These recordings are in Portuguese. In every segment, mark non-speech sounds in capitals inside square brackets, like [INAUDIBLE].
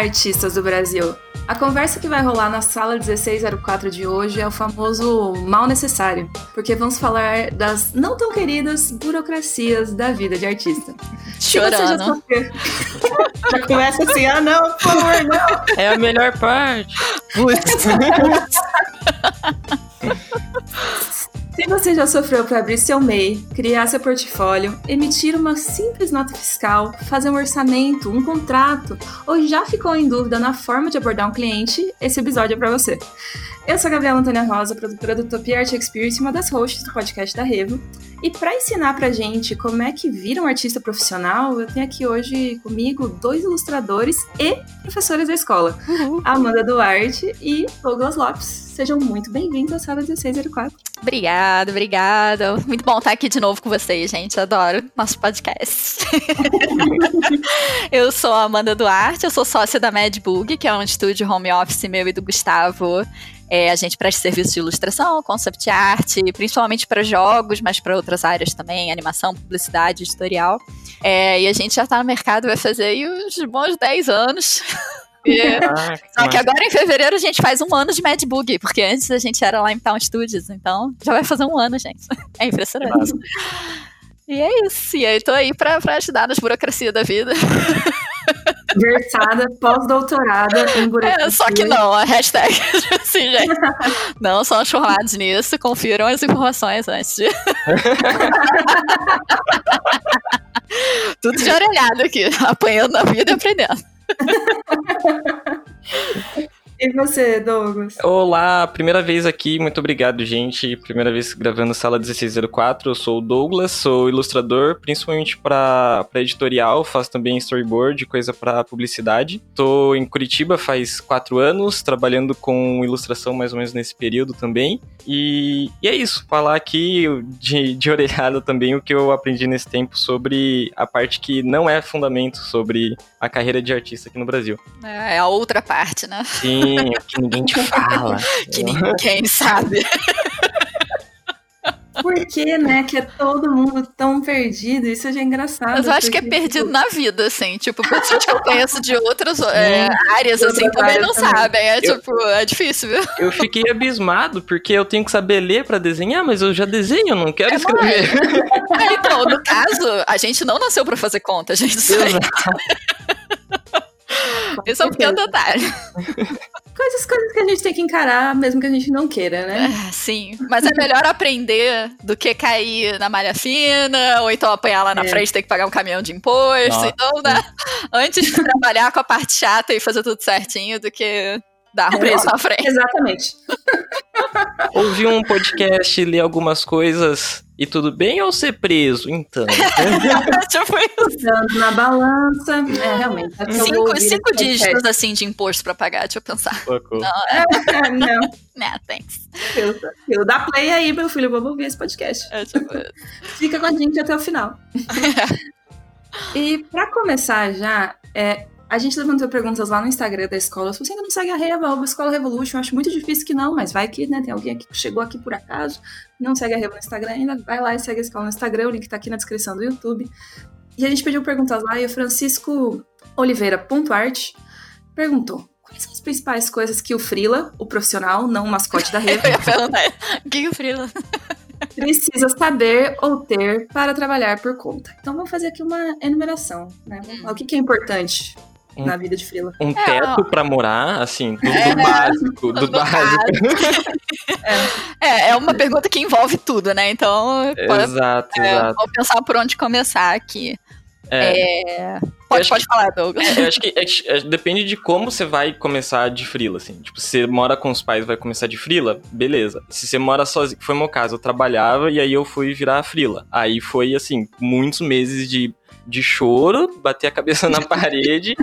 Artistas do Brasil! A conversa que vai rolar na sala 1604 de hoje é o famoso mal necessário, porque vamos falar das não tão queridas burocracias da vida de artista. Chorando. Já, já começa assim, ah não, por favor, não. É a melhor parte. Putz. [LAUGHS] Você já sofreu para abrir seu MEI, criar seu portfólio, emitir uma simples nota fiscal, fazer um orçamento, um contrato, ou já ficou em dúvida na forma de abordar um cliente, esse episódio é para você. Eu sou a Gabriela Antônia Rosa, produtora do Top Art Experience, uma das hosts do podcast da Revo. E para ensinar pra gente como é que vira um artista profissional, eu tenho aqui hoje comigo dois ilustradores e professores da escola, uhum. Amanda Duarte e Douglas Lopes. Sejam muito bem-vindos à sala 1604. Obrigada, obrigada. Muito bom estar aqui de novo com vocês, gente. Adoro nosso podcast. [LAUGHS] eu sou a Amanda Duarte, eu sou sócia da Madbug, que é um estúdio home office meu e do Gustavo. É, a gente presta serviço de ilustração, concept art, principalmente para jogos, mas para outras áreas também, animação, publicidade, editorial. É, e a gente já está no mercado, vai fazer aí uns bons 10 anos. [LAUGHS] Ah, Só que agora em fevereiro a gente faz um ano de Mad Bug, porque antes a gente era lá em Town Studios, então já vai fazer um ano, gente. É impressionante. E é isso. E aí tô aí pra, pra ajudar nas burocracias da vida. [LAUGHS] Versada, pós-doutorada em burocracia. É, só que não, a hashtag assim, gente. Não são formados nisso, confiram as informações antes de... [LAUGHS] Tudo de orelhado aqui, apanhando na vida e aprendendo. E você, Douglas? Olá, primeira vez aqui, muito obrigado, gente. Primeira vez gravando Sala 1604. Eu sou o Douglas, sou ilustrador, principalmente para editorial, faço também storyboard, coisa para publicidade. Tô em Curitiba faz quatro anos, trabalhando com ilustração mais ou menos nesse período também. E, e é isso, falar aqui de, de orelhada também o que eu aprendi nesse tempo sobre a parte que não é fundamento sobre a carreira de artista aqui no Brasil. É, é a outra parte, né? Sim que ninguém te fala. [LAUGHS] que ninguém sabe. Por que, né? Que é todo mundo tão perdido. Isso já é engraçado. Mas eu acho que é perdido tipo... na vida, assim. Tipo, pessoas que eu conheço de outras é, áreas, assim, também não também. sabem. É, eu, tipo, é difícil, viu? Eu fiquei abismado, porque eu tenho que saber ler pra desenhar, mas eu já desenho, não quero é escrever. É, então, no caso, a gente não nasceu pra fazer conta, a gente Exato. [LAUGHS] Esse é um pequeno detalhe. Coisas, coisas que a gente tem que encarar, mesmo que a gente não queira, né? É, sim. Mas é melhor aprender do que cair na malha fina, ou então apanhar lá na é. frente e ter que pagar um caminhão de imposto. Nossa. Então, né? Antes de trabalhar com a parte chata e fazer tudo certinho, do que dar ruim na frente. Exatamente. [LAUGHS] Ouvir um podcast, ler algumas coisas e tudo bem ou ser preso? Então. [LAUGHS] Usando na balança. É, realmente. É cinco, cinco dígitos assim de imposto pra pagar, deixa eu pensar. Pouco. Não, é... [LAUGHS] não. Não, thanks. Eu, eu dá play aí, meu filho, vamos ouvir esse podcast. É, tipo... Fica com a gente até o final. e pra começar já, é, a gente levantou perguntas lá no Instagram da escola. Se você ainda não segue a Reva, a Escola Revolution, acho muito difícil que não, mas vai que, né, tem alguém aqui que chegou aqui por acaso, não segue a Reva no Instagram ainda, vai lá e segue a escola no Instagram, o link tá aqui na descrição do YouTube. E a gente pediu perguntas lá e o Francisco Oliveira.art perguntou: quais são as principais coisas que o Frila, o profissional, não o mascote da Reva, o que o Frila? precisa saber ou ter para trabalhar por conta. Então vamos fazer aqui uma enumeração, né? Hum. O que, que é importante um, na vida de Frila. Um é, teto para morar, assim, do, é, do básico, do, do básico. [LAUGHS] é, é uma pergunta que envolve tudo, né? Então, exato, pode, é, exato. Vou pensar por onde começar aqui. É. é pode, pode que, falar, Douglas. [LAUGHS] Eu acho que é, é, depende de como você vai começar de frila, assim. Tipo, se você mora com os pais e vai começar de frila, beleza. Se você mora sozinho, foi meu caso, eu trabalhava e aí eu fui virar frila. Aí foi, assim, muitos meses de de choro, bater a cabeça na [LAUGHS] parede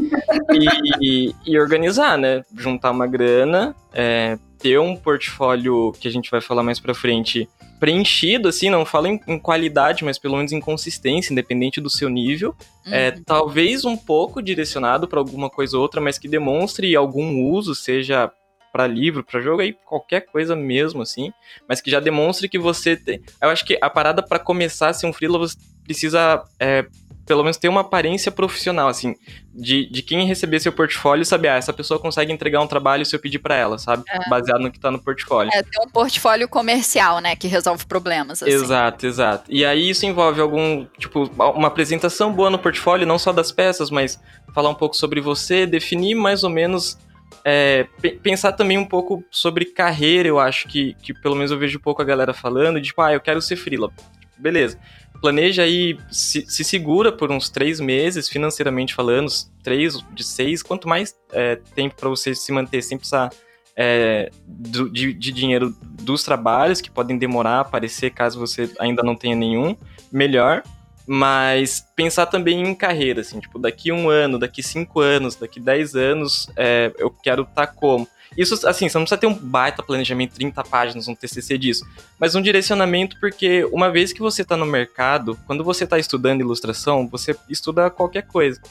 e, e, organizar, né? Juntar uma grana, é, ter um portfólio que a gente vai falar mais pra frente preenchido, assim, não falo em, em qualidade, mas pelo menos em consistência, independente do seu nível. É, uhum. É, talvez um pouco direcionado para alguma coisa ou outra, mas que demonstre algum uso, seja para livro, para jogo, aí qualquer coisa mesmo, assim, mas que já demonstre que você tem. Eu acho que a parada para começar a ser um freela, você precisa é, pelo menos ter uma aparência profissional, assim, de, de quem receber seu portfólio saber, ah, essa pessoa consegue entregar um trabalho se eu pedir para ela, sabe? É. Baseado no que tá no portfólio. É, ter um portfólio comercial, né, que resolve problemas, assim. Exato, exato. E aí isso envolve algum, tipo, uma apresentação boa no portfólio, não só das peças, mas falar um pouco sobre você, definir mais ou menos é, pensar também um pouco sobre carreira, eu acho que, que pelo menos eu vejo um pouco a galera falando, de, tipo, ah, eu quero ser freela. Beleza. Planeja aí, se, se segura por uns três meses, financeiramente falando, três de seis, quanto mais é, tempo para você se manter sem precisar é, do, de, de, dinheiro dos trabalhos, que podem demorar a aparecer caso você ainda não tenha nenhum, melhor mas pensar também em carreira, assim, tipo, daqui um ano, daqui cinco anos, daqui dez anos, é, eu quero estar tá como. Isso, assim, você não precisa ter um baita planejamento, 30 páginas, um TCC disso, mas um direcionamento, porque uma vez que você está no mercado, quando você está estudando ilustração, você estuda qualquer coisa.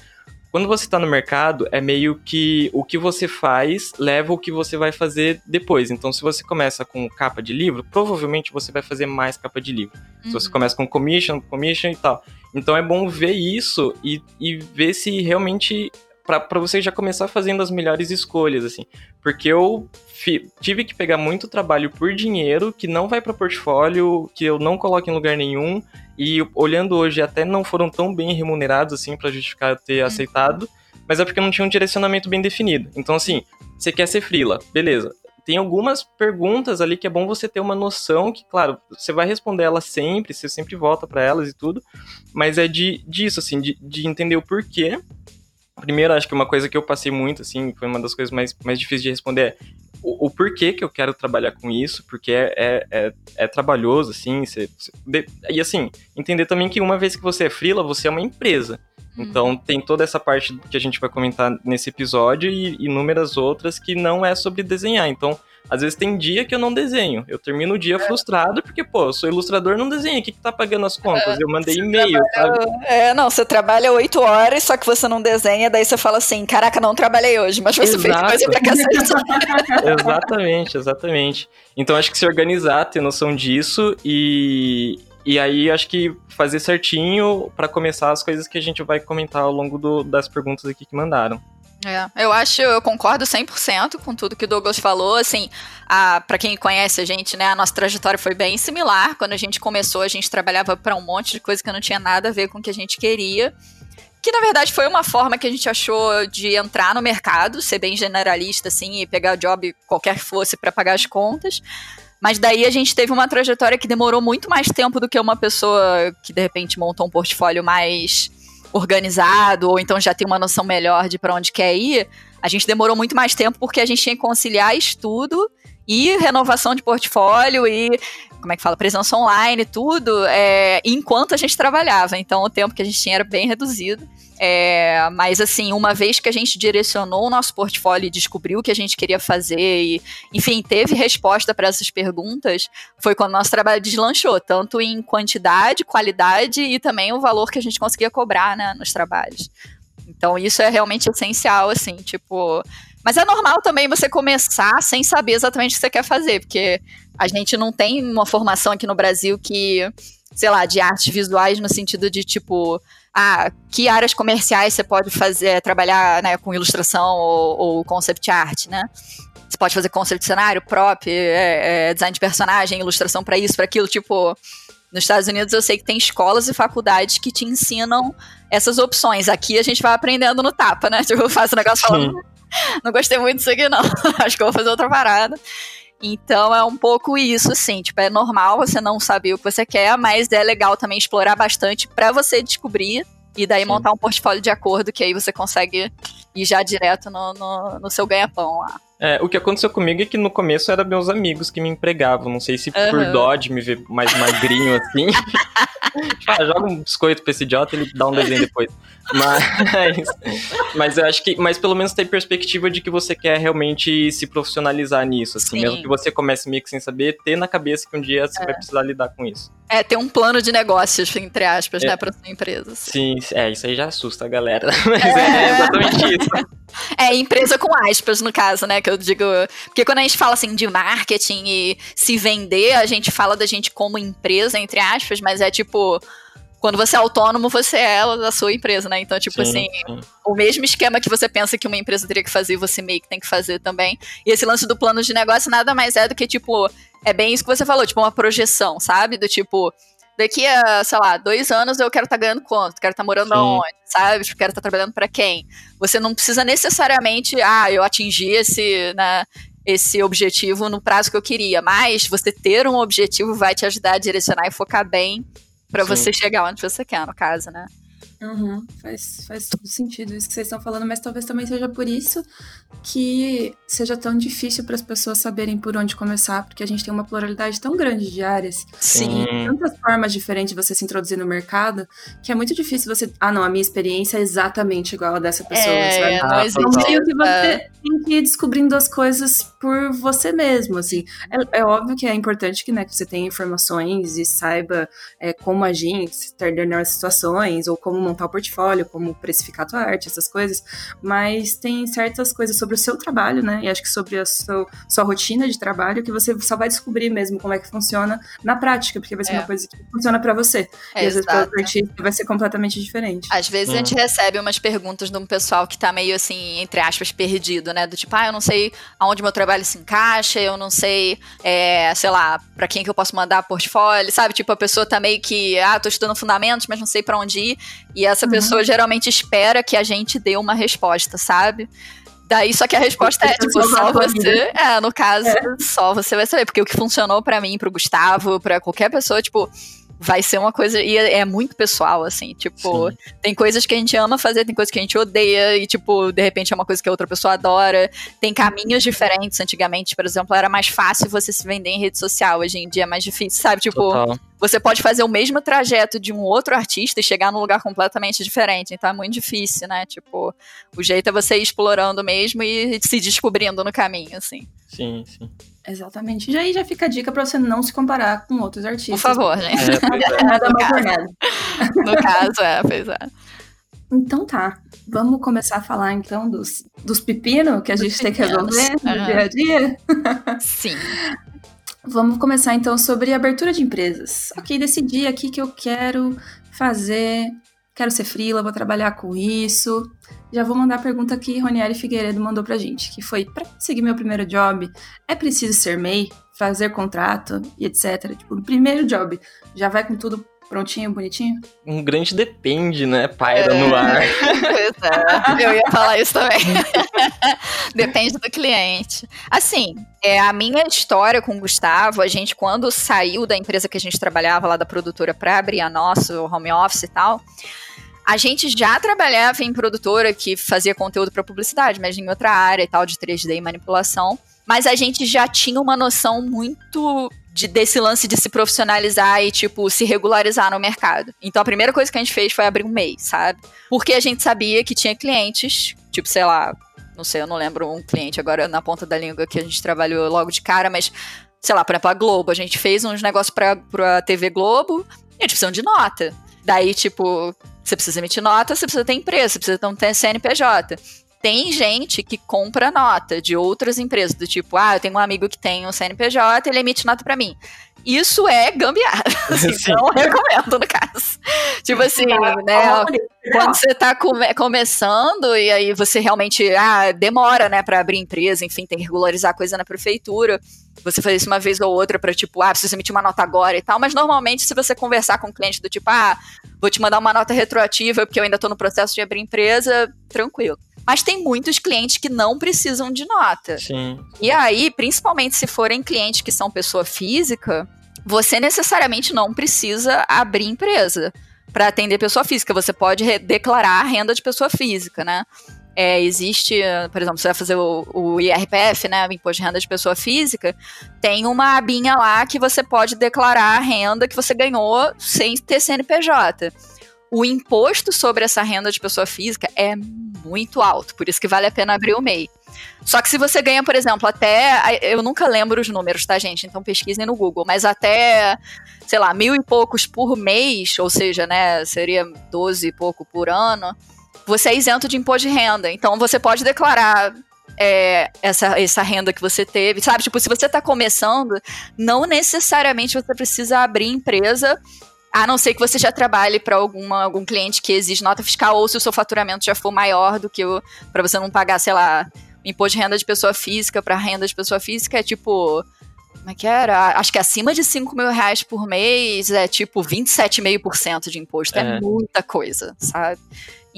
Quando você está no mercado, é meio que o que você faz leva o que você vai fazer depois. Então, se você começa com capa de livro, provavelmente você vai fazer mais capa de livro. Uhum. Se você uhum. começa com commission, commission e tal. Então, é bom ver isso e, e ver se realmente para você já começar fazendo as melhores escolhas, assim. Porque eu tive que pegar muito trabalho por dinheiro que não vai para portfólio, que eu não coloco em lugar nenhum, e olhando hoje até não foram tão bem remunerados, assim, para justificar ter uhum. aceitado, mas é porque não tinha um direcionamento bem definido. Então, assim, você quer ser frila, beleza. Tem algumas perguntas ali que é bom você ter uma noção que, claro, você vai responder elas sempre, você sempre volta para elas e tudo, mas é de disso, assim, de, de entender o porquê Primeiro, acho que uma coisa que eu passei muito, assim, foi uma das coisas mais, mais difíceis de responder é o, o porquê que eu quero trabalhar com isso, porque é, é, é, é trabalhoso, assim, você, você, e assim, entender também que uma vez que você é freela, você é uma empresa. Uhum. Então tem toda essa parte que a gente vai comentar nesse episódio e inúmeras outras que não é sobre desenhar. Então, às vezes tem dia que eu não desenho. Eu termino o dia é. frustrado porque, pô, eu sou ilustrador, não desenho. O que, que tá pagando as contas? É, eu mandei e-mail, trabalha... sabe? É, não, você trabalha oito horas, só que você não desenha, daí você fala assim, caraca, não trabalhei hoje, mas você Exato. fez coisa pra cacete. [LAUGHS] [LAUGHS] exatamente, exatamente. Então acho que se organizar, ter noção disso e, e aí acho que fazer certinho para começar as coisas que a gente vai comentar ao longo do, das perguntas aqui que mandaram. É, eu acho, eu concordo 100% com tudo que o Douglas falou, assim, para quem conhece a gente, né, a nossa trajetória foi bem similar, quando a gente começou, a gente trabalhava para um monte de coisa que não tinha nada a ver com o que a gente queria, que na verdade foi uma forma que a gente achou de entrar no mercado, ser bem generalista, assim, e pegar job qualquer que fosse para pagar as contas, mas daí a gente teve uma trajetória que demorou muito mais tempo do que uma pessoa que de repente montou um portfólio mais organizado, ou então já tem uma noção melhor de para onde quer ir, a gente demorou muito mais tempo porque a gente tinha que conciliar estudo e renovação de portfólio e como é que fala, presença online, tudo, é, enquanto a gente trabalhava. Então o tempo que a gente tinha era bem reduzido. É, mas assim, uma vez que a gente direcionou o nosso portfólio e descobriu o que a gente queria fazer e, enfim, teve resposta para essas perguntas, foi quando nosso trabalho deslanchou, tanto em quantidade, qualidade e também o valor que a gente conseguia cobrar, né, nos trabalhos. Então isso é realmente essencial, assim, tipo. Mas é normal também você começar sem saber exatamente o que você quer fazer, porque a gente não tem uma formação aqui no Brasil que, sei lá, de artes visuais no sentido de tipo, ah, que áreas comerciais você pode fazer, trabalhar né, com ilustração ou, ou concept art, né? Você pode fazer concept cenário, prop, é, é, design de personagem, ilustração para isso, para aquilo, tipo. Nos Estados Unidos eu sei que tem escolas e faculdades que te ensinam essas opções. Aqui a gente vai aprendendo no tapa, né? [LAUGHS] Tipo, eu faço um negócio falando, não gostei muito disso aqui não, [LAUGHS] acho que eu vou fazer outra parada. Então é um pouco isso, assim, tipo, é normal você não saber o que você quer, mas é legal também explorar bastante para você descobrir e daí Sim. montar um portfólio de acordo que aí você consegue ir já direto no, no, no seu ganha-pão lá. É, o que aconteceu comigo é que no começo eram meus amigos que me empregavam. Não sei se uhum. por dó de me ver mais magrinho assim. [LAUGHS] ah, joga um biscoito pra esse idiota e ele dá um desenho depois. Mas, mas eu acho que. Mas pelo menos tem perspectiva de que você quer realmente se profissionalizar nisso. Assim, Sim. mesmo que você comece meio que sem saber, ter na cabeça que um dia você é. vai precisar lidar com isso. É, ter um plano de negócios, entre aspas, é. né, pra sua empresa. Assim. Sim, é, isso aí já assusta a galera. [LAUGHS] Mas é, é exatamente isso. [LAUGHS] É, empresa com aspas, no caso, né? Que eu digo. Porque quando a gente fala assim de marketing e se vender, a gente fala da gente como empresa, entre aspas, mas é tipo quando você é autônomo, você é da sua empresa, né? Então, tipo Sim, assim, sim. o mesmo esquema que você pensa que uma empresa teria que fazer, você meio que tem que fazer também. E esse lance do plano de negócio nada mais é do que, tipo, é bem isso que você falou, tipo, uma projeção, sabe? Do tipo, daqui a, sei lá, dois anos eu quero estar ganhando quanto? Quero estar morando Sim. aonde? Sabe? Tipo, quero estar trabalhando para quem? Você não precisa necessariamente, ah, eu atingi esse, né? Esse objetivo no prazo que eu queria, mas você ter um objetivo vai te ajudar a direcionar e focar bem Sim. você chegar onde você quer, no caso, né? Uhum, faz, faz todo sentido isso que vocês estão falando, mas talvez também seja por isso que seja tão difícil para as pessoas saberem por onde começar, porque a gente tem uma pluralidade tão grande de áreas, Sim. Sim. tantas formas diferentes de você se introduzir no mercado, que é muito difícil você. Ah, não, a minha experiência é exatamente igual a dessa pessoa. É, sabe? não existe. É um total. meio que você tem que ir descobrindo as coisas por você mesmo, assim. É, é óbvio que é importante que, né, que você tenha informações e saiba é, como agir em determinadas situações, ou como montar o portfólio, como precificar a tua arte, essas coisas. Mas tem certas coisas sobre o seu trabalho, né, e acho que sobre a seu, sua rotina de trabalho, que você só vai descobrir mesmo como é que funciona na prática, porque vai ser É. uma coisa que funciona pra você. e às vezes para Exato. outro artista vai ser completamente diferente. Às vezes a gente recebe umas perguntas de um pessoal que tá meio assim, entre aspas, perdido, né? Do tipo, ah, eu não sei aonde meu trabalho se encaixa, eu não sei, é, sei lá, pra quem que eu posso mandar portfólio, sabe? Tipo, a pessoa tá meio que, ah, tô estudando fundamentos, mas não sei pra onde ir. E essa Uhum. pessoa geralmente espera que a gente dê uma resposta, sabe? Daí, só que a resposta é, tipo, só você. É, no caso, só você vai saber. Porque o que funcionou pra mim, pro Gustavo, pra qualquer pessoa, tipo, vai ser uma coisa. E é, é muito pessoal, assim. Tipo, Sim. tem coisas que a gente ama fazer, tem coisas que a gente odeia, e, tipo, de repente é uma coisa que a outra pessoa adora. Tem caminhos diferentes. Antigamente, por exemplo, era mais fácil você se vender em rede social. Hoje em dia é mais difícil, sabe? Tipo, Total. você pode fazer o mesmo trajeto de um outro artista e chegar num lugar completamente diferente. Então é muito difícil, né? Tipo, o jeito é você ir explorando mesmo e se descobrindo no caminho, assim. Sim, sim. Exatamente. Já aí já fica a dica pra você não se comparar com outros artistas. Por favor, gente. É, é. [LAUGHS] Nada No mal por caso. nada. No caso, é, pois é. Então tá. Vamos começar a falar então dos, dos pepinos que a Dos gente tem que resolver no Aham. dia a dia. Sim. [LAUGHS] Vamos começar então sobre abertura de empresas. Ok, decidi aqui que eu quero fazer, quero ser freela, vou trabalhar com isso. Já vou mandar a pergunta que Ronieri Figueiredo mandou pra gente, que foi, para seguir meu primeiro job, é preciso ser MEI, fazer contrato e etc. Tipo, no primeiro job, já vai com tudo prontinho, bonitinho? Um grande depende, né? Paira no ar. [LAUGHS] Pois é, eu ia falar isso também. [LAUGHS] Depende do cliente. Assim, é, a minha história com o Gustavo, a gente, quando saiu da empresa que a gente trabalhava, lá da produtora, para abrir a nossa, o home office e tal, a gente já trabalhava em produtora que fazia conteúdo para publicidade, mas em outra área e tal, de 3D e manipulação. Mas a gente já tinha uma noção muito de- desse lance de se profissionalizar e, tipo, se regularizar no mercado. Então a primeira coisa que a gente fez foi abrir um MEI, sabe? Porque a gente sabia que tinha clientes, tipo, sei lá, não sei, eu não lembro um cliente agora na ponta da língua que a gente trabalhou logo de cara, mas, sei lá, por exemplo, a Globo. A gente fez uns negócios pra, pra TV Globo e a gente precisa de nota. Daí, tipo, você precisa emitir nota, você precisa ter empresa, você precisa ter um CNPJ. Tem gente que compra nota de outras empresas, do tipo, ah, eu tenho um amigo que tem um CNPJ, ele emite nota pra mim. Isso é gambiarra. [LAUGHS] Assim, Sim. não recomendo, no caso. Tipo assim, né? Quando você tá come- começando e aí você realmente, ah, demora, né, pra abrir empresa, enfim, tem que regularizar coisa na prefeitura. Você faz isso uma vez ou outra pra, tipo, ah, preciso emitir uma nota agora e tal. Mas normalmente, se você conversar com o cliente do tipo, ah, vou te mandar uma nota retroativa porque eu ainda tô no processo de abrir empresa, tranquilo. Mas tem muitos clientes que não precisam de nota. Sim. E aí, principalmente se forem clientes que são pessoa física, você necessariamente não precisa abrir empresa para atender pessoa física. Você pode declarar a renda de pessoa física, né? É, existe, por exemplo, você vai fazer o, o IRPF, né, o Imposto de Renda de Pessoa Física, tem uma abinha lá que você pode declarar a renda que você ganhou sem ter CNPJ. O imposto sobre essa renda de pessoa física é muito alto, por isso que vale a pena abrir o MEI. Só que se você ganha, por exemplo, até. Eu nunca lembro os números, tá, gente? Então pesquisem no Google, mas até, sei lá, mil e poucos por mês, ou seja, né, seria 12 e pouco por ano, você é isento de imposto de renda. Então você pode declarar é, essa, essa renda que você teve. Sabe, tipo, se você tá começando, não necessariamente você precisa abrir empresa A não ser que você já trabalhe para algum cliente que exige nota fiscal ou se o seu faturamento já for maior do que o. para você não pagar, sei lá, imposto de renda de pessoa física para renda de pessoa física é tipo. Como é que era? Acho que acima de 5 mil reais por mês é tipo 27,5% de imposto. É. é muita coisa, sabe?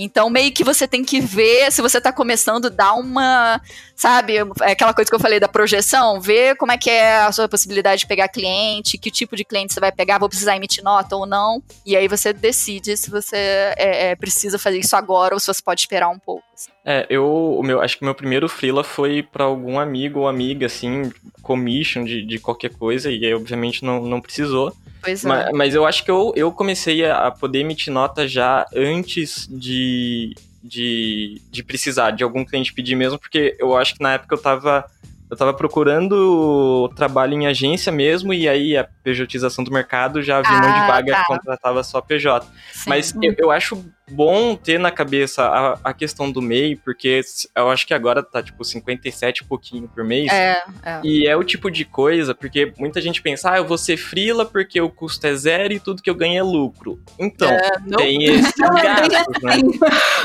Então, meio que você tem que ver se você está começando, dar uma, sabe, é aquela coisa que eu falei da projeção, ver como é que é a sua possibilidade de pegar cliente, que tipo de cliente você vai pegar, vou precisar emitir nota ou não. E aí você decide se você é, é, precisa fazer isso agora ou se você pode esperar um pouco. Assim. É, eu o meu, acho que o meu primeiro freela foi para algum amigo ou amiga, assim, commission de, de qualquer coisa, e aí obviamente não, não precisou. Pois é. Mas, mas, eu acho que eu, eu comecei a poder emitir nota já antes de, de, de precisar, de algum cliente pedir mesmo, porque eu acho que na época eu tava eu tava procurando trabalho em agência mesmo, e aí a pejotização do mercado já havia ah, mão de vaga tá. que contratava só PJ. Sim. Mas eu, eu, acho bom ter na cabeça a, a, questão do MEI, porque eu acho que agora tá tipo 57 e pouquinho por mês. É, é. E é o tipo de coisa, porque muita gente pensa, ah, eu vou ser frila porque o custo é zero e tudo que eu ganho é lucro. Então, é, tem esse [LAUGHS] gastos, né?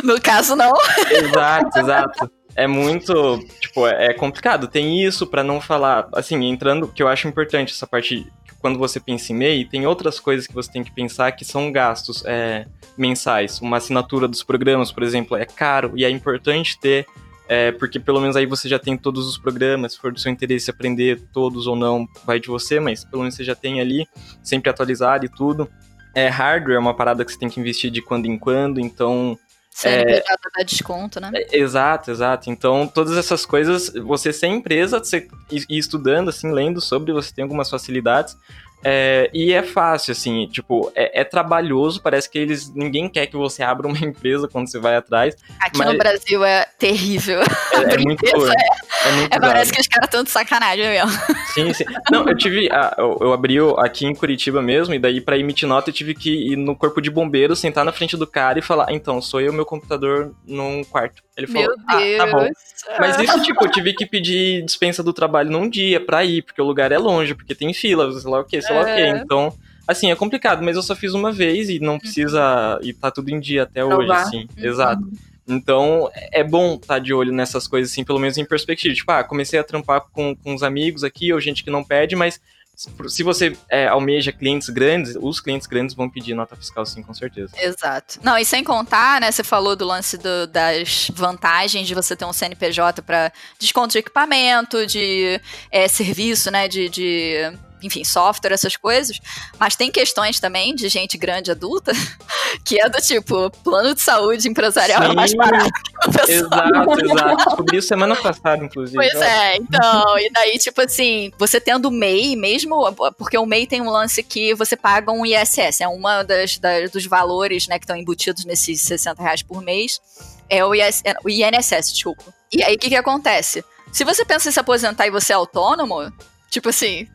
No caso, não. Exato, exato é muito, tipo, é complicado. Tem isso para não falar, assim, entrando, que eu acho importante essa parte, quando você pensa em MEI, tem outras coisas que você tem que pensar que são gastos é, mensais. Uma assinatura dos programas, por exemplo, é caro e é importante ter, é, porque pelo menos aí você já tem todos os programas, se for do seu interesse aprender todos ou não, vai de você, mas pelo menos você já tem ali, sempre atualizado e tudo. É, hardware é uma parada que você tem que investir de quando em quando, então CNPJ é, dá desconto, né? É, exato, exato. Então, todas essas coisas, você sem empresa, você ir estudando, assim, lendo sobre, você tem algumas facilidades. É, e é fácil, assim, tipo, é, é, trabalhoso, parece que eles. ninguém quer que você abra uma [LAUGHS] empresa quando você vai atrás. Aqui mas... no Brasil é terrível. É, [LAUGHS] é muito coisa. É, muito é, parece que os caras estão de sacanagem mesmo. Sim, sim. Não, eu tive. eu, eu, abri aqui em Curitiba mesmo, e daí pra emitir nota eu tive que ir no corpo de bombeiro, sentar na frente do cara e falar: então, sou eu meu computador num quarto. Ele falou: Meu Deus. Ah, tá bom. Mas isso, tipo, eu tive que pedir dispensa do trabalho num dia pra ir, porque o lugar é longe, porque tem fila, sei lá o que, sei lá o que. Então, assim, é complicado, mas eu só fiz uma vez e não precisa. E tá tudo em dia até hoje, assim. Uhum. Exato. Então, é bom estar tá de olho nessas coisas, assim, pelo menos em perspectiva. Tipo, ah, comecei a trampar com, com uns amigos aqui, ou gente que não pede, mas se você é, almeja clientes grandes, os clientes grandes vão pedir nota fiscal sim, com certeza. Exato. Não, e sem contar, né, você falou do lance do, das vantagens de você ter um CNPJ para desconto de equipamento, de é, serviço, né, de, de enfim, software, essas coisas. Mas tem questões também de gente grande adulta, [LAUGHS] que é do tipo, plano de saúde empresarial Sim, é mais barato que Exato, [LAUGHS] exato. Descobri isso semana passada, inclusive. Pois é, então, e daí, tipo assim, você tendo MEI, mesmo, porque o MEI tem um lance que você paga um ISS, é uma das, das dos valores, né, que estão embutidos nesses 60 reais por mês, é o, IS, é o INSS, desculpa. E aí, o que que acontece? Se você pensa em se aposentar e você é autônomo, Tipo assim,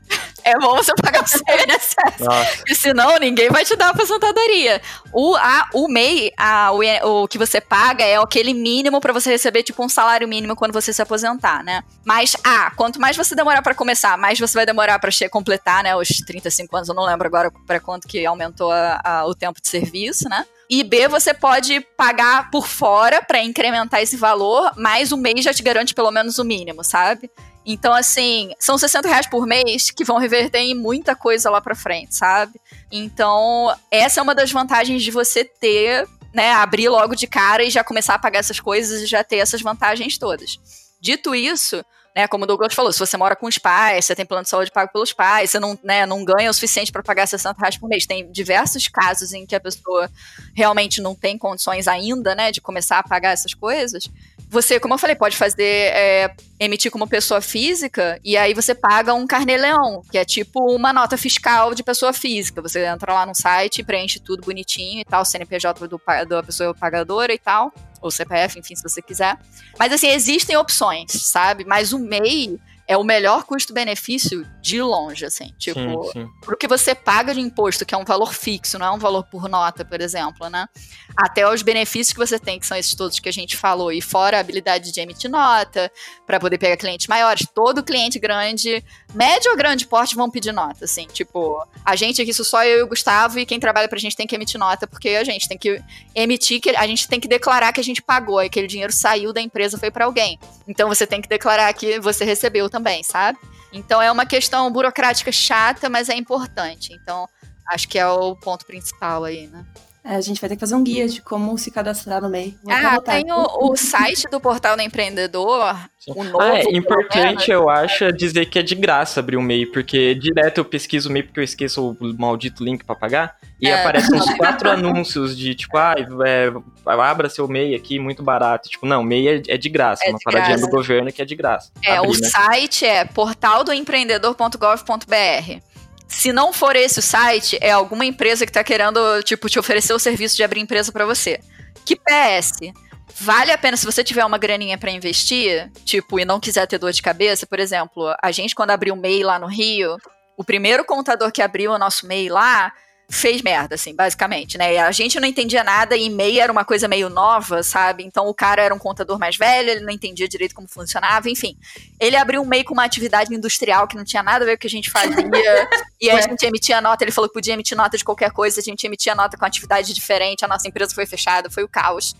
é bom você pagar [LAUGHS] o seu INSS. Porque senão ninguém vai te dar a aposentadoria. O, a, o MEI, a, o, o que você paga é aquele mínimo para você receber, tipo, um salário mínimo quando você se aposentar, né? Mas, A, quanto mais você demorar para começar, mais você vai demorar para completar, né? Os 35 anos, eu não lembro agora para quanto que aumentou a, a, o tempo de serviço, né? E B, você pode pagar por fora para incrementar esse valor, mas o mês já te garante pelo menos o mínimo, sabe? Então, assim, são 60 reais por mês que vão reverter em muita coisa lá pra frente, sabe? Então, essa é uma das vantagens de você ter, né, abrir logo de cara e já começar a pagar essas coisas e já ter essas vantagens todas. Dito isso, né, como o Douglas falou, se você mora com os pais, você tem plano de saúde pago pelos pais, você não, né, não ganha o suficiente para pagar 60 reais por mês. Tem diversos casos em que a pessoa realmente não tem condições ainda, né, de começar a pagar essas coisas. Você, como eu falei, pode fazer é, emitir como pessoa física e aí você paga um carnê-leão, que é tipo uma nota fiscal de pessoa física. Você entra lá no site, preenche tudo bonitinho e tal, CNPJ do, da pessoa pagadora e tal, ou CPF, enfim, se você quiser. Mas assim, existem opções, sabe? Mas o MEI é o melhor custo-benefício de longe, assim. Tipo, sim, sim. pro que você paga de imposto, que é um valor fixo, não é um valor por nota, por exemplo, né? Até os benefícios que você tem, que são esses todos que a gente falou, e fora a habilidade de emitir nota, para poder pegar clientes maiores. Todo cliente grande, médio ou grande porte, vão pedir nota, assim. Tipo, a gente aqui, isso só eu e o Gustavo, e quem trabalha pra gente tem que emitir nota, porque a gente tem que emitir, que a gente tem que declarar que a gente pagou, aquele dinheiro saiu da empresa, foi para alguém. Então você tem que declarar que você recebeu também, sabe? Então é uma questão burocrática chata, mas é importante. Então, acho que é o ponto principal aí, né? É, a gente vai ter que fazer um guia de como se cadastrar no MEI. Vou ah, tem o, o, site do Portal do Empreendedor, o novo. Ah, é importante, eu acho, dizer que é de graça abrir o MEI, porque direto eu pesquiso o MEI porque eu esqueço o maldito link para pagar, e é. aparecem uns [LAUGHS] quatro anúncios de tipo, ah, é, abra seu MEI aqui, muito barato. Tipo, não, MEI é, é de graça, é uma de paradinha graça. do governo que é de graça. É, abrir, o né? site é portaldoempreendedor.gov.br. Se não for esse o site, é alguma empresa que tá querendo, tipo, te oferecer o serviço de abrir empresa para você. Que PS, vale a pena se você tiver uma graninha para investir, tipo, e não quiser ter dor de cabeça, por exemplo, a gente quando abriu o MEI lá no Rio, o primeiro contador que abriu o nosso MEI lá, fez merda, assim, basicamente, né? A gente não entendia nada e e-mail era uma coisa meio nova, sabe? Então o cara era um contador mais velho, ele não entendia direito como funcionava, enfim. Ele abriu um MEI com uma atividade industrial que não tinha nada a ver com o que a gente fazia. [LAUGHS] e aí a gente emitia nota, ele falou que podia emitir nota de qualquer coisa, a gente emitia nota com atividade diferente, a nossa empresa foi fechada, foi o caos.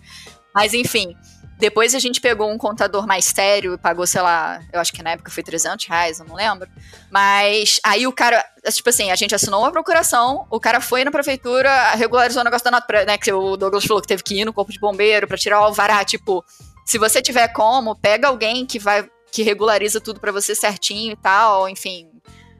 Mas enfim, depois a gente pegou um contador mais sério e pagou, sei lá, eu acho que na época foi 300 reais, eu não lembro. Mas aí o cara, tipo assim, a gente assinou uma procuração, o cara foi na prefeitura, regularizou o negócio da nota, né, que o Douglas falou que teve que ir no corpo de bombeiro para tirar o alvará, tipo, se você tiver como, pega alguém que vai que regulariza tudo para você certinho e tal, enfim,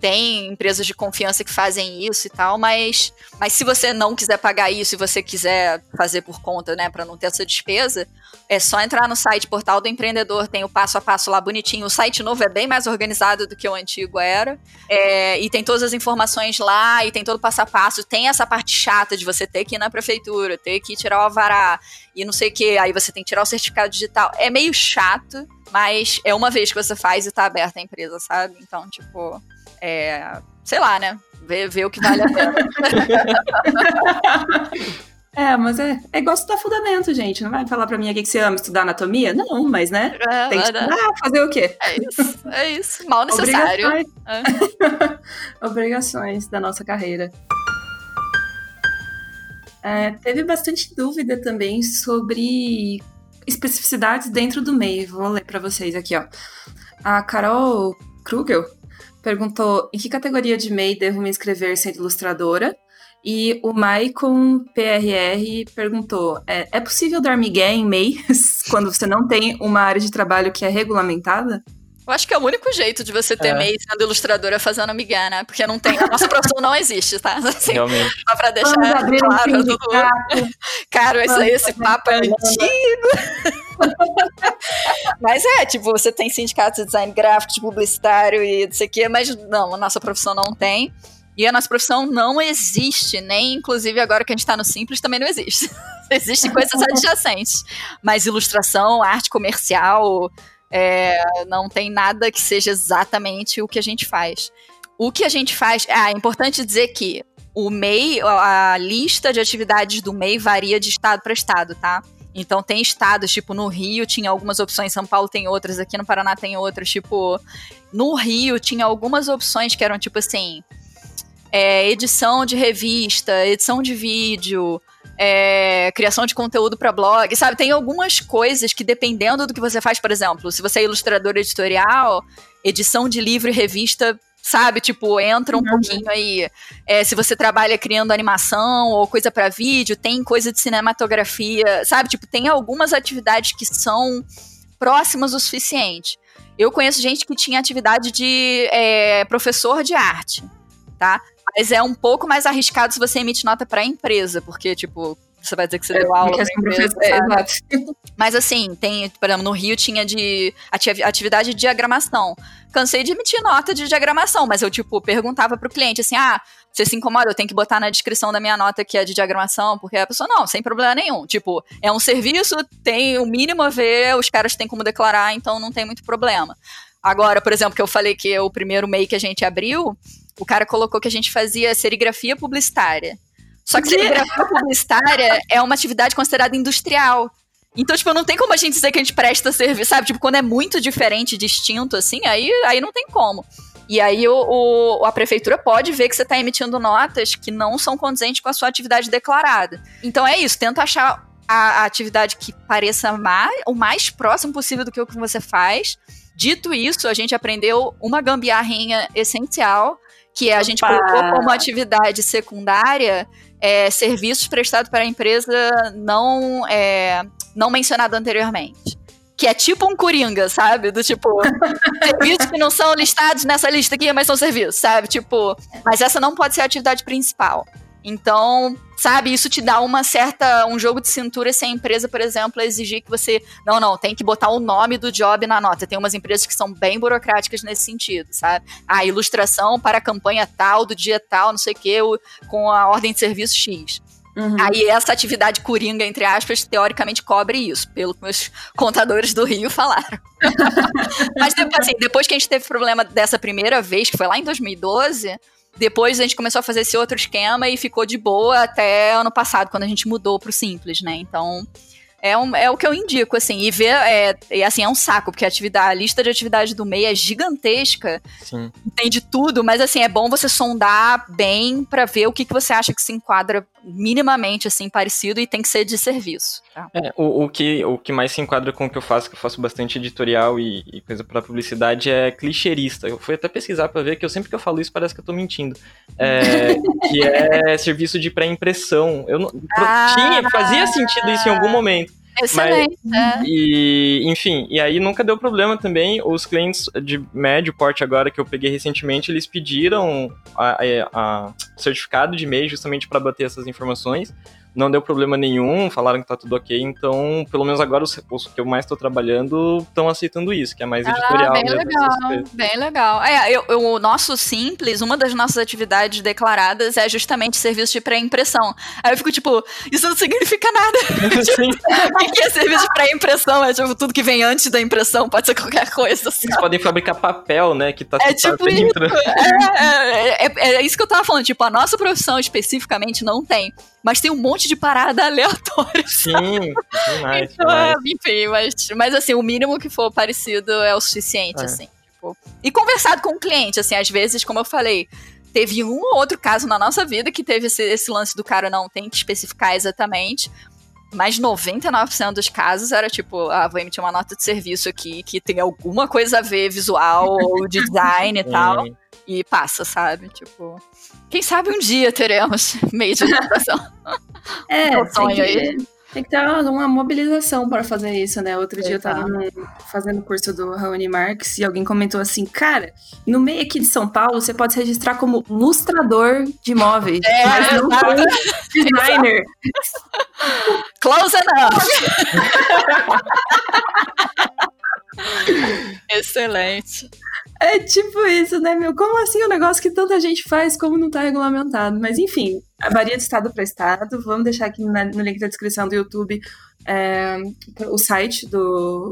tem empresas de confiança que fazem isso e tal, mas, mas se você não quiser pagar isso e você quiser fazer por conta, né, para não ter essa despesa, é só entrar no site Portal do Empreendedor, tem o passo a passo lá bonitinho. O site novo é bem mais organizado do que o antigo era, é, e tem todas as informações lá, e tem todo o passo a passo. Tem essa parte chata de você ter que ir na prefeitura, ter que tirar o avará, e não sei o que, aí você tem que tirar o certificado digital. É meio chato, mas é uma vez que você faz e tá aberta a empresa, sabe? Então, tipo, é, sei lá, né? Ver, ver o que vale a pena. [LAUGHS] É, mas é, é igual estudar fundamento, gente. Não vai falar pra mim aqui que você ama estudar anatomia? Não, mas né? É, tem que estudar, fazer o quê? É isso, é isso. Mal necessário. Obrigações, é. [LAUGHS] Obrigações da nossa carreira. É, teve bastante dúvida também sobre especificidades dentro do meio. Vou ler para vocês aqui, ó. A Carol Krugel perguntou em que categoria de MEI devo me inscrever sendo ilustradora. E o Maicon PRR perguntou: é, é possível dar migué em MEI [LAUGHS] quando você não tem uma área de trabalho que é regulamentada? Eu acho que é o único jeito de você ter é. MEI sendo ilustradora fazendo migué, né? Porque não tem. A nossa profissão não existe, tá? [LAUGHS] Assim, Realmente. Só pra deixar claro. [LAUGHS] Cara, esse, esse papo é antigo. [LAUGHS] mas é, tipo, você tem sindicatos de design gráfico, de publicitário e não sei o quê, mas não, a nossa profissão não tem. E a nossa profissão não existe, nem inclusive agora que a gente está no Simples também não existe. [LAUGHS] Existem coisas adjacentes. Mas ilustração, arte comercial, é, não tem nada que seja exatamente o que a gente faz. O que a gente faz. Ah, é importante dizer que o MEI, a lista de atividades do MEI varia de estado para estado, tá? Então tem estados, tipo, no Rio tinha algumas opções, São Paulo tem outras, aqui no Paraná tem outras, tipo, no Rio tinha algumas opções que eram tipo assim, é, edição de revista, edição de vídeo, é, criação de conteúdo para blog, sabe? Tem algumas coisas que, dependendo do que você faz, por exemplo, se você é ilustrador editorial, edição de livro e revista, sabe? Tipo, entra um uhum. pouquinho aí. É, se você trabalha criando animação ou coisa para vídeo, tem coisa de cinematografia, sabe? Tipo, tem algumas atividades que são próximas o suficiente. Eu conheço gente que tinha atividade de é, professor de arte, tá? Mas é um pouco mais arriscado se você emite nota para a empresa, porque, tipo, você vai dizer que você é, deu aula pra empresa. É, Mas assim, tem, por exemplo, no Rio tinha de atividade de diagramação. Cansei de emitir nota de diagramação, mas eu, tipo, perguntava pro cliente assim: ah, você se incomoda, eu tenho que botar na descrição da minha nota que é de diagramação, porque a pessoa, não, sem problema nenhum. Tipo, é um serviço, tem o mínimo a ver, os caras têm como declarar, então não tem muito problema. Agora, por exemplo, que eu falei que o primeiro MEI que a gente abriu, o cara colocou que a gente fazia serigrafia publicitária. Só que serigrafia [LAUGHS] publicitária é uma atividade considerada industrial. Então, tipo, não tem como a gente dizer que a gente presta serviço, sabe? Tipo, quando é muito diferente, distinto, assim, aí, aí não tem como. E aí o, o, a prefeitura pode ver que você está emitindo notas que não são condizentes com a sua atividade declarada. Então é isso, tenta achar a, a atividade que pareça mais, o mais próximo possível do que o que você faz. Dito isso, a gente aprendeu uma gambiarrinha essencial, que é a gente Opa. colocou como atividade secundária é, serviços prestados para a empresa não, é, não mencionado anteriormente que é tipo um coringa, sabe? Do tipo, [LAUGHS] serviços que não são listados nessa lista aqui, mas são serviços, sabe? Tipo, mas essa não pode ser a atividade principal. Então, sabe, isso te dá uma certa um jogo de cintura se a empresa, por exemplo, exigir que você, não, não, tem que botar o nome do job na nota. Tem umas empresas que são bem burocráticas nesse sentido, sabe? A ilustração para a campanha tal, do dia tal, não sei o que, com a ordem de serviço X. Uhum. Aí essa atividade coringa, entre aspas, teoricamente cobre isso, pelo que meus contadores do Rio falaram. [LAUGHS] Mas assim, depois que a gente teve problema dessa primeira vez, que foi lá em 2012, depois a gente começou a fazer esse outro esquema e ficou de boa até ano passado, quando a gente mudou pro simples, né? Então, é, um, é o que eu indico, assim, e ver, é, é, assim, é um saco, porque a, atividade, a lista de atividades do MEI é gigantesca, Sim. tem de tudo, mas assim, é bom você sondar bem para ver o que, que você acha que se enquadra minimamente, assim, parecido e tem que ser de serviço. Tá? É, o, o, que, o que mais se enquadra com o que eu faço, que eu faço bastante editorial e, e coisa para publicidade, é clicheirista. Eu fui até pesquisar para ver que eu sempre que eu falo isso parece que eu tô mentindo. É, [LAUGHS] que é serviço de pré-impressão. Eu não, ah, tinha, fazia sentido isso em algum momento. Excelente. Mas, é. E, enfim, e aí nunca deu problema também. Os clientes de médio porte agora que eu peguei recentemente, eles pediram a, a, a certificado de e-mail justamente para bater essas informações não deu problema nenhum, falaram que tá tudo ok, então, pelo menos agora os, os que eu mais tô trabalhando estão aceitando isso, que é mais ah, editorial. Bem legal, bem legal. É, eu, eu, o nosso Simples, uma das nossas atividades declaradas é justamente serviço de pré-impressão. Aí eu fico tipo, isso não significa nada. [LAUGHS] [LAUGHS] Sim. [LAUGHS] o que é serviço de pré-impressão? É tipo, tudo que vem antes da impressão, pode ser qualquer coisa. Eles podem fabricar papel, né, que tá É tipo isso. É, é, é, é isso que eu tava falando, tipo, a nossa profissão especificamente não tem mas tem um monte de parada [LAUGHS] aleatória. Sim, demais, então, demais. enfim, mas, mas assim, o mínimo que for parecido é o suficiente, é. assim. Tipo, e conversado com o cliente, assim, às vezes, como eu falei, teve um ou outro caso na nossa vida que teve esse, esse lance do cara não tem que especificar exatamente, mas 99% dos casos era tipo, ah, vou emitir uma nota de serviço aqui que tem alguma coisa a ver visual ou [LAUGHS] design e tal. E passa, sabe? Tipo. Quem sabe um dia teremos [LAUGHS] meio de adaptação. é, é sonho aí. Tem que ter uma mobilização para fazer isso, né? Outro dia eu tava no, fazendo curso do Raoni Marx e alguém comentou assim: cara, no meio aqui de São Paulo você pode se registrar como lustrador de imóveis, é, mas não como designer. Close enough! Excelente. É tipo isso, né, meu? Como assim um negócio que tanta gente faz, como não tá regulamentado? Mas enfim, varia de estado para estado. Vamos deixar aqui no link da descrição do YouTube é, o site do,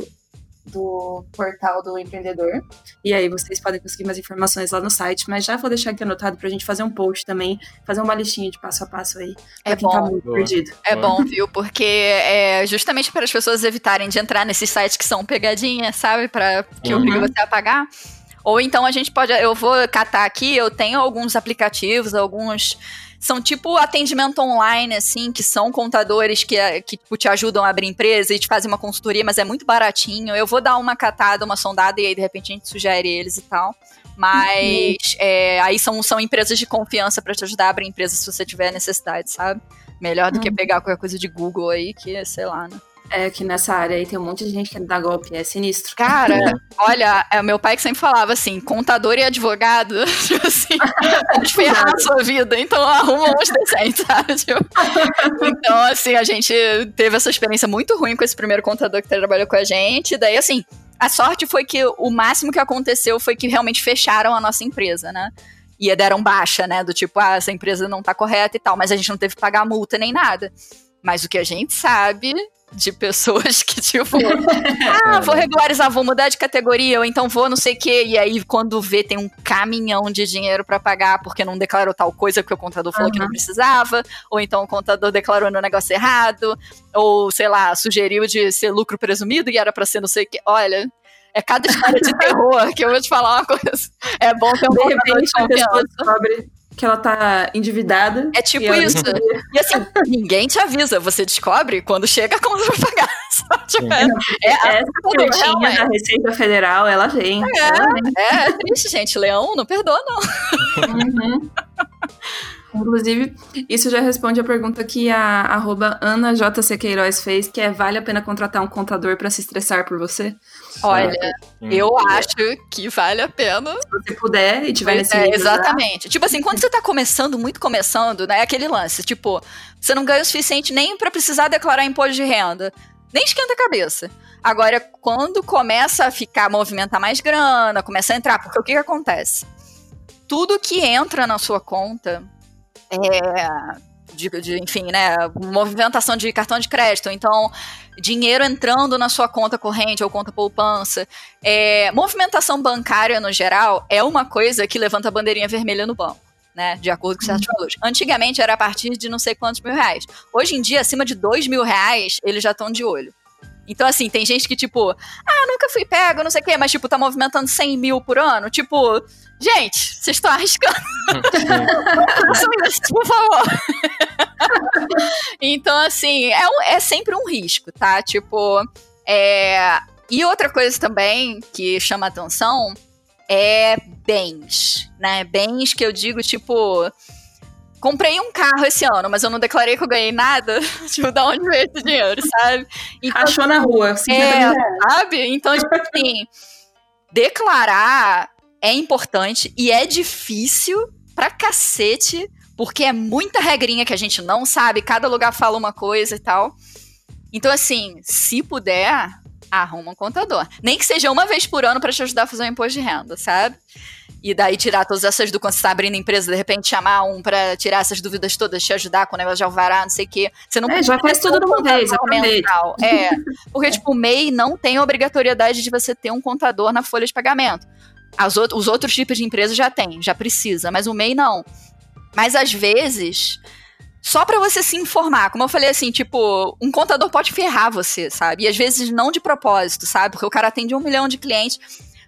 do portal do empreendedor. E aí vocês podem conseguir mais informações lá no site, mas já vou deixar aqui anotado pra gente fazer um post também, fazer uma listinha de passo a passo aí. É bom. Tá muito perdido. É bom, viu? Porque é justamente para as pessoas evitarem de entrar nesses sites que são pegadinhas, sabe? Para que uhum. obriga você a pagar. Ou então a gente pode. Eu vou catar aqui, eu tenho alguns aplicativos, alguns. São tipo atendimento online, assim, que são contadores que, que tipo, te ajudam a abrir empresa e te fazem uma consultoria, mas é muito baratinho. Eu vou dar uma catada, uma sondada, e aí de repente a gente sugere eles e tal. Mas uhum. é, aí são, são empresas de confiança para te ajudar a abrir empresa se você tiver necessidade, sabe? Melhor do uhum. que pegar qualquer coisa de Google aí, que sei lá, né? É que nessa área aí tem um monte de gente que dá golpe, é sinistro. Cara, olha, é o meu pai que sempre falava assim: contador e advogado, [LAUGHS] tipo assim, pode ferrar a sua vida, então arruma uns decentes, sabe? Tipo, então, assim, a gente teve essa experiência muito ruim com esse primeiro contador que trabalhou com a gente, daí, assim, a sorte foi que o máximo que aconteceu foi que realmente fecharam a nossa empresa, né? E deram baixa, né? Do tipo, ah, essa empresa não tá correta e tal, mas a gente não teve que pagar multa nem nada. Mas o que a gente sabe de pessoas que, tipo, [LAUGHS] ah, vou regularizar, vou mudar de categoria, ou então vou não sei o quê. E aí, quando vê, tem um caminhão de dinheiro para pagar porque não declarou tal coisa que o contador falou uhum. que não precisava, ou então o contador declarou no negócio errado, ou sei lá, sugeriu de ser lucro presumido e era para ser não sei o quê. Olha, é cada história de terror que eu vou te falar uma coisa. É bom ter um de repente, de confiança que ela tá endividada. É tipo isso. E assim, ninguém te avisa, você descobre quando chega a conta pra pagar. tipo, é, é, essa cartinha da Receita Federal, ela vem. É, ela vem. é, é triste, gente. Leão não perdoa, não. Uhum. Inclusive, isso já responde a pergunta que a arroba Ana JC Queiroz fez, que é vale a pena contratar um contador para se estressar por você? Olha, eu acho que vale a pena. Se você puder e tiver nesse é, Exatamente. Tipo assim, quando você tá começando, muito começando, né? É aquele lance, tipo, você não ganha o suficiente nem para precisar declarar imposto de renda. Nem esquenta a cabeça. Agora, quando começa a ficar, movimentar mais grana, começa a entrar, porque o que, que acontece? Tudo que entra na sua conta é, de, de, enfim, né, movimentação de cartão de crédito, então dinheiro entrando na sua conta corrente ou conta poupança, é, movimentação bancária no geral é uma coisa que levanta a bandeirinha vermelha no banco. Né, de acordo com certos uhum. valores. Antigamente era a partir de não sei quantos mil reais. Hoje em dia, acima de dois mil reais, eles já estão de olho. Então, assim, tem gente que, tipo, ah, nunca fui pego, não sei o quê, mas, tipo, tá movimentando 100 mil por ano. Tipo, gente, vocês estão arriscando. por favor. então, assim, é, um, é sempre um risco, tá? Tipo, é... E outra coisa também que chama atenção é bens, né? Bens que eu digo, tipo comprei um carro esse ano, mas eu não declarei que eu ganhei nada. [LAUGHS] tipo, da onde veio esse dinheiro, sabe? Então, Achou na rua. É, sabe? Então, tipo assim, declarar é importante e é difícil pra cacete, porque é muita regrinha que a gente não sabe, cada lugar fala uma coisa e tal. Então, assim, se puder, arruma um contador. Nem que seja uma vez por ano para te ajudar a fazer um imposto de renda, sabe? E daí tirar todas essas dúvidas, quando você está abrindo empresa, de repente chamar um para tirar essas dúvidas todas, te ajudar com o negócio de alvará, não sei o quê. Você não é, já faz tudo de uma vez, É, [LAUGHS] porque, tipo, o MEI não tem obrigatoriedade de você ter um contador na folha de pagamento. As os outros tipos de empresa já tem, já precisa, mas o MEI não. Mas às vezes, só para você se informar, como eu falei assim, tipo, um contador pode ferrar você, sabe? E às vezes não de propósito, sabe? Porque o cara atende um milhão de clientes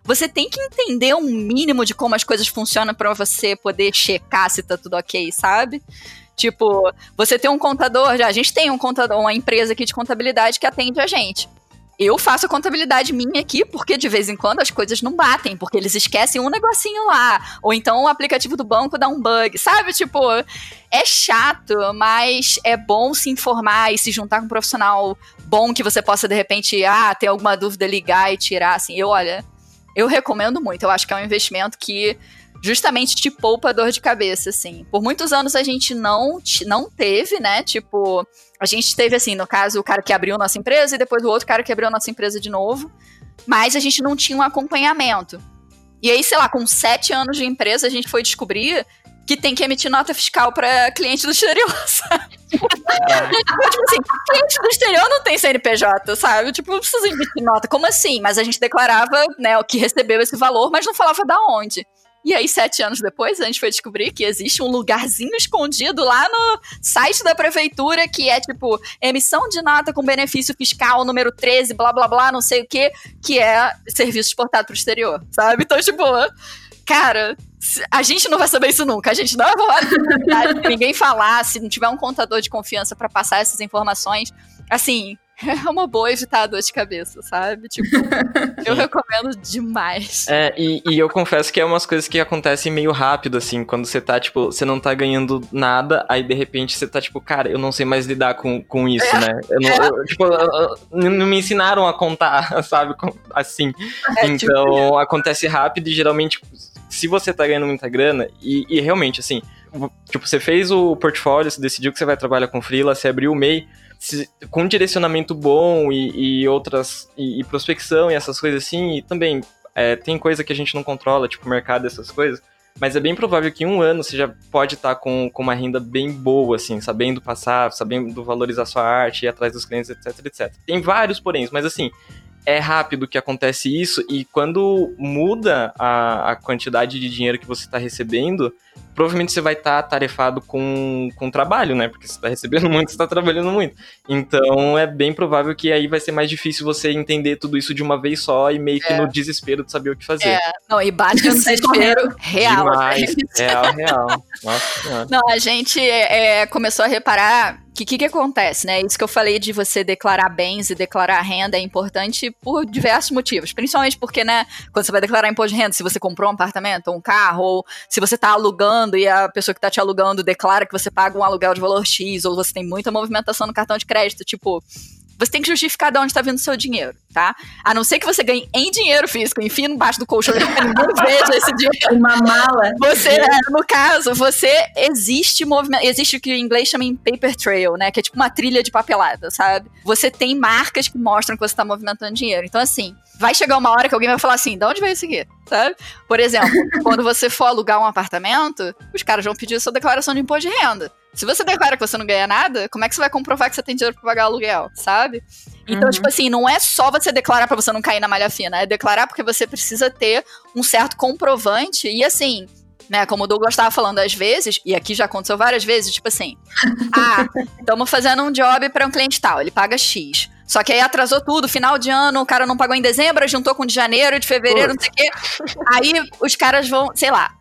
você tem que entender um mínimo de como as coisas funcionam para você poder checar se tá tudo ok, sabe? Tipo, você tem um contador, já a gente tem um contador, uma empresa aqui de contabilidade que atende a gente. Eu faço a contabilidade minha aqui, porque de vez em quando as coisas não batem, porque eles esquecem um negocinho lá. Ou então o aplicativo do banco dá um bug, [LAUGHS] sabe? Tipo, é chato, mas é bom se informar e se juntar com um profissional bom que você possa, de repente, ah, ter alguma dúvida, ligar e tirar. Assim, eu, olha, eu recomendo muito. Eu acho que é um investimento que justamente te poupa dor de cabeça, assim. Por muitos anos a gente não, não teve, né? Tipo, a gente teve, assim, no caso, o cara que abriu nossa empresa e depois o outro cara que abriu nossa empresa de novo. Mas a gente não tinha um acompanhamento. E aí, sei lá, com sete anos de empresa, a gente foi descobrir que tem que emitir nota fiscal para cliente do exterior, [LAUGHS] sabe? tipo assim, cliente do exterior não tem CNPJ, sabe? Tipo, não precisa emitir nota. Como assim? Mas a gente declarava, né, o que recebeu esse valor, mas não falava da onde. E aí, sete anos depois, a gente foi descobrir que existe um lugarzinho escondido lá no site da prefeitura que é tipo emissão de nota com benefício fiscal número 13, blá blá blá, não sei o que, que é serviço exportado pro exterior, sabe? Então, tipo, cara, a gente não vai saber isso nunca. A gente não vai [LAUGHS] se ninguém falar, se não tiver um contador de confiança para passar essas informações. Assim, [LAUGHS] é uma boa evitar a dor de cabeça, sabe? Tipo, [LAUGHS] eu recomendo demais. É, e, e, eu confesso que é umas coisas que acontecem meio rápido, assim, quando você tá, tipo, você não tá ganhando nada, aí de repente você tá, tipo, cara, eu não sei mais lidar com, com isso, é, né? Eu não, eu, tipo, não me ensinaram a contar, [LAUGHS] sabe? Assim. É, tipo então, tipo... acontece rápido e geralmente se você tá ganhando muita grana, e, e, realmente, assim, tipo, você fez o portfólio, você decidiu que você vai trabalhar com freela, você abriu o MEI, se, com direcionamento bom e, e outras, e, e, prospecção e essas coisas assim, e também é, tem coisa que a gente não controla, tipo mercado, essas coisas, Mas é bem provável que em um ano você já pode estar tá com, com uma renda bem boa, assim, sabendo passar, sabendo valorizar sua arte, ir atrás dos clientes, etc, etc. Tem vários poréns, mas assim, é rápido que acontece isso e quando muda a, a quantidade de dinheiro que você está recebendo, provavelmente você vai estar tá tarefado com, com trabalho, né? Porque você está recebendo [LAUGHS] muito, você está trabalhando muito. Então é bem provável que aí vai ser mais difícil você entender tudo isso de uma vez só e meio que é. no desespero de saber o que fazer. É, não, e bate um desespero real. Demais, real, real. Nossa Não, a gente é, começou a reparar que o que, que, acontece, né? Isso que eu falei de você declarar bens e declarar renda é importante por diversos motivos. Principalmente porque, né, quando você vai declarar imposto de renda, se você comprou um apartamento ou um carro, ou se você está alugando e a pessoa que está te alugando declara que você paga um aluguel de valor X, ou você tem muita movimentação no cartão de crédito, tipo, você tem que justificar de onde está vindo o seu dinheiro, tá? A não ser que você ganhe em dinheiro físico, enfim, embaixo do colchão, ninguém veja esse dinheiro. [LAUGHS] Uma mala. Você, é, no caso, você existe movimento, existe o que em inglês chama em paper trail, né? Que é tipo uma trilha de papelada, sabe? Você tem marcas que mostram que você está movimentando dinheiro. Então, assim, vai chegar uma hora que alguém vai falar assim, de onde veio isso aqui? Sabe? Por exemplo, [LAUGHS] quando você for alugar um apartamento, os caras vão pedir a sua declaração de imposto de renda. Se você declara que você não ganha nada, como é que você vai comprovar que você tem dinheiro pra pagar aluguel, sabe? Então, uhum. tipo assim, não é só você declarar para você não cair na malha fina, é declarar porque você precisa ter um certo comprovante e assim, né, como o Douglas estava falando às vezes, e aqui já aconteceu várias vezes, tipo assim, [LAUGHS] ah, estamos fazendo um job para um cliente tal, ele paga X. Só que aí atrasou tudo, final de ano, o cara não pagou em dezembro, juntou com de janeiro, de fevereiro, não sei o quê. Aí os caras vão, sei lá,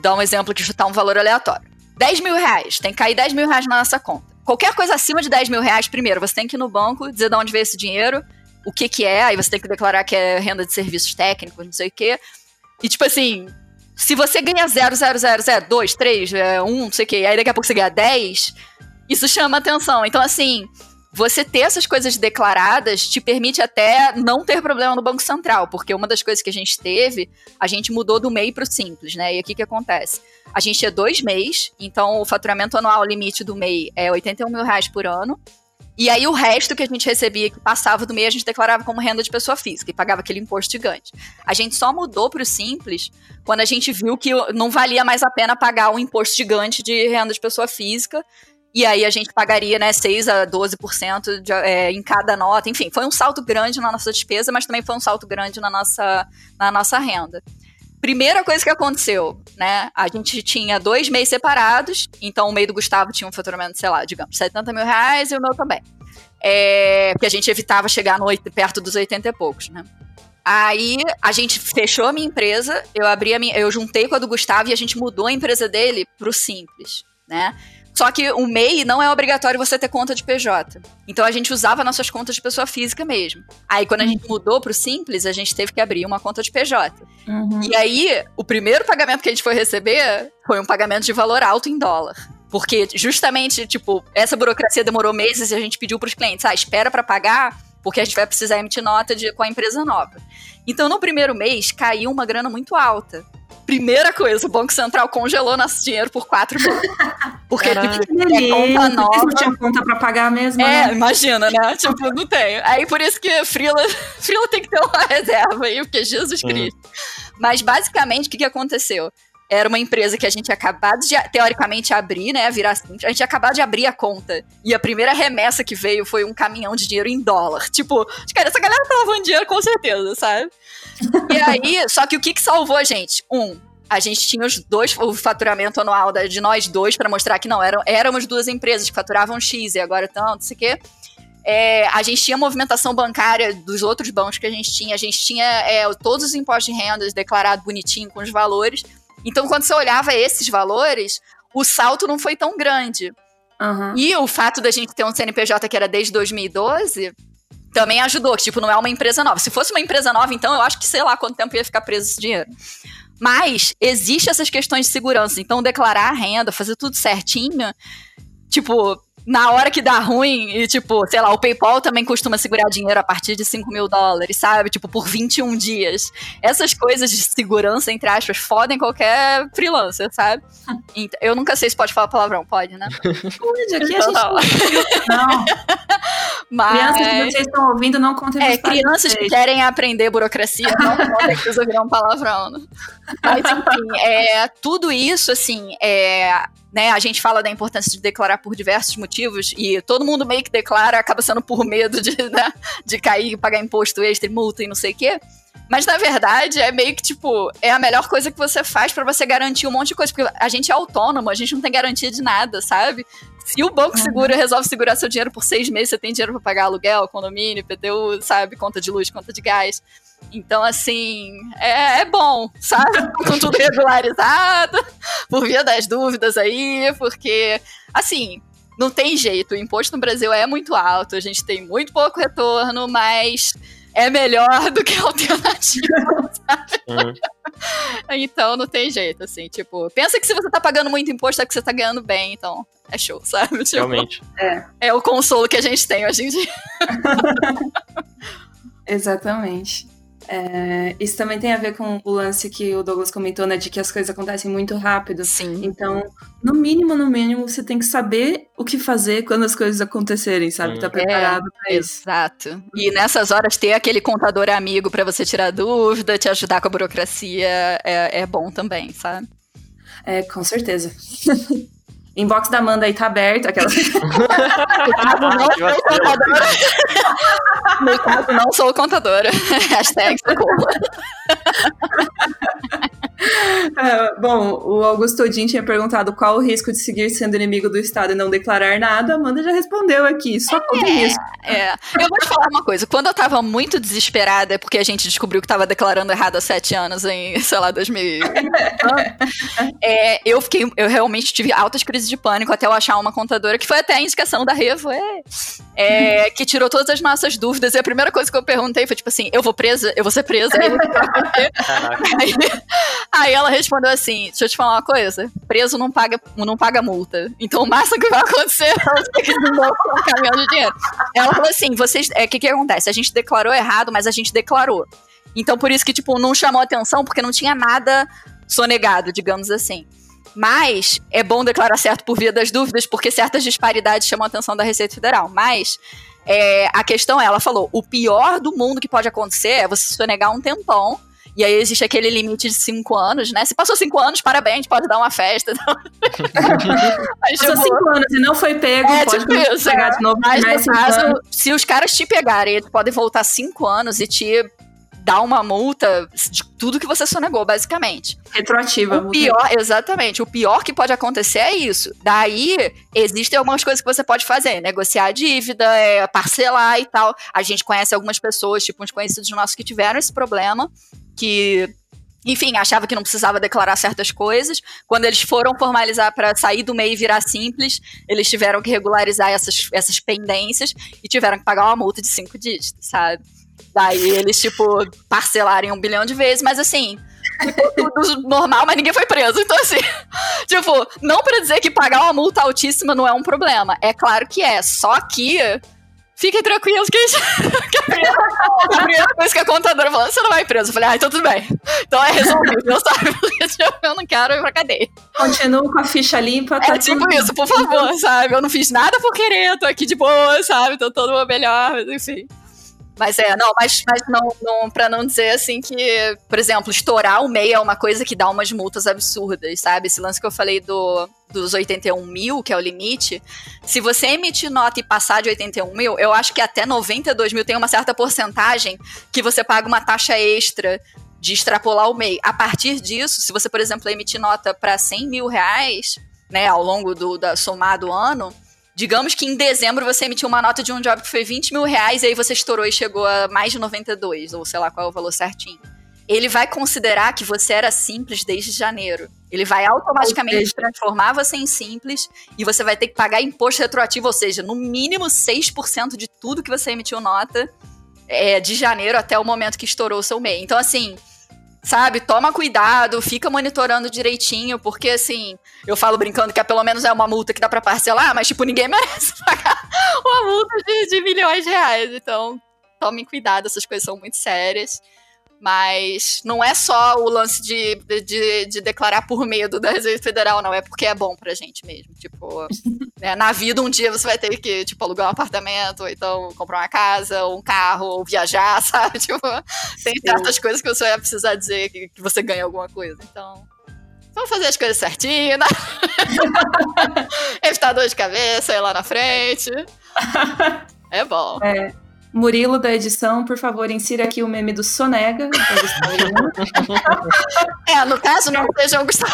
dar um exemplo que chutar um valor aleatório. 10 mil reais. Tem que cair 10 mil reais na nossa conta. Qualquer coisa acima de 10 mil reais, primeiro, você tem que ir no banco, dizer de onde veio esse dinheiro, o que que é, aí você tem que declarar que é renda de serviços técnicos, não sei o quê. E tipo assim, se você ganha 0, 0, 0, 0, 2, 3, 1, não sei o quê, aí daqui a pouco você ganha 10, isso chama atenção. Então, assim, você ter essas coisas declaradas te permite até não ter problema no Banco Central, porque uma das coisas que a gente teve, a gente mudou do MEI para o Simples, né? E aqui que acontece? A gente tinha dois MEIs, então o faturamento anual limite do MEI é 81 mil reais por ano. E aí o resto que a gente recebia, que passava do MEI, a gente declarava como renda de pessoa física e pagava aquele imposto gigante. A gente só mudou para o Simples quando a gente viu que não valia mais a pena pagar um imposto gigante de renda de pessoa física e aí a gente pagaria, né, 6 a 12% de, é, em cada nota. Enfim, foi um salto grande na nossa despesa, mas também foi um salto grande na nossa, na nossa renda. Primeira coisa que aconteceu, né? A gente tinha dois meses separados, então o meio do Gustavo tinha um faturamento, sei lá, digamos, 70 mil reais e o meu também. É, porque a gente evitava chegar no, perto dos 80 e poucos, né? Aí a gente fechou a minha empresa, eu abri a minha, eu juntei com a do Gustavo e a gente mudou a empresa dele pro simples, né? Só que o MEI não é obrigatório você ter conta de PJ. Então a gente usava nossas contas de pessoa física mesmo. Aí quando a gente uhum. mudou pro Simples, a gente teve que abrir uma conta de PJ. Uhum. E aí, o primeiro pagamento que a gente foi receber foi um pagamento de valor alto em dólar. Porque justamente, tipo, essa burocracia demorou meses e a gente pediu pros clientes, ah, espera para pagar, porque a gente vai precisar emitir nota de, com a empresa nova. Então, no primeiro mês, caiu uma grana muito alta. Primeira coisa, o Banco Central congelou nosso dinheiro por quatro meses. Porque Caraca. tipo, é conta nova. Não tinha conta pra pagar mesmo, É, né? imagina, né? [LAUGHS] tipo, não tem. Aí por isso que Frila, [LAUGHS] Frila tem que ter uma reserva aí, porque Jesus uhum. Cristo. Mas basicamente, o que, que aconteceu? Era uma empresa que a gente tinha acabado de, teoricamente, abrir, né? Virar simples. A gente tinha acabado de abrir a conta. E a primeira remessa que veio foi um caminhão de dinheiro em dólar. Tipo, cara, essa galera tá lavando dinheiro com certeza, sabe? E aí, só que o que, que salvou a gente? Um, a gente tinha os dois, o faturamento anual de nós dois para mostrar que não, eram, éramos duas empresas que faturavam X e agora tanto, não sei o quê. É, a gente tinha movimentação bancária dos outros bancos que a gente tinha, a gente tinha é, todos os impostos de rendas declarados bonitinho com os valores. Então, quando você olhava esses valores, o salto não foi tão grande. Uhum. E o fato da gente ter um CNPJ que era desde 2012 também ajudou, que, tipo, não é uma empresa nova. Se fosse uma empresa nova, então eu acho que sei lá quanto tempo ia ficar preso esse dinheiro. Mas existe essas questões de segurança. Então, declarar a renda, fazer tudo certinho, tipo, na hora que dá ruim, e tipo, sei lá, o PayPal também costuma segurar dinheiro a partir de 5 mil dólares, sabe? Tipo, por 21 dias. Essas coisas de segurança, entre aspas, fodem qualquer freelancer, sabe? [LAUGHS] Então, eu nunca sei se pode falar palavrão, pode, né? Pode, aqui a gente não. Mas... [LAUGHS] Crianças que vocês estão ouvindo, não contem É, crianças que querem aprender burocracia, não contem que um palavrão. Né? Mas, enfim, é, tudo isso, assim, é, né, a gente fala da importância de declarar por diversos motivos e todo mundo meio que declara, acaba sendo por medo de, né, de cair, pagar imposto extra, multa e não sei o quê. Mas na verdade é meio que tipo, é a melhor coisa que você faz para você garantir um monte de coisa. Porque a gente é autônomo, a gente não tem garantia de nada, sabe? Se o banco segura resolve segurar seu dinheiro por seis meses, você tem dinheiro para pagar aluguel, condomínio, PTU, sabe? Conta de luz, conta de gás. Então, assim, é, é bom, sabe? [LAUGHS] Com tudo regularizado, por via das dúvidas aí, porque, assim, não tem jeito. O imposto no Brasil é muito alto, a gente tem muito pouco retorno, mas é melhor do que a alternativa, [LAUGHS] sabe? Uhum. Então não tem jeito, assim, tipo, pensa que se você tá pagando muito imposto é que você tá ganhando bem, então é show, sabe? Tipo, Realmente. É. é o consolo que a gente tem hoje em dia. [LAUGHS] Exatamente. É, isso também tem a ver com o lance que o Douglas comentou, né? De que as coisas acontecem muito rápido. Sim. Então, no mínimo, no mínimo, você tem que saber o que fazer quando as coisas acontecerem, sabe? Sim. Tá preparado é, pra isso. Exato. E nessas horas, ter aquele contador amigo para você tirar dúvida, te ajudar com a burocracia, é, é bom também, sabe? É, com certeza. [LAUGHS] Inbox da Amanda aí tá aberto. Aquela... [LAUGHS] [LAUGHS] no caso, não sou contadora. [LAUGHS] Hashtag socorro. [LAUGHS] Uh, bom, o Augusto Odin tinha perguntado qual o risco de seguir sendo inimigo do Estado e não declarar nada. Amanda já respondeu aqui. Só conta é, isso. É. Eu vou te falar uma coisa. Quando eu tava muito desesperada, porque a gente descobriu que tava declarando errado há sete anos, em, sei lá, 2000. [LAUGHS] é, eu fiquei. Eu realmente tive altas crises de pânico até eu achar uma contadora, que foi até a indicação da Revo, é, é, que tirou todas as nossas dúvidas. E a primeira coisa que eu perguntei foi tipo assim: eu vou presa? Eu vou ser presa? [LAUGHS] Aí, Aí ela respondeu assim: deixa eu te falar uma coisa: preso não paga, não paga multa. Então o máximo que vai acontecer é que [LAUGHS] não um caminhão de dinheiro. Ela falou assim: vocês. O é, que, que acontece? A gente declarou errado, mas a gente declarou. Então por isso que, tipo, não chamou atenção, porque não tinha nada sonegado, digamos assim. Mas é bom declarar certo por via das dúvidas, porque certas disparidades chamam a atenção da Receita Federal. Mas é, a questão é, ela falou, o pior do mundo que pode acontecer é você sonegar um tempão e aí existe aquele limite de cinco anos, né? Se passou cinco anos, parabéns, pode dar uma festa. [LAUGHS] Mas, passou tipo, cinco anos e não foi pego, é, pode tipo isso, pegar é. de novo. Mas no caso, anos. se os caras te pegarem, eles podem voltar cinco anos e te dar uma multa de tudo que você sonegou, basicamente. Retroativa. O pior, exatamente. O pior que pode acontecer é isso. Daí, existem algumas coisas que você pode fazer. Negociar a dívida, é, parcelar e tal. A gente conhece algumas pessoas, tipo uns conhecidos nossos que tiveram esse problema que enfim, achava que não precisava declarar certas coisas. Quando eles foram formalizar para sair do MEI e virar simples, eles tiveram que regularizar essas, essas pendências e tiveram que pagar uma multa de cinco dígitos, sabe? Daí eles, tipo, parcelarem um bilhão de vezes, mas assim, ficou tudo normal, mas ninguém foi preso. Então, assim, [LAUGHS] tipo, não para dizer que pagar uma multa altíssima não é um problema. É claro que é, só que fiquem tranquilos [LAUGHS] que, a, primeira, a, primeira, coisa que a contadora falou, você não vai preso. Eu falei, ah, então tudo bem. Então é resolvido, sabe? [LAUGHS] Tipo, eu não quero ir pra cadeia. Continuo com a ficha limpa. Tá é tipo tudo... isso, por favor, sabe? Eu não fiz nada por querer, tô aqui de boa, sabe? Tô todo melhor, enfim. Mas é, não, mas, mas não, não, pra não dizer assim que, por exemplo, estourar o MEI é uma coisa que dá umas multas absurdas, sabe? Esse lance que eu falei do, dos 81 mil, que é o limite, se você emitir nota e passar de 81 mil, eu acho que até 92 mil tem uma certa porcentagem que você paga uma taxa extra de extrapolar o MEI. A partir disso, se você, por exemplo, emitir nota para 100 mil reais, né, ao longo do da, somado ano, Digamos que em dezembro você emitiu uma nota de um job que foi 20 mil reais e aí você estourou e chegou a mais de 92, ou sei lá qual é o valor certinho. Ele vai considerar que você era simples desde janeiro. Ele vai automaticamente transformar você em simples e você vai ter que pagar imposto retroativo, ou seja, no mínimo 6% de tudo que você emitiu nota é, de janeiro até o momento que estourou o seu MEI. Então, assim, sabe? Toma cuidado, fica monitorando direitinho, porque assim, eu falo brincando que é, pelo menos é uma multa que dá pra parcelar, mas tipo, ninguém [LAUGHS] merece pagar uma multa de, de milhões de reais. Então, tomem cuidado, essas coisas são muito sérias. Mas não é só o lance de, de, de, declarar por medo da Receita Federal, não. É porque é bom pra gente mesmo. Tipo, [LAUGHS] né, na vida um dia você vai ter que, tipo, alugar um apartamento, ou então comprar uma casa, ou um carro, ou viajar, [LAUGHS] sabe? Tipo, tem certas coisas que você vai precisar dizer que, que você ganha alguma coisa. Então, vamos fazer as coisas certinho, né? [LAUGHS] Evitar dor de cabeça aí lá na frente. É bom. É. Murilo da edição, por favor, insira aqui o meme do Sonega. [LAUGHS] é, no caso, não seja o Gustavo.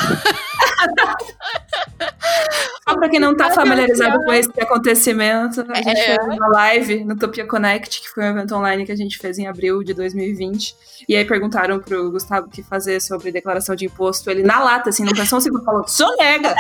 Só para quem não está familiarizado com esse acontecimento, a gente é. fez uma live no Topia Connect, que foi um evento online que a gente fez em abril de 2020. E aí perguntaram pro Gustavo o que fazer sobre declaração de imposto. Ele, na lata, assim, não pensou um segundo, falou, sonega!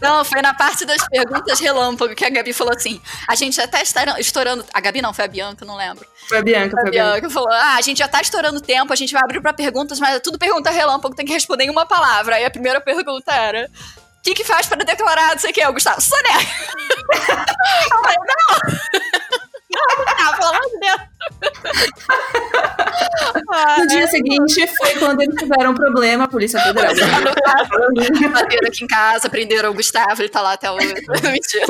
não, foi na parte das perguntas relâmpago que a Gabi falou assim, a gente já tá estourando... A Gabi não, foi a Bianca, não lembro. Foi a Bianca, foi a Bianca. Bianca falou, ah, a gente já tá estourando tempo, a gente vai abrir para perguntas, mas é tudo pergunta relâmpago, tem que responder em uma palavra. Aí a primeira pergunta era o que, que faz para declarar não sei o que? O Gustavo, sonega! eu falei, não! Não, pelo amor de Deus. No dia seguinte foi quando eles tiveram um problema, a Polícia Federal. Bateram aqui em casa, prenderam o Gustavo, ele tá lá até hoje. [LAUGHS] Mentira.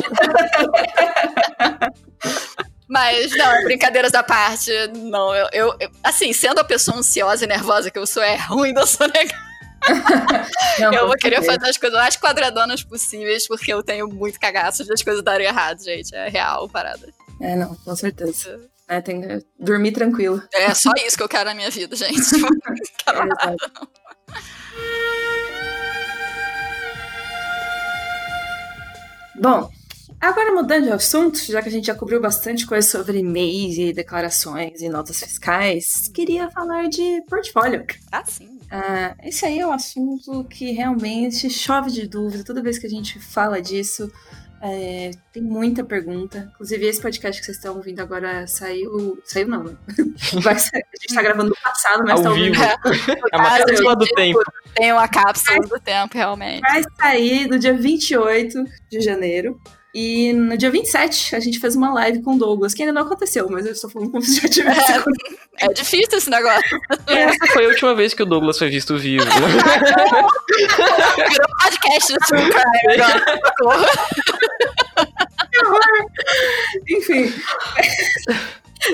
Mas, não, brincadeiras da parte, não, eu, eu, eu, assim, sendo a pessoa ansiosa e nervosa que eu sou, é ruim da sonegar. [LAUGHS] Não, eu vou querer fazer as coisas mais quadradonas possíveis, porque eu tenho muito cagaço de as coisas darem errado, gente. É real parada. É, não, com certeza. É, tem que dormir tranquilo. É só isso que eu quero na minha vida, gente. [LAUGHS] Quero é, nada. Bom, Agora, mudando de assunto, já que a gente já cobriu bastante coisa sobre MEIs e declarações e notas fiscais, queria falar de portfólio. Ah, sim. Uh, esse aí é um assunto que realmente chove de dúvida. Toda vez que a gente fala disso, é, tem muita pergunta. Inclusive, esse podcast que vocês estão ouvindo agora saiu. Saiu não, né? [LAUGHS] Vai sair. A gente está gravando no passado, mas está ouvindo. [LAUGHS] É uma cápsula do tempo. Tem uma cápsula do tempo, realmente. Vai sair no dia 28 de janeiro. E no dia 27, a gente fez uma live com o Douglas, que ainda não aconteceu, mas eu estou falando como [LAUGHS] se já tivesse é, é difícil esse negócio. Essa foi a última vez que o Douglas foi visto vivo. [LAUGHS] Virou podcast do True Enfim.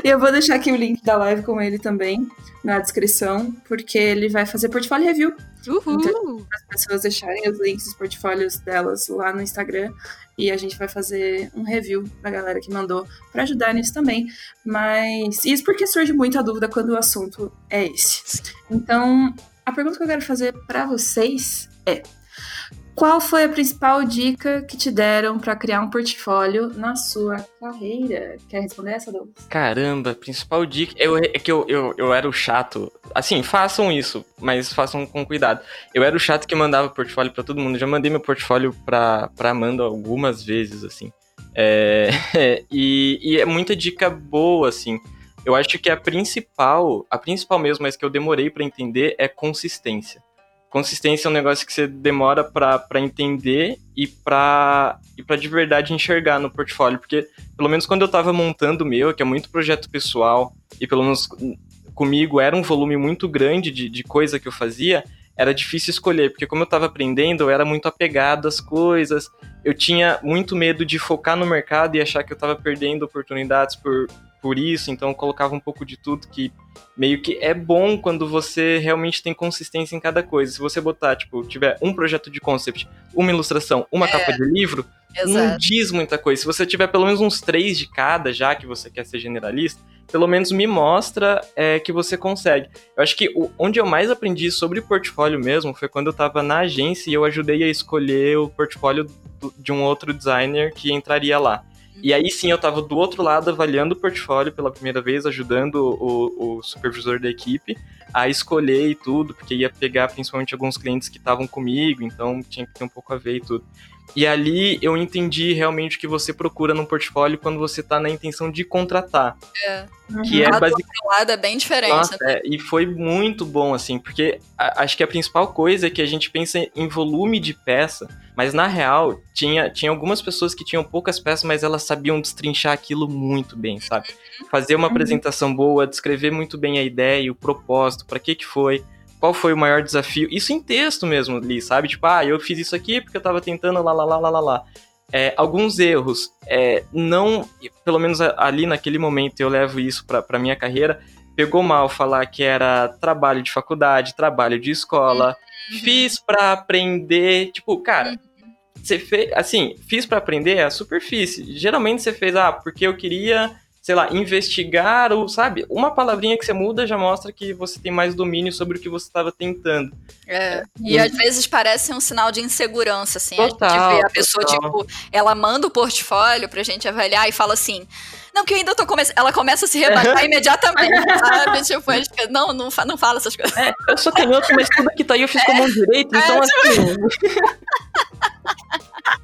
E eu vou deixar aqui o link da live com ele também na descrição, porque ele vai fazer portfólio review. Uhul. Então, as pessoas deixarem os links dos portfólios delas lá no Instagram e a gente vai fazer um review da galera que mandou para ajudar nisso também. Mas isso porque surge muita dúvida quando o assunto é esse. Então, a pergunta que eu quero fazer para vocês é: qual foi a principal dica que te deram para criar um portfólio na sua carreira? Quer responder essa, Douglas? Caramba, principal dica. Eu, é que eu, eu, eu era o chato. Assim, façam isso, mas façam com cuidado. Eu era o chato que mandava portfólio para todo mundo. Já mandei meu portfólio pra Amanda algumas vezes, assim. É, [LAUGHS] e, e é muita dica boa, assim. Eu acho que a principal, a principal mesmo, mas que eu demorei para entender é consistência consistência é um negócio que você demora para entender e para e pra de verdade enxergar no portfólio. Porque, pelo menos quando eu estava montando o meu, que é muito projeto pessoal, e pelo menos comigo era um volume muito grande de, de coisa que eu fazia, era difícil escolher, porque como eu estava aprendendo, eu era muito apegado às coisas, eu tinha muito medo de focar no mercado e achar que eu estava perdendo oportunidades por, por isso, então eu colocava um pouco de tudo que meio que é bom quando você realmente tem consistência em cada coisa. Se você botar, tipo, tiver um projeto de concept, uma ilustração, uma é, capa de livro, exato. não diz muita coisa. Se você tiver pelo menos uns três de cada, já que você quer ser generalista, pelo menos me mostra é, que você consegue. Eu acho que o, onde eu mais aprendi sobre portfólio mesmo foi quando eu estava na agência e eu ajudei a escolher o portfólio de um outro designer que entraria lá. E aí sim eu estava do outro lado avaliando o portfólio pela primeira vez, ajudando o, o, supervisor da equipe a escolher e tudo, porque ia pegar principalmente alguns clientes que estavam comigo, então tinha que ter um pouco a ver e tudo. E ali eu entendi realmente o que você procura num portfólio quando você tá na intenção de contratar. É. Que é Lado basic... outro lado é bem diferente. Nossa, né? é, e foi muito bom, assim, porque a- acho que a principal coisa é que a gente pensa em volume de peça, mas na real, tinha, tinha algumas pessoas que tinham poucas peças, mas elas sabiam destrinchar aquilo muito bem, sabe? Fazer uma Uhum. apresentação boa, descrever muito bem a ideia, o propósito, pra que que foi, qual foi o maior desafio, isso em texto mesmo ali, sabe? Tipo, ah, eu fiz isso aqui porque eu tava tentando lá, lá, lá, lá, lá, lá. É, alguns erros, é, não, pelo menos ali naquele momento eu levo isso pra, pra minha carreira, pegou mal falar que era trabalho de faculdade, trabalho de escola, fiz pra aprender, tipo, cara, você fez, assim, fiz pra aprender é a superfície. Geralmente você fez, ah, porque eu queria, sei lá, investigar, ou sabe, uma palavrinha que você muda já mostra que você tem mais domínio sobre o que você estava tentando. É. E às vezes parece um sinal de insegurança, assim. a gente Total, vê a pessoa, total. tipo, ela manda o portfólio pra gente avaliar e fala assim. Não, que eu ainda tô começando. Ela começa a se rebaixar [LAUGHS] imediatamente, sabe? Tipo, gente não, não, fa- não fala essas coisas. É, eu sou canhoto, mas tudo que tá aí eu fiz com a mão direita, então assim. [LAUGHS] [LAUGHS]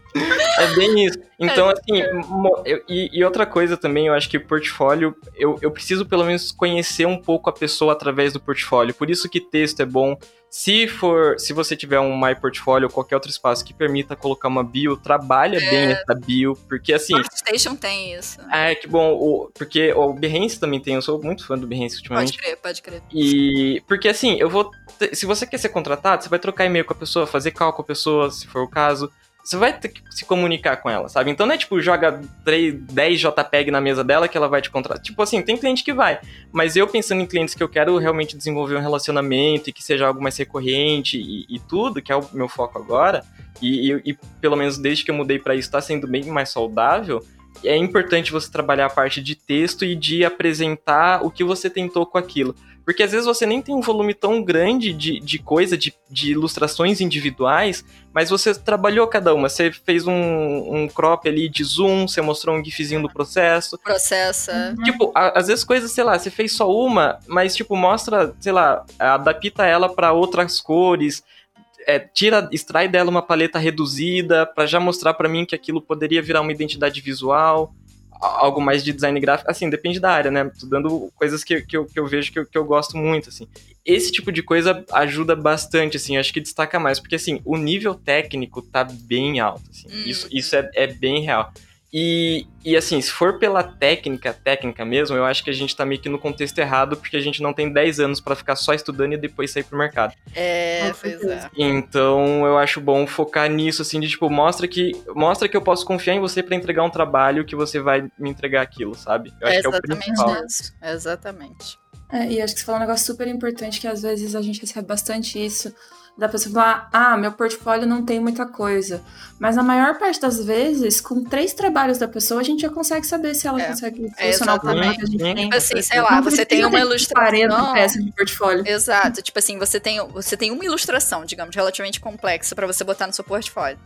É bem isso. Então, assim, mo- eu- e, e outra coisa também, eu acho que o portfólio, eu, eu preciso pelo menos conhecer um pouco a pessoa através do portfólio. Por isso que texto é bom. Se for, se você tiver um My Portfólio ou qualquer outro espaço que permita colocar uma bio, trabalha bem essa bio, porque assim, Station tem isso. é que bom, o, porque o Behance também tem, eu sou muito fã do Behance ultimamente. Pode crer, pode crer. E porque assim, eu vou. Se você quer ser contratado, você vai trocar e-mail com a pessoa, fazer call com a pessoa, se for o caso. Você vai ter que se comunicar com ela, sabe? Então não é tipo, joga 3, 10 JPEG na mesa dela que ela vai te contratar. Tipo assim, tem cliente que vai. Mas eu pensando em clientes que eu quero realmente desenvolver um relacionamento e que seja algo mais recorrente e, e tudo, que é o meu foco agora, e, e- e pelo menos desde que eu mudei pra isso, tá sendo bem mais saudável. É importante você trabalhar a parte de texto e de apresentar o que você tentou com aquilo. Porque às vezes você nem tem um volume tão grande de, de coisa, de, de ilustrações individuais, mas você trabalhou cada uma. Você fez um, um crop ali de zoom, você mostrou um gifzinho do processo. Processa. Tipo, a- às vezes coisas, sei lá, você fez só uma, mas tipo, mostra, sei lá, adapta ela pra outras cores. é, tira, extrai dela uma paleta reduzida pra já mostrar pra mim que aquilo poderia virar uma identidade visual, algo mais de design gráfico, assim, depende da área, né? Tô dando coisas que, que, eu, que eu vejo que eu, que eu gosto muito, assim. Esse tipo de coisa ajuda bastante, assim, acho que destaca mais, porque, assim, o nível técnico tá bem alto, assim, Hum. isso, isso é, é bem real. E, e assim, se for pela técnica, técnica mesmo, eu acho que a gente tá meio que no contexto errado, porque a gente não tem 10 anos pra ficar só estudando e depois sair pro mercado. É, pois é. Então, eu acho bom focar nisso, assim, de tipo, mostra que, mostra que eu posso confiar em você pra entregar um trabalho que você vai me entregar aquilo, sabe? Eu acho É que é o exatamente principal. isso. Exatamente. É, e acho que você falou um negócio super importante que às vezes a gente recebe bastante isso. Da pessoa falar, ah, meu portfólio não tem muita coisa. Mas na maior parte das vezes, com três trabalhos da pessoa, a gente já consegue saber se ela É, consegue é solucionar o problema que a gente exatamente. tem. Tipo assim, sei lá, você tem uma ilustração. 40 peças de portfólio. Exato, tipo assim, você tem, você tem uma ilustração, digamos, relativamente complexa pra você botar no seu portfólio.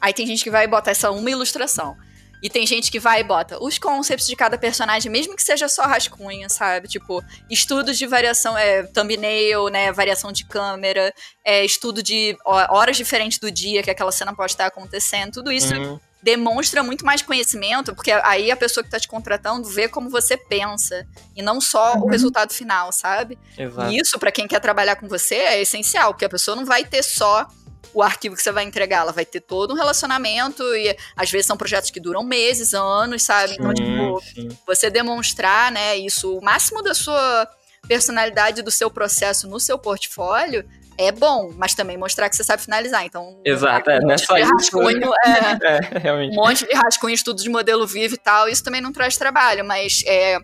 Aí tem gente que vai botar essa uma ilustração. E tem gente que vai e bota os concepts de cada personagem, mesmo que seja só rascunho, sabe? Tipo, estudos de variação, é, thumbnail, né? Variação de câmera, é, estudo de ho- horas diferentes do dia que aquela cena pode estar acontecendo. Tudo isso Hum, demonstra muito mais conhecimento, porque aí a pessoa que tá te contratando vê como você pensa. E não só o Uhum. resultado final, sabe? exato. E isso, pra quem quer trabalhar com você, é essencial, porque a pessoa não vai ter só o arquivo que você vai entregar, ela vai ter todo um relacionamento e às vezes são projetos que duram meses, anos, sabe? Então, tipo, Sim, sim. você demonstrar, né, isso, o máximo da sua personalidade do seu processo no seu portfólio é bom, mas também mostrar que você sabe finalizar. Então, Exato, é, um não é monte só de isso, rascunho, é, [LAUGHS] É, realmente. um monte de rascunho, estudo de modelo vivo e tal, isso também não traz trabalho, mas é,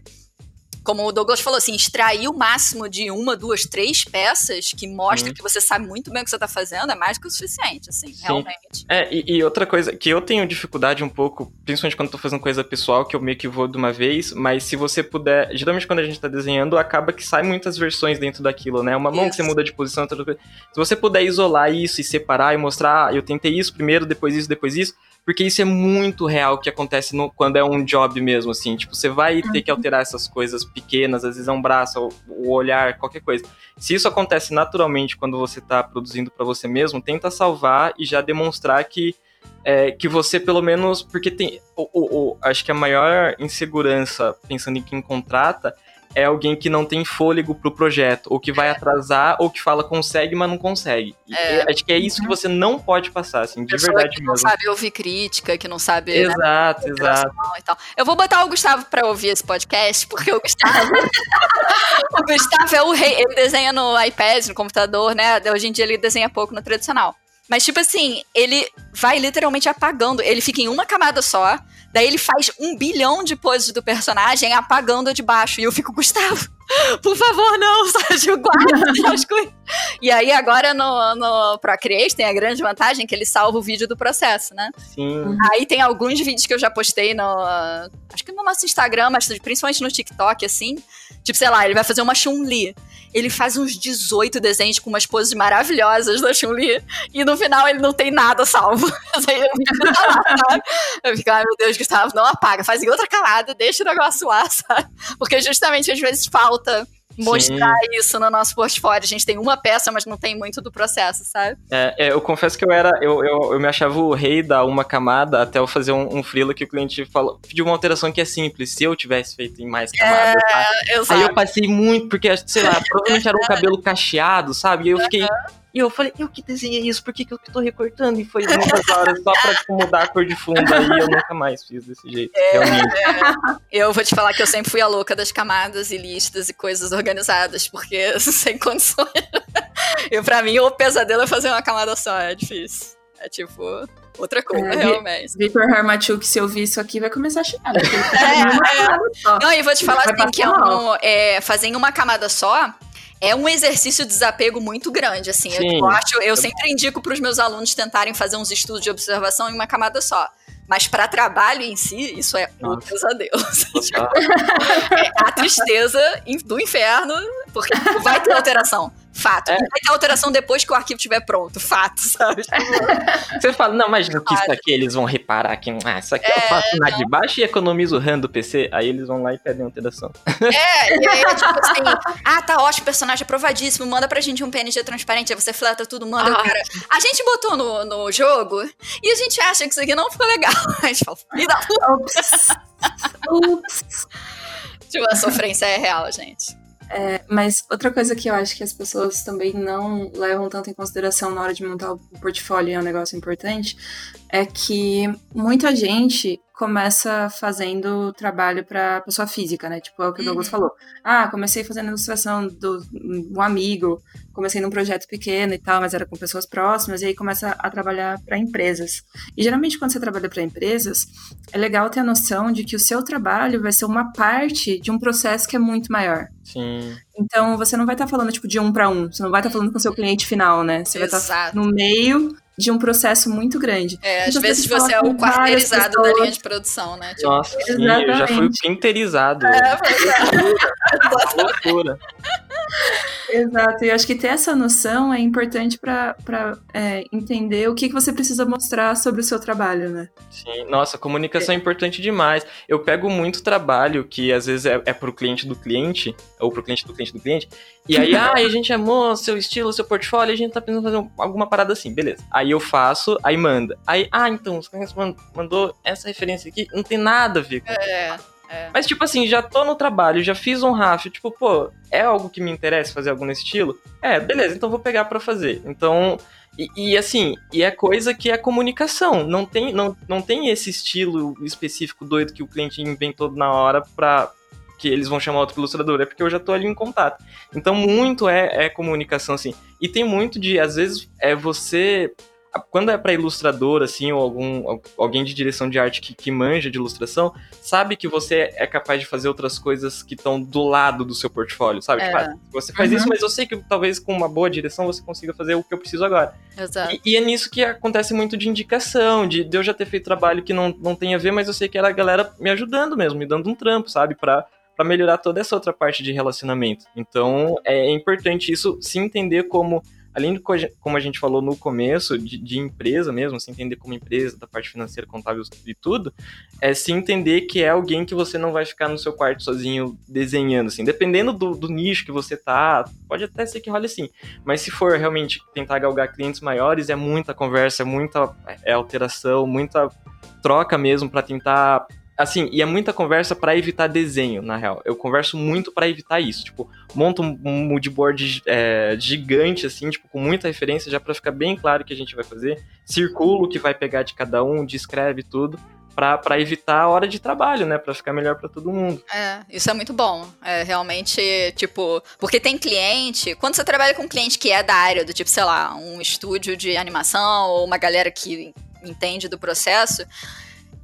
como o Douglas falou, assim, extrair o máximo de uma, duas, três peças que mostra Uhum. que você sabe muito bem o que você tá fazendo é mais que o suficiente, assim, Sim. realmente. É, e, e outra coisa que eu tenho dificuldade um pouco, principalmente quando tô fazendo coisa pessoal, que eu meio que vou de uma vez, mas se você puder. Geralmente quando a gente tá desenhando, acaba que sai muitas versões dentro daquilo, né? Uma mão que você Isso. muda de posição, outra coisa. Se você puder isolar isso e separar e mostrar, ah, eu tentei isso primeiro, depois isso, depois isso. Porque isso é muito real que acontece no- quando é um job mesmo, assim. Tipo, você vai ter que alterar essas coisas pequenas, às vezes é um braço, o, olhar, qualquer coisa. Se isso acontece naturalmente quando você tá produzindo pra você mesmo, tenta salvar e já demonstrar que é, que você pelo menos. Porque tem. O, o, o, acho que a maior insegurança, pensando em quem contrata, é alguém que não tem fôlego pro projeto, ou que vai é. atrasar, ou que fala consegue, mas não consegue. É. Acho que é isso que uhum. você não pode passar, assim, de Pessoa verdade que mesmo. não sabe ouvir crítica, que não sabe. Exato, né, exato. Eu vou botar o Gustavo pra ouvir esse podcast, porque o Gustavo. [LAUGHS] o Gustavo é o rei. Ele desenha no iPad, no computador, né? Hoje em dia ele desenha pouco no tradicional. Mas, tipo assim, ele vai literalmente apagando. Ele fica em uma camada só. Daí ele faz um bilhão de poses do personagem apagando de baixo. E eu fico, Gustavo, por favor, não, [LAUGHS] Sérgio, guarda [LAUGHS] as coisas. E aí agora no, no Procreate tem a grande vantagem que ele salva o vídeo do processo, né? Sim. Aí tem alguns vídeos que eu já postei no. Acho que no nosso Instagram, mas principalmente no TikTok, assim. Tipo, sei lá, ele vai fazer uma Chun-Li ele faz uns 18 desenhos com umas poses maravilhosas da Chun-Li, e no final ele não tem nada salvo. [LAUGHS] eu fico, ai meu Deus, Gustavo, não apaga, faz em outra camada, deixa o negócio lá, sabe? Porque justamente às vezes falta mostrar Sim. isso no nosso portfólio. A gente tem uma peça, mas não tem muito do processo, sabe? É, é, eu confesso que eu era. Eu, eu, eu, me achava o rei da uma camada até eu fazer um, um que o cliente falou, pediu uma alteração que é simples. Se eu tivesse feito em mais camadas. É, tá? Aí eu passei muito, porque, sei lá, provavelmente era um [LAUGHS] cabelo cacheado, sabe? E eu fiquei. E eu falei, eu que desenhei isso, por que, que eu tô recortando? E foi [LAUGHS] muitas horas só pra tipo, mudar a cor de fundo. Aí eu nunca mais fiz desse jeito, é, realmente. É. Eu vou te falar que eu sempre fui a louca das camadas e listas e coisas organizadas, porque [LAUGHS] sem condições. E pra mim, o pesadelo é fazer uma camada só, é difícil. É tipo, outra coisa, é, realmente. Vitor Hermachuk, se ouvir isso aqui, vai começar a xingar. Né? [LAUGHS] É, é. Não, e vou te falar assim, que é um, é, fazer em uma camada só é um exercício de desapego muito grande, assim. Eu, eu, acho, eu sempre indico para os meus alunos tentarem fazer uns estudos de observação em uma camada só. Mas para trabalho em si, isso é um pesadelo. [LAUGHS] é a tristeza do inferno, porque vai ter alteração. Fato. É. Vai ter alteração depois que o arquivo estiver pronto. Fato, sabe? [LAUGHS] Você fala, não, mas que isso aqui eles vão reparar que ah, isso aqui é, eu faço na de baixo e economizo o RAM do PC. Aí eles vão lá e pedem alteração. É, e aí, tipo assim, ah, tá ótimo, personagem aprovadíssimo, manda pra gente um PNG transparente, aí você fleta tudo, manda ah. cara. A gente botou no, no jogo e a gente acha que isso aqui não ficou legal. [LAUGHS] A gente fala, me dá. Ups. Ups. [LAUGHS] Tipo, a sofrência é real, gente. É, mas outra coisa que eu acho que as pessoas também não levam tanto em consideração na hora de montar o portfólio, é um negócio importante, é que muita gente começa fazendo trabalho para pessoa física, né? Tipo, é o que o Douglas uhum. falou. Ah, comecei fazendo ilustração do um amigo, comecei num projeto pequeno e tal, mas era com pessoas próximas, e aí começa a trabalhar para empresas. E geralmente quando você trabalha para empresas, é legal ter a noção de que o seu trabalho vai ser uma parte de um processo que é muito maior. Sim. Então você não vai estar tá falando tipo de um para um, você não vai estar tá falando com o seu cliente final, né? Você Exato. vai estar tá no meio de um processo muito grande. É, às então, vezes você é o quarteirizado da linha de produção, né? Tipo, Nossa, sim, eu já fui pinterizado. É, é. [LAUGHS] loucura. Exato, e eu acho que ter essa noção é importante para é, entender o que, que você precisa mostrar sobre o seu trabalho, né? Sim, nossa, comunicação é, é importante demais. Eu pego muito trabalho que às vezes é, é pro cliente do cliente, ou pro cliente do cliente do cliente, e aí, [LAUGHS] ah, a gente amou seu estilo, seu portfólio, a gente tá pensando em fazer alguma parada assim, beleza. Aí eu faço, aí manda. Aí, ah, então, os clientes mandou essa referência aqui, não tem nada a ver com É. É. Mas, tipo assim, já tô no trabalho, já fiz um RAF, tipo, pô, é algo que me interessa fazer nesse estilo? É, beleza, então vou pegar para fazer. Então, e, e, assim, e é coisa que é comunicação. Não tem, não, não tem esse estilo específico doido que o cliente inventou na hora pra, que eles vão chamar outro ilustrador, é porque eu já tô ali em contato. Então, muito é, é comunicação, assim. E tem muito de, às vezes, é você quando é para ilustrador, assim, ou algum, alguém de direção de arte que, que manja de ilustração, sabe que você é capaz de fazer outras coisas que estão do lado do seu portfólio, sabe? Tipo, é. Tipo, você faz uhum. isso, mas eu sei que talvez com uma boa direção você consiga fazer o que eu preciso agora. Exato. E, e é nisso que acontece muito de indicação, de, de eu já ter feito trabalho que não, não tem a ver, mas eu sei que era a galera me ajudando mesmo, me dando um trampo, sabe? Pra, para melhorar toda essa outra parte de relacionamento. Então, é importante isso se entender como além de como a gente falou no começo, de, de empresa mesmo, se entender como empresa, da parte financeira, contábil e tudo, é se entender que é alguém que você não vai ficar no seu quarto sozinho desenhando, assim. Dependendo do, do nicho que você tá, pode até ser que role assim. Mas se for realmente tentar galgar clientes maiores, é muita conversa, é muita é, alteração, muita troca mesmo para tentar assim, e é muita conversa para evitar desenho, na real. Eu converso muito para evitar isso. Tipo, monto um, moodboard é, gigante, assim, tipo, com muita referência, já para ficar bem claro o que a gente vai fazer. Circulo o que vai pegar de cada um, descreve tudo. Para evitar a hora de trabalho, né? Para ficar melhor para todo mundo. É, isso é muito bom. É realmente, tipo, porque tem cliente. Quando você trabalha com um cliente que é da área do tipo, sei lá, um estúdio de animação ou uma galera que entende do processo,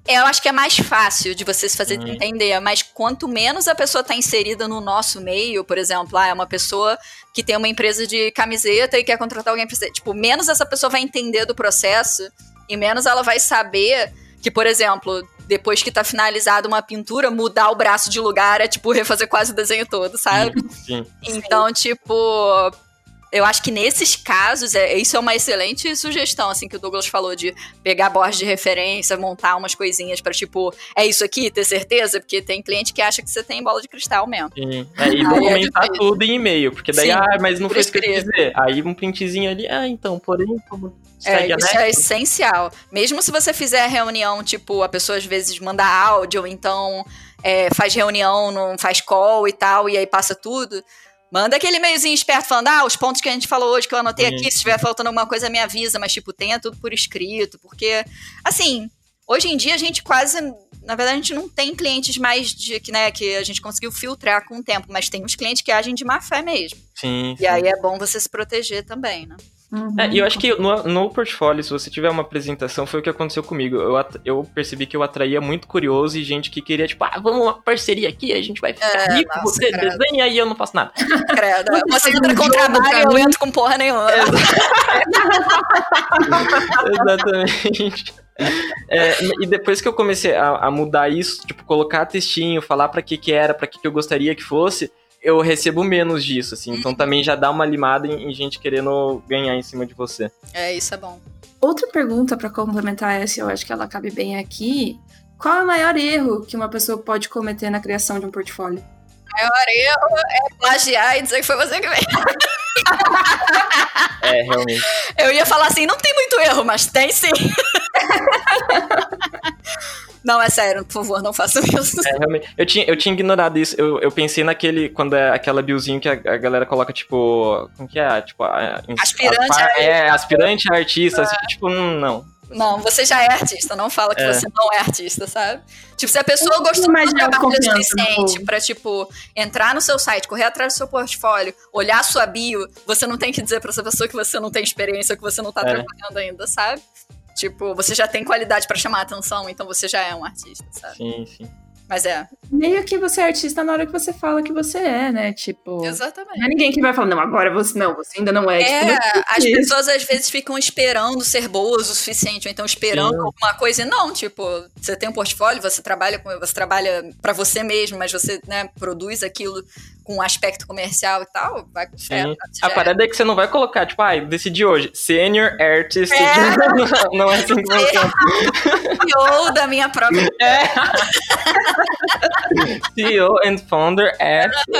eu acho que é mais fácil de você se fazer uhum. entender, mas quanto menos a pessoa está inserida no nosso meio, por exemplo, ah, é uma pessoa que tem uma empresa de camiseta e quer contratar alguém para tipo, menos essa pessoa vai entender do processo e menos ela vai saber que, por exemplo, depois que tá finalizada uma pintura, mudar o braço de lugar é tipo refazer quase o desenho todo, sabe? Sim. Então, tipo, eu acho que nesses casos, é, isso é uma excelente sugestão, assim, que o Douglas falou, de pegar bordas de referência, montar umas coisinhas para tipo, é isso aqui, ter certeza? Porque tem cliente que acha que você tem bola de cristal mesmo. Sim. É, e documentar é tudo em e-mail, porque daí, Sim, ah, mas não foi isso que eu dizer. Aí um printzinho ali, ah, então, porém, como. É, isso é essencial. Mesmo se você fizer reunião, tipo, a pessoa às vezes manda áudio, ou então é, faz reunião, não faz call e tal, e aí passa tudo Manda aquele e-mailzinho esperto falando, ah, os pontos que a gente falou hoje que eu anotei aqui, se estiver faltando alguma coisa, me avisa, mas, tipo, tenha tudo por escrito, porque, assim, hoje em dia a gente quase, na verdade, a gente não tem clientes mais de que, né, que a gente conseguiu filtrar com o tempo, mas tem uns clientes que agem de má fé mesmo. Sim. E aí é bom você se proteger também, né? Uhum. É, e eu acho que no, no portfólio, se você tiver uma apresentação, foi o que aconteceu comigo. Eu, eu percebi que eu atraía muito curioso e gente que queria, tipo, ah, vamos uma parceria aqui, a gente vai ficar é, rico, nossa, você credo. desenha e eu não faço nada. [LAUGHS] Credo. Você entra com trabalho, eu entro com porra nenhuma. [LAUGHS] Exatamente. É, e depois que eu comecei a, a, mudar isso, tipo, colocar textinho, falar para que que era, para que que eu gostaria que fosse, eu recebo menos disso, assim. Então uhum. também já dá uma limada em, em, gente querendo ganhar em cima de você. É, isso é bom. Outra pergunta para complementar essa, eu acho que ela cabe bem aqui. Qual é o maior erro que uma pessoa pode cometer na criação de um portfólio? O maior erro é plagiar e dizer que foi você que veio. [LAUGHS] É, realmente. Eu ia falar assim, não tem muito erro, mas tem sim. [LAUGHS] Não, é sério, por favor, não façam isso. É, realmente. Eu tinha, eu tinha ignorado isso. Eu, eu pensei naquele. Quando é aquela billzinho que a, a galera coloca, tipo. Como que é? Tipo. A, aspirante a, É, aspirante a artista. Assim, tipo, hum, não. Não, você já é artista, não fala que é. você não é artista, sabe? Tipo, se a pessoa gostou mais de trabalho suficiente pra, tipo, entrar no seu site, correr atrás do seu portfólio, olhar a sua bio, você não tem que dizer pra essa pessoa que você não tem experiência, que você não tá é. trabalhando ainda, sabe? Tipo, você já tem qualidade para chamar a atenção, então você já é um artista, sabe? Sim, sim. Mas é. Meio que você é artista na hora que você fala que você é, né? Tipo. Exatamente. Não é ninguém que vai falar, não, agora você não, você ainda não é. É, tipo, é as pessoas às vezes ficam esperando ser boas o suficiente, ou então esperando Sim. alguma coisa. E não, tipo, você tem um portfólio, você trabalha com. Você trabalha para você mesmo, mas você, né, produz aquilo com aspecto comercial e tal, vai com fé. A parada é que você não vai colocar, tipo, ah, decidi hoje, senior artist. É. [LAUGHS] não, é assim que funciona. CEO da minha própria. [LAUGHS] É. CEO and founder at. [LAUGHS]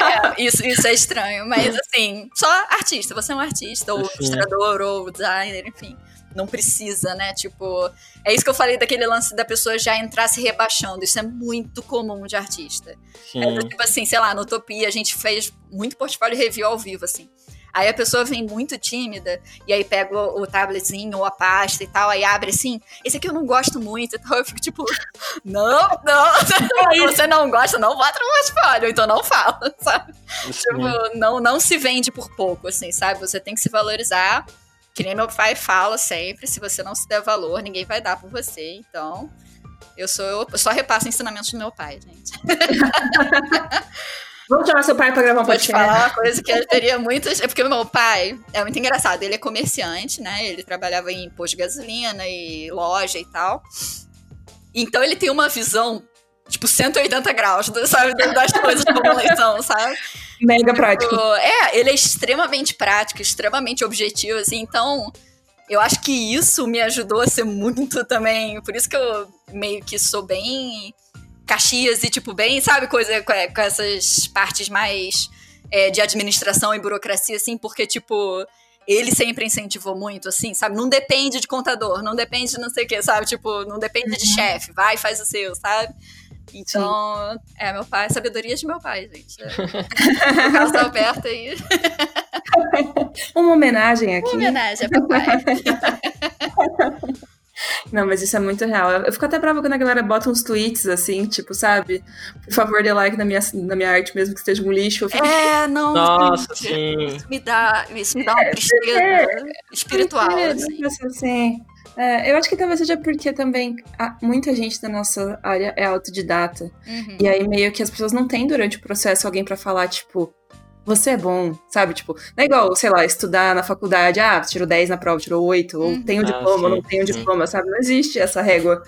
É, isso, isso é estranho, mas assim, só artista, você é um artista, ou Sim. ilustrador, ou designer, enfim não precisa, né? Tipo, é isso que eu falei daquele lance da pessoa já entrar se rebaixando. Isso é muito comum de artista. É, tipo assim, sei lá, no Utopia a gente fez muito portfólio review ao vivo, assim. Aí a pessoa vem muito tímida, e aí pega o, o tabletzinho ou a pasta e tal, aí abre assim, esse aqui eu não gosto muito, [LAUGHS] então eu fico tipo, não, não, [LAUGHS] você não gosta, não bota no portfólio, então não fala, [LAUGHS] sabe? Tipo, não, não se vende por pouco, assim, sabe? Você tem que se valorizar que nem meu pai fala sempre, se você não se der valor, ninguém vai dar por você. Então, eu sou eu só repasso ensinamentos do meu pai, gente. [LAUGHS] Vamos chamar seu pai para gravar um podcast. Vou te falar uma coisa que eu teria muitos. É porque meu pai é muito engraçado. Ele é comerciante, né? Ele trabalhava em posto de gasolina e loja e tal. Então ele tem uma visão, tipo, 180 graus, sabe? Das coisas como eleição, sabe? Mega prático. É, ele é extremamente prático, extremamente objetivo, assim, então eu acho que isso me ajudou a ser muito também. Por isso que eu meio que sou bem Caxias e, tipo, bem, sabe, coisa com, com essas partes mais é, de administração e burocracia, assim, porque, tipo, ele sempre incentivou muito, assim, sabe? Não depende de contador, não depende de não sei o quê, sabe? Tipo, não depende de uhum. chefe, vai, faz o seu, sabe? Então, Sim. é, meu pai, sabedoria de meu pai, gente. [LAUGHS] É. Casa aberta aí. [LAUGHS] Uma homenagem aqui. Uma homenagem a papai. [LAUGHS] Não, mas isso é muito real. Eu fico até brava quando a galera bota uns tweets assim, tipo, sabe? Por favor, dê like na minha, na minha arte, mesmo que esteja um lixo. Fico... É, não. Nossa, sim. Isso me dá, isso me dá uma tristeza é, espiritual. É, assim. assim. É, eu acho que talvez seja porque também muita gente da nossa área é autodidata. Uhum. E aí meio que as pessoas não têm durante o processo alguém para falar, tipo, você é bom, sabe? Tipo, não é igual, sei lá, estudar na faculdade, ah, tirou 10 na prova, tirou 8, ou uhum. tem um ah, diploma, sim, não tem um diploma, sabe? Não existe essa régua.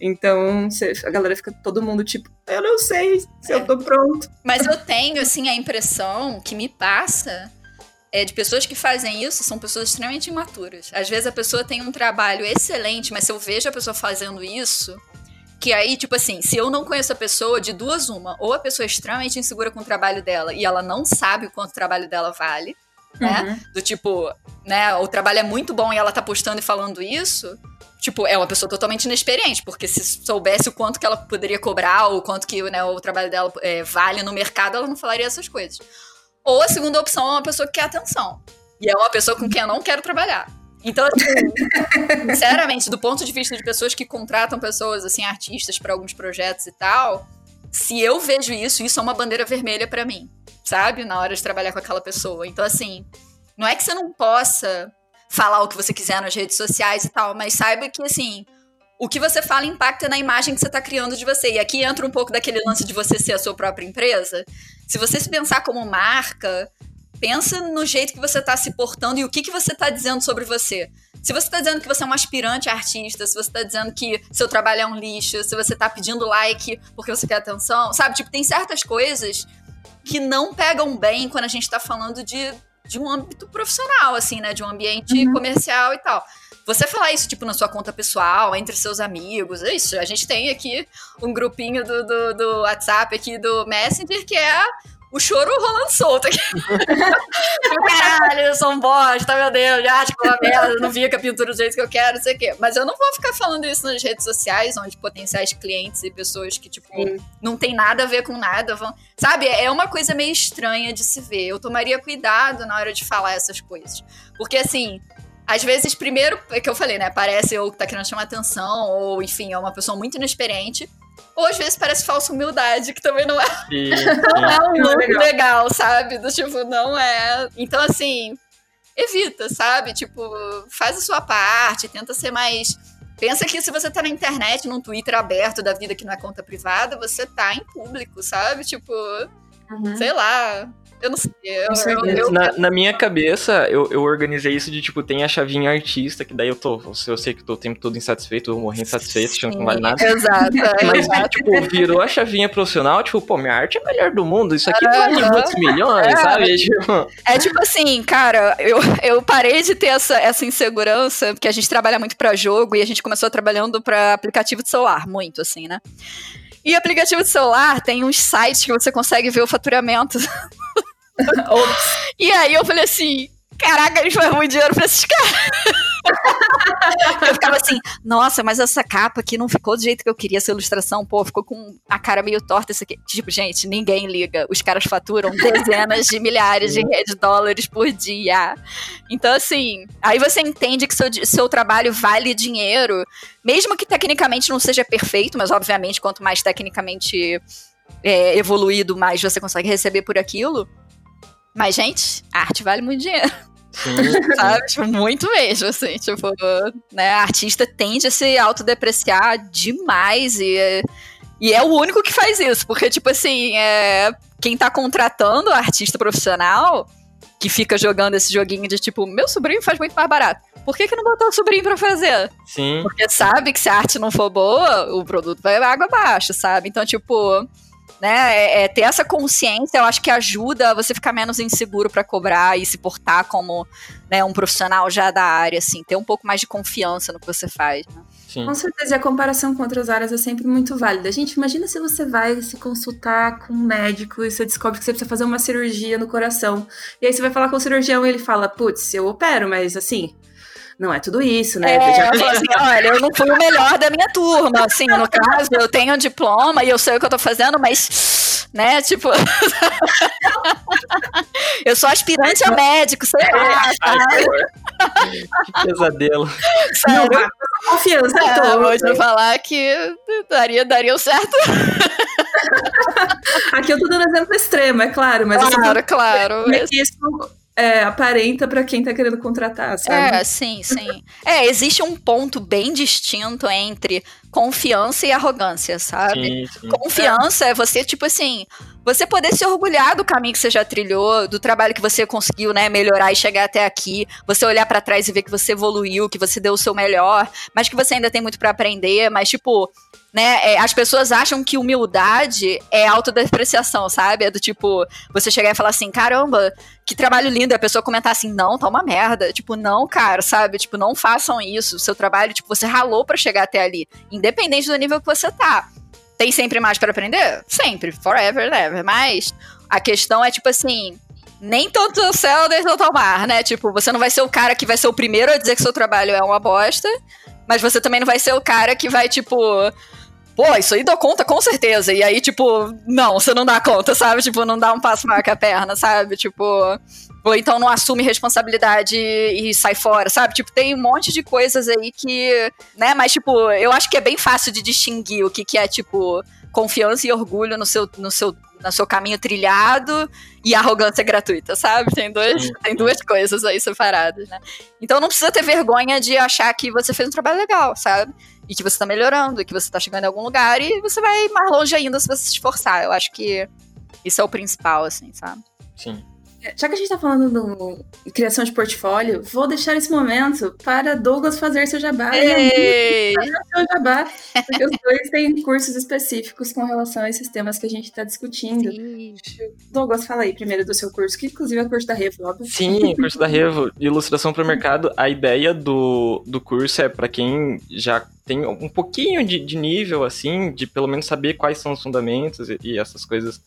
Então, a galera fica todo mundo tipo, eu não sei se é. eu tô pronto. Mas eu tenho, assim, a impressão que me passa é, de pessoas que fazem isso são pessoas extremamente imaturas. Às vezes a pessoa tem um trabalho excelente, mas se eu vejo a pessoa fazendo isso, que aí, tipo assim, se eu não conheço a pessoa, de duas uma, ou a pessoa é extremamente insegura com o trabalho dela e ela não sabe o quanto o trabalho dela vale, né? Uhum. Do tipo, né, o trabalho é muito bom e ela tá postando e falando isso, tipo, é uma pessoa totalmente inexperiente, porque se soubesse o quanto que ela poderia cobrar, ou quanto que né, o trabalho dela é, vale no mercado, ela não falaria essas coisas. Ou a segunda opção é uma pessoa que quer atenção. E é uma pessoa com quem eu não quero trabalhar. Então, assim, [LAUGHS] sinceramente, do ponto de vista de pessoas que contratam pessoas, assim, artistas para alguns projetos e tal, se eu vejo isso, isso é uma bandeira vermelha para mim, sabe? Na hora de trabalhar com aquela pessoa. Então, assim, não é que você não possa falar o que você quiser nas redes sociais e tal, mas saiba que, assim, o que você fala impacta na imagem que você está criando de você. E aqui entra um pouco daquele lance de você ser a sua própria empresa. Se você se pensar como marca, pensa no jeito que você está se portando e o que, que você está dizendo sobre você. Se você está dizendo que você é um aspirante artista, se você está dizendo que seu trabalho é um lixo, se você está pedindo like porque você quer atenção, sabe? Tipo, tem certas coisas que não pegam bem quando a gente está falando de, de um âmbito profissional, assim, né? De um ambiente uhum. comercial e tal. Você falar isso, tipo, na sua conta pessoal, entre seus amigos, é isso. A gente tem aqui um grupinho do, do, do WhatsApp aqui do Messenger que é o choro rolando solto aqui. [LAUGHS] Caralho, eu sou um bosta, meu Deus, já tipo uma merda, não vi a pintura do jeito que eu quero, não sei o quê. Mas eu não vou ficar falando isso nas redes sociais, onde potenciais clientes e pessoas que, tipo, Sim. não tem nada a ver com nada vão. Sabe, é uma coisa meio estranha de se ver. Eu tomaria cuidado na hora de falar essas coisas. Porque, assim, às vezes, primeiro, é que eu falei, né? Parece ou que tá querendo chamar atenção, ou enfim, é uma pessoa muito inexperiente. Ou às vezes parece falsa humildade, que também não é, [LAUGHS] sim, [LAUGHS] não é um look legal. legal, sabe? Do tipo, não é. Então, assim, evita, sabe? Tipo, faz a sua parte, tenta ser mais. Pensa que se você tá na internet, num Twitter aberto da vida que não é conta privada, você tá em público, sabe? Tipo, uhum. sei lá, eu não sei. Eu, eu, eu, na, na, minha cabeça, eu, eu organizei isso de, tipo, tem a chavinha artista, que daí eu tô. Eu sei que tô o tempo todo insatisfeito, eu morri insatisfeito, achando que não vale nada. Exato. É, [LAUGHS] Mas, exato. tipo, virou a chavinha profissional, tipo, pô, minha arte é a melhor do mundo, isso aqui vale muitos milhões, é. sabe? Tipo... É tipo assim, cara, eu, eu parei de ter essa, essa insegurança, porque a gente trabalha muito pra jogo e a gente começou trabalhando pra aplicativo de celular, muito assim, né? E aplicativo de celular tem uns sites que você consegue ver o faturamento [LAUGHS] [LAUGHS] e aí eu falei assim, caraca, eles fazem muito dinheiro pra esses caras. [LAUGHS] eu ficava assim, nossa, mas essa capa aqui não ficou do jeito que eu queria, essa ilustração, pô, ficou com a cara meio torta isso aqui. Tipo, gente, ninguém liga. Os caras faturam dezenas de milhares de dólares por dia. Então, assim, aí você entende que seu, seu trabalho vale dinheiro, mesmo que tecnicamente não seja perfeito, mas obviamente, quanto mais tecnicamente é, evoluído, mais você consegue receber por aquilo. Mas, gente, a arte vale muito dinheiro. [LAUGHS] Sabe? Tipo, muito mesmo, assim. Tipo, né? A artista tende a se autodepreciar demais e, e é o único que faz isso. Porque, tipo assim, é, quem tá contratando o artista profissional que fica jogando esse joguinho de tipo, meu sobrinho faz muito mais barato. Por que, que não botou o sobrinho pra fazer? Sim. Porque sabe que se a arte não for boa, o produto vai água abaixo, sabe? Então, tipo, né? É, é, ter essa consciência, eu acho que ajuda você ficar menos inseguro para cobrar e se portar como né, um profissional já da área, assim, ter um pouco mais de confiança no que você faz. Né? Sim. Com certeza, e a comparação com outras áreas é sempre muito válida. Gente, imagina se você vai se consultar com um médico e você descobre que você precisa fazer uma cirurgia no coração. E aí você vai falar com o cirurgião e ele fala: Putz, eu opero, mas assim, não é tudo isso, né? É, já... assim, olha, eu não fui o melhor da minha turma, assim, no caso, eu tenho um diploma e eu sei o que eu tô fazendo, mas, né, tipo... [LAUGHS] eu sou aspirante a médico, sei lá, sabe? [LAUGHS] Que pesadelo. Sério? Não, confiança. É, vou te falar que daria, daria certo. Aqui eu tô dando exemplo extremo, é claro, mas... Claro, claro. Mas... Isso é, aparenta para quem tá querendo contratar, sabe? É, sim, sim. é, existe um ponto bem distinto entre confiança e arrogância, sabe? Sim, sim. Confiança é você, tipo assim, você poder se orgulhar do caminho que você já trilhou, do trabalho que você conseguiu, né, melhorar e chegar até aqui, você olhar para trás e ver que você evoluiu, que você deu o seu melhor, mas que você ainda tem muito para aprender, mas tipo, né, é, as pessoas acham que humildade é autodepreciação, sabe? É do tipo, você chegar e falar assim, caramba, que trabalho lindo, e a pessoa comentar assim, não, tá uma merda. Tipo, não, cara, sabe? Tipo, não façam isso. Seu trabalho, tipo, você ralou para chegar até ali, independente do nível que você tá. Tem sempre mais para aprender? Sempre, forever, never. Mas a questão é, tipo assim, nem todo o céu nem todo o mar, né? Tipo, você não vai ser o cara que vai ser o primeiro a dizer que seu trabalho é uma bosta, mas você também não vai ser o cara que vai, tipo, pô, isso aí dou conta com certeza. E aí, tipo, não, você não dá conta, sabe? Tipo, não dá um passo maior que a perna, sabe? Tipo, ou então não assume responsabilidade e sai fora, sabe? Tipo, tem um monte de coisas aí que, né? Mas, tipo, eu acho que é bem fácil de distinguir o que, que é, tipo, confiança e orgulho no seu, no seu, no seu caminho trilhado e arrogância gratuita, sabe? Tem, dois, tem duas coisas aí separadas, né? Então não precisa ter vergonha de achar que você fez um trabalho legal, sabe? E que você tá melhorando, e que você tá chegando em algum lugar, e você vai mais longe ainda se você se esforçar. Eu acho que isso é o principal, assim, sabe? Sim. Já que a gente está falando de criação de portfólio, vou deixar esse momento para Douglas fazer seu jabá. Ei! Fazer seu jabá, porque os dois têm cursos específicos com relação a esses temas que a gente está discutindo. Sim. Douglas, fala aí primeiro do seu curso, que inclusive é o curso da Revo, óbvio. Sim, curso da Revo, Ilustração para o Mercado. A ideia do, do curso é para quem já tem um pouquinho de, de nível, assim, de pelo menos saber quais são os fundamentos e, e essas coisas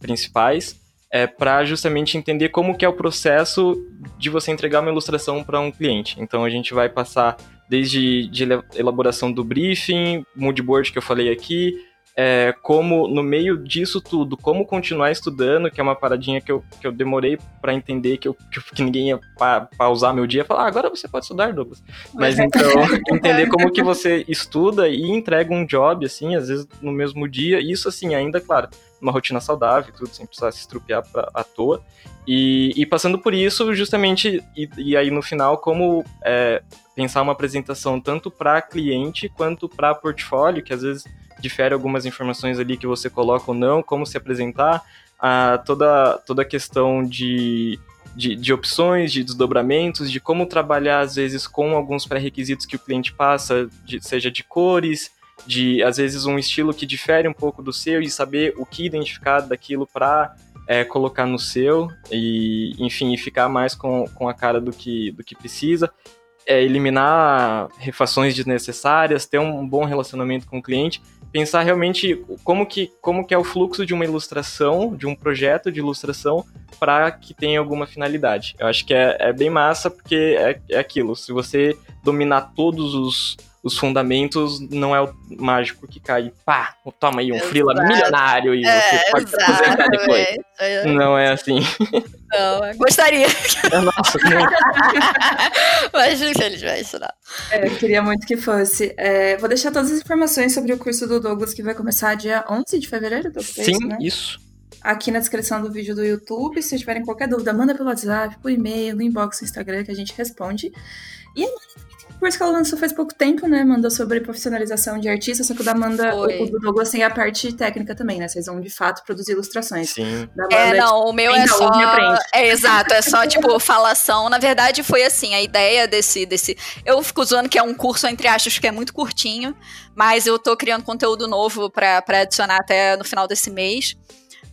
principais é, para justamente entender como que é o processo de você entregar uma ilustração para um cliente. Então a gente vai passar desde de elaboração do briefing, moodboard que eu falei aqui, é, como no meio disso tudo, como continuar estudando, que é uma paradinha que eu, que eu demorei para entender, que, eu, que, ninguém ia pa, pausar meu dia e falar, ah, agora você pode estudar, Douglas. Mas então, [LAUGHS] entender como que você estuda e entrega um job, assim, às vezes no mesmo dia, isso assim, ainda, claro, uma rotina saudável, tudo, sem precisar se estrupiar pra, à toa. E, e passando por isso, justamente, e, e aí no final, como é, pensar uma apresentação tanto para cliente quanto para portfólio, que às vezes difere algumas informações ali que você coloca ou não, como se apresentar, a, toda, toda a questão de, de, de, opções, de desdobramentos, de como trabalhar, às vezes, com alguns pré-requisitos que o cliente passa, de, seja de cores, de, às vezes, um estilo que difere um pouco do seu e saber o que identificar daquilo para é, colocar no seu e, enfim, ficar mais com, com a cara do que, do que precisa. É, eliminar refações desnecessárias, ter um bom relacionamento com o cliente pensar realmente como que, como que é o fluxo de uma ilustração, de um projeto de ilustração, para que tenha alguma finalidade. Eu acho que é, é bem massa, porque é, é aquilo, se você dominar todos os, os fundamentos, não é o mágico que cai, pá, toma aí um exato. freela milionário e é, você pode exato, aposentar depois. É, não é assim. Não, gostaria. [LAUGHS] Nossa, Mas infelizmente não. É, eu queria muito que fosse. É, vou deixar todas as informações sobre o curso do Douglas, que vai começar dia 11 de fevereiro, Douglas, Sim, isso, né? isso. Aqui na descrição do vídeo do YouTube. Se tiverem qualquer dúvida, manda pelo WhatsApp, por e-mail, no inbox do Instagram que a gente responde. E a Tem curso que ela lançou faz pouco tempo, né? Mandou sobre profissionalização de artista, só que o da Amanda, o, o, do Douglas tem a parte técnica também, né? Vocês vão de fato produzir ilustrações. Sim. é, não, o meu é só. É exato, é só tipo falação. Na verdade, foi assim, a ideia desse. desse eu fico usando que é um curso, entre aspas, que é muito curtinho, mas eu tô criando conteúdo novo para adicionar até no final desse mês.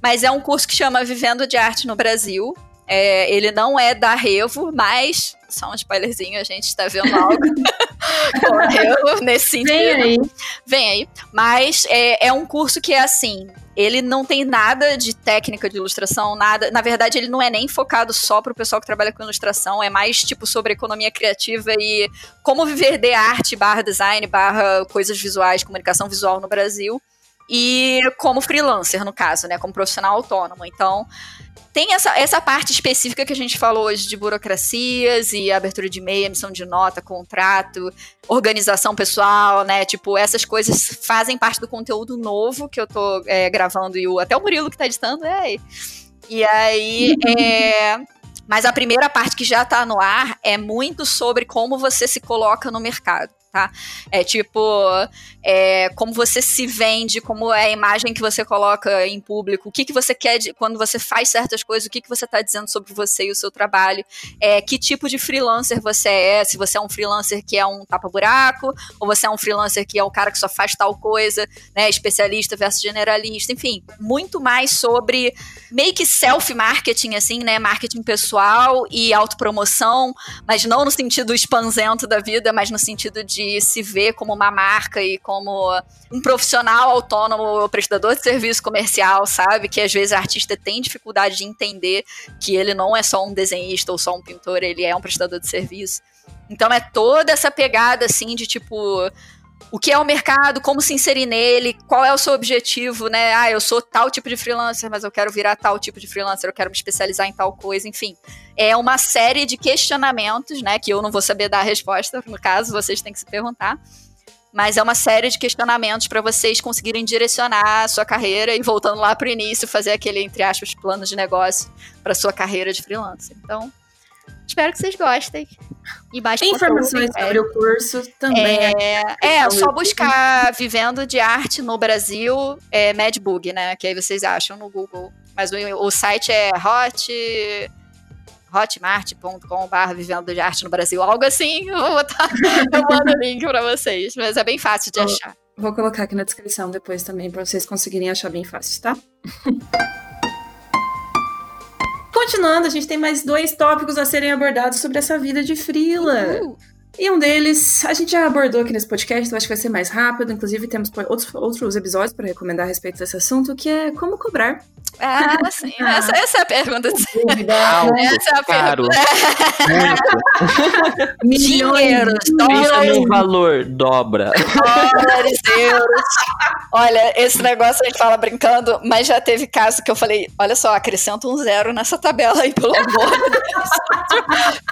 Mas é um curso que chama Vivendo de Arte no Brasil. É, ele não é da Revo, mas. Só um spoilerzinho, a gente está vendo algo [LAUGHS] Revo nesse sentido. Vem aí. Vem aí. Mas é, é um curso que é assim. Ele não tem nada de técnica de ilustração, nada. Na verdade, ele não é nem focado só para o pessoal que trabalha com ilustração, é mais tipo sobre economia criativa e como viver de arte barra design, barra coisas visuais, comunicação visual no Brasil. E como freelancer, no caso, né? Como profissional autônomo. Então, tem essa, essa parte específica que a gente falou hoje de burocracias e abertura de e-mail, emissão de nota, contrato, organização pessoal, né? Tipo, essas coisas fazem parte do conteúdo novo que eu tô é, gravando e o, até o Murilo que tá editando, é. E aí, é, mas a primeira parte que já tá no ar é muito sobre como você se coloca no mercado tá? É tipo, é, como você se vende, como é a imagem que você coloca em público, o que, que você quer de, quando você faz certas coisas, o que, que você está dizendo sobre você e o seu trabalho, é, que tipo de freelancer você é, se você é um freelancer que é um tapa-buraco, ou você é um freelancer que é um cara que só faz tal coisa, né? Especialista versus generalista, enfim, muito mais sobre meio que self-marketing, assim, né? Marketing pessoal e autopromoção, mas não no sentido expansento da vida, mas no sentido de se ver como uma marca e como um profissional autônomo, prestador de serviço comercial, sabe? Que às vezes o artista tem dificuldade de entender que ele não é só um desenhista ou só um pintor, ele é um prestador de serviço. Então é toda essa pegada assim de tipo o que é o mercado, como se inserir nele, qual é o seu objetivo, né? Ah, eu sou tal tipo de freelancer, mas eu quero virar tal tipo de freelancer, eu quero me especializar em tal coisa, enfim. É uma série de questionamentos, né? Que eu não vou saber dar a resposta, no caso, vocês têm que se perguntar. Mas é uma série de questionamentos para vocês conseguirem direcionar a sua carreira e voltando lá para o início, fazer aquele, entre aspas, plano de negócio para sua carreira de freelancer. Então, Espero que vocês gostem. E mais informações sobre o curso também. É, é só buscar Vivendo de Arte no Brasil, é Madbug, né? Que aí vocês acham no Google. Mas o, o site é hot hotmart.com.br Vivendo de Arte no Brasil, algo assim. [LAUGHS] Eu vou botar, eu mando o link para vocês, mas é bem fácil de achar. Vou colocar aqui na descrição depois também para vocês conseguirem achar bem fácil, tá? [LAUGHS] Continuando, a gente tem mais dois tópicos a serem abordados sobre essa vida de frila. Uhum. E um deles, a gente já abordou aqui nesse podcast, então acho que vai ser mais rápido. Inclusive, temos outros, outros episódios para recomendar a respeito desse assunto, que é como cobrar. Ah, sim. [LAUGHS] Ah, essa, essa, é a pergunta. Alto, [LAUGHS] essa é a caro. [LAUGHS] pergunta. Dinheiro, dólares. no valor, dobra. Dólares, euros. Olha, esse negócio a gente fala brincando, mas já teve caso que eu falei, olha só, acrescenta um zero nessa tabela aí, pelo amor de Deus.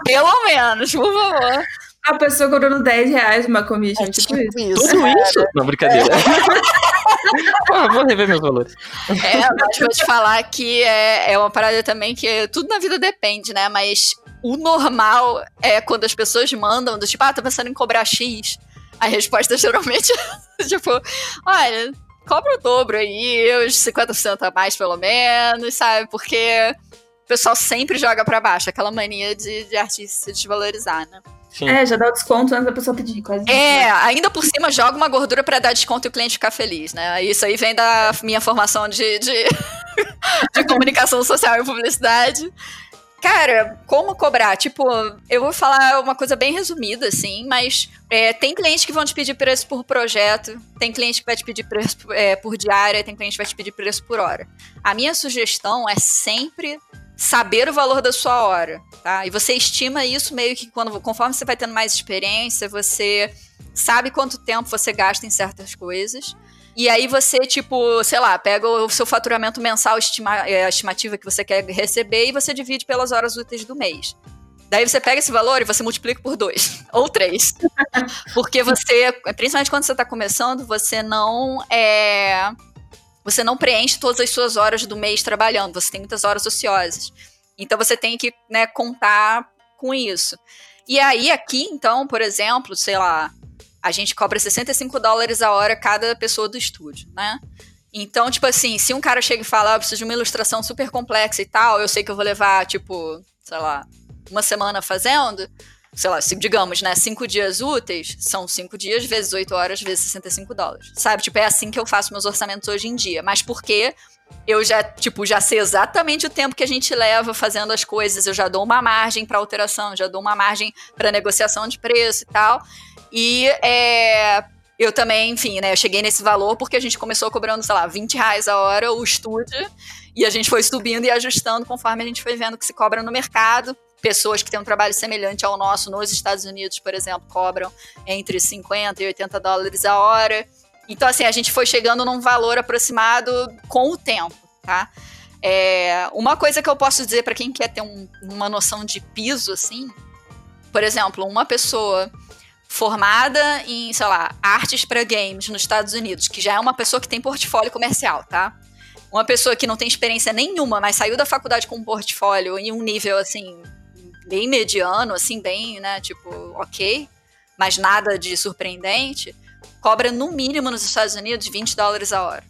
pelo menos, por favor. A pessoa cobrando 10 reais uma commission, é, tipo, tipo, isso. Tudo isso? Não, brincadeira. [LAUGHS] Pô, vou rever meus valores. É, mas vou te falar que é, é uma parada também que tudo na vida depende, né? Mas o normal é quando as pessoas mandam, do tipo, ah, tô pensando em cobrar X. A resposta [LAUGHS] geralmente é tipo, olha, cobra o dobro aí, os 50% a mais pelo menos, sabe? Porque o pessoal sempre joga para baixo, aquela mania de, de artista se desvalorizar, né? Sim. É, já dá o desconto antes da pessoa pedir, quase. É, ainda por cima joga uma gordura para dar desconto e o cliente ficar feliz, né? Isso aí vem da minha formação de, de, [LAUGHS] de comunicação social e publicidade. Cara, como cobrar? Tipo, eu vou falar uma coisa bem resumida, assim, mas é, tem clientes que vão te pedir preço por projeto, tem cliente que vai te pedir preço é, por diária, tem cliente que vai te pedir preço por hora. A minha sugestão é sempre saber o valor da sua hora, tá? E você estima isso meio que quando, conforme você vai tendo mais experiência, você sabe quanto tempo você gasta em certas coisas. E aí você, tipo, sei lá, pega o seu faturamento mensal, estima, é, a estimativa que você quer receber, e você divide pelas horas úteis do mês. Daí você pega esse valor e você multiplica por dois [LAUGHS] ou três. [LAUGHS] Porque você, principalmente quando você está começando, você não é você não preenche todas as suas horas do mês trabalhando, você tem muitas horas ociosas. Então você tem que né, contar com isso. E aí, aqui, então, por exemplo, sei lá, a gente cobra 65 dólares a hora cada pessoa do estúdio, né? Então, tipo assim, se um cara chega e fala, ah, eu preciso de uma ilustração super complexa e tal, eu sei que eu vou levar, tipo, sei lá, uma semana fazendo, sei lá, digamos, né, cinco dias úteis, são cinco dias vezes oito horas vezes 65 dólares. Sabe? Tipo, é assim que eu faço meus orçamentos hoje em dia. Mas porque eu já, tipo, já sei exatamente o tempo que a gente leva fazendo as coisas, eu já dou uma margem para alteração, já dou uma margem para negociação de preço e tal. E é, eu também, enfim, né, eu cheguei nesse valor porque a gente começou cobrando, sei lá, 20 reais a hora o estúdio, e a gente foi subindo e ajustando conforme a gente foi vendo que se cobra no mercado. Pessoas que têm um trabalho semelhante ao nosso nos Estados Unidos, por exemplo, cobram entre 50 e 80 dólares a hora. Então, assim, a gente foi chegando num valor aproximado com o tempo, tá? É, uma coisa que eu posso dizer para quem quer ter um, uma noção de piso, assim, por exemplo, uma pessoa formada em, sei lá, artes para games nos Estados Unidos, que já é uma pessoa que tem portfólio comercial, tá? Uma pessoa que não tem experiência nenhuma, mas saiu da faculdade com um portfólio em um nível assim bem mediano, assim bem, né, tipo, OK, mas nada de surpreendente, cobra no mínimo nos Estados Unidos 20 dólares a hora,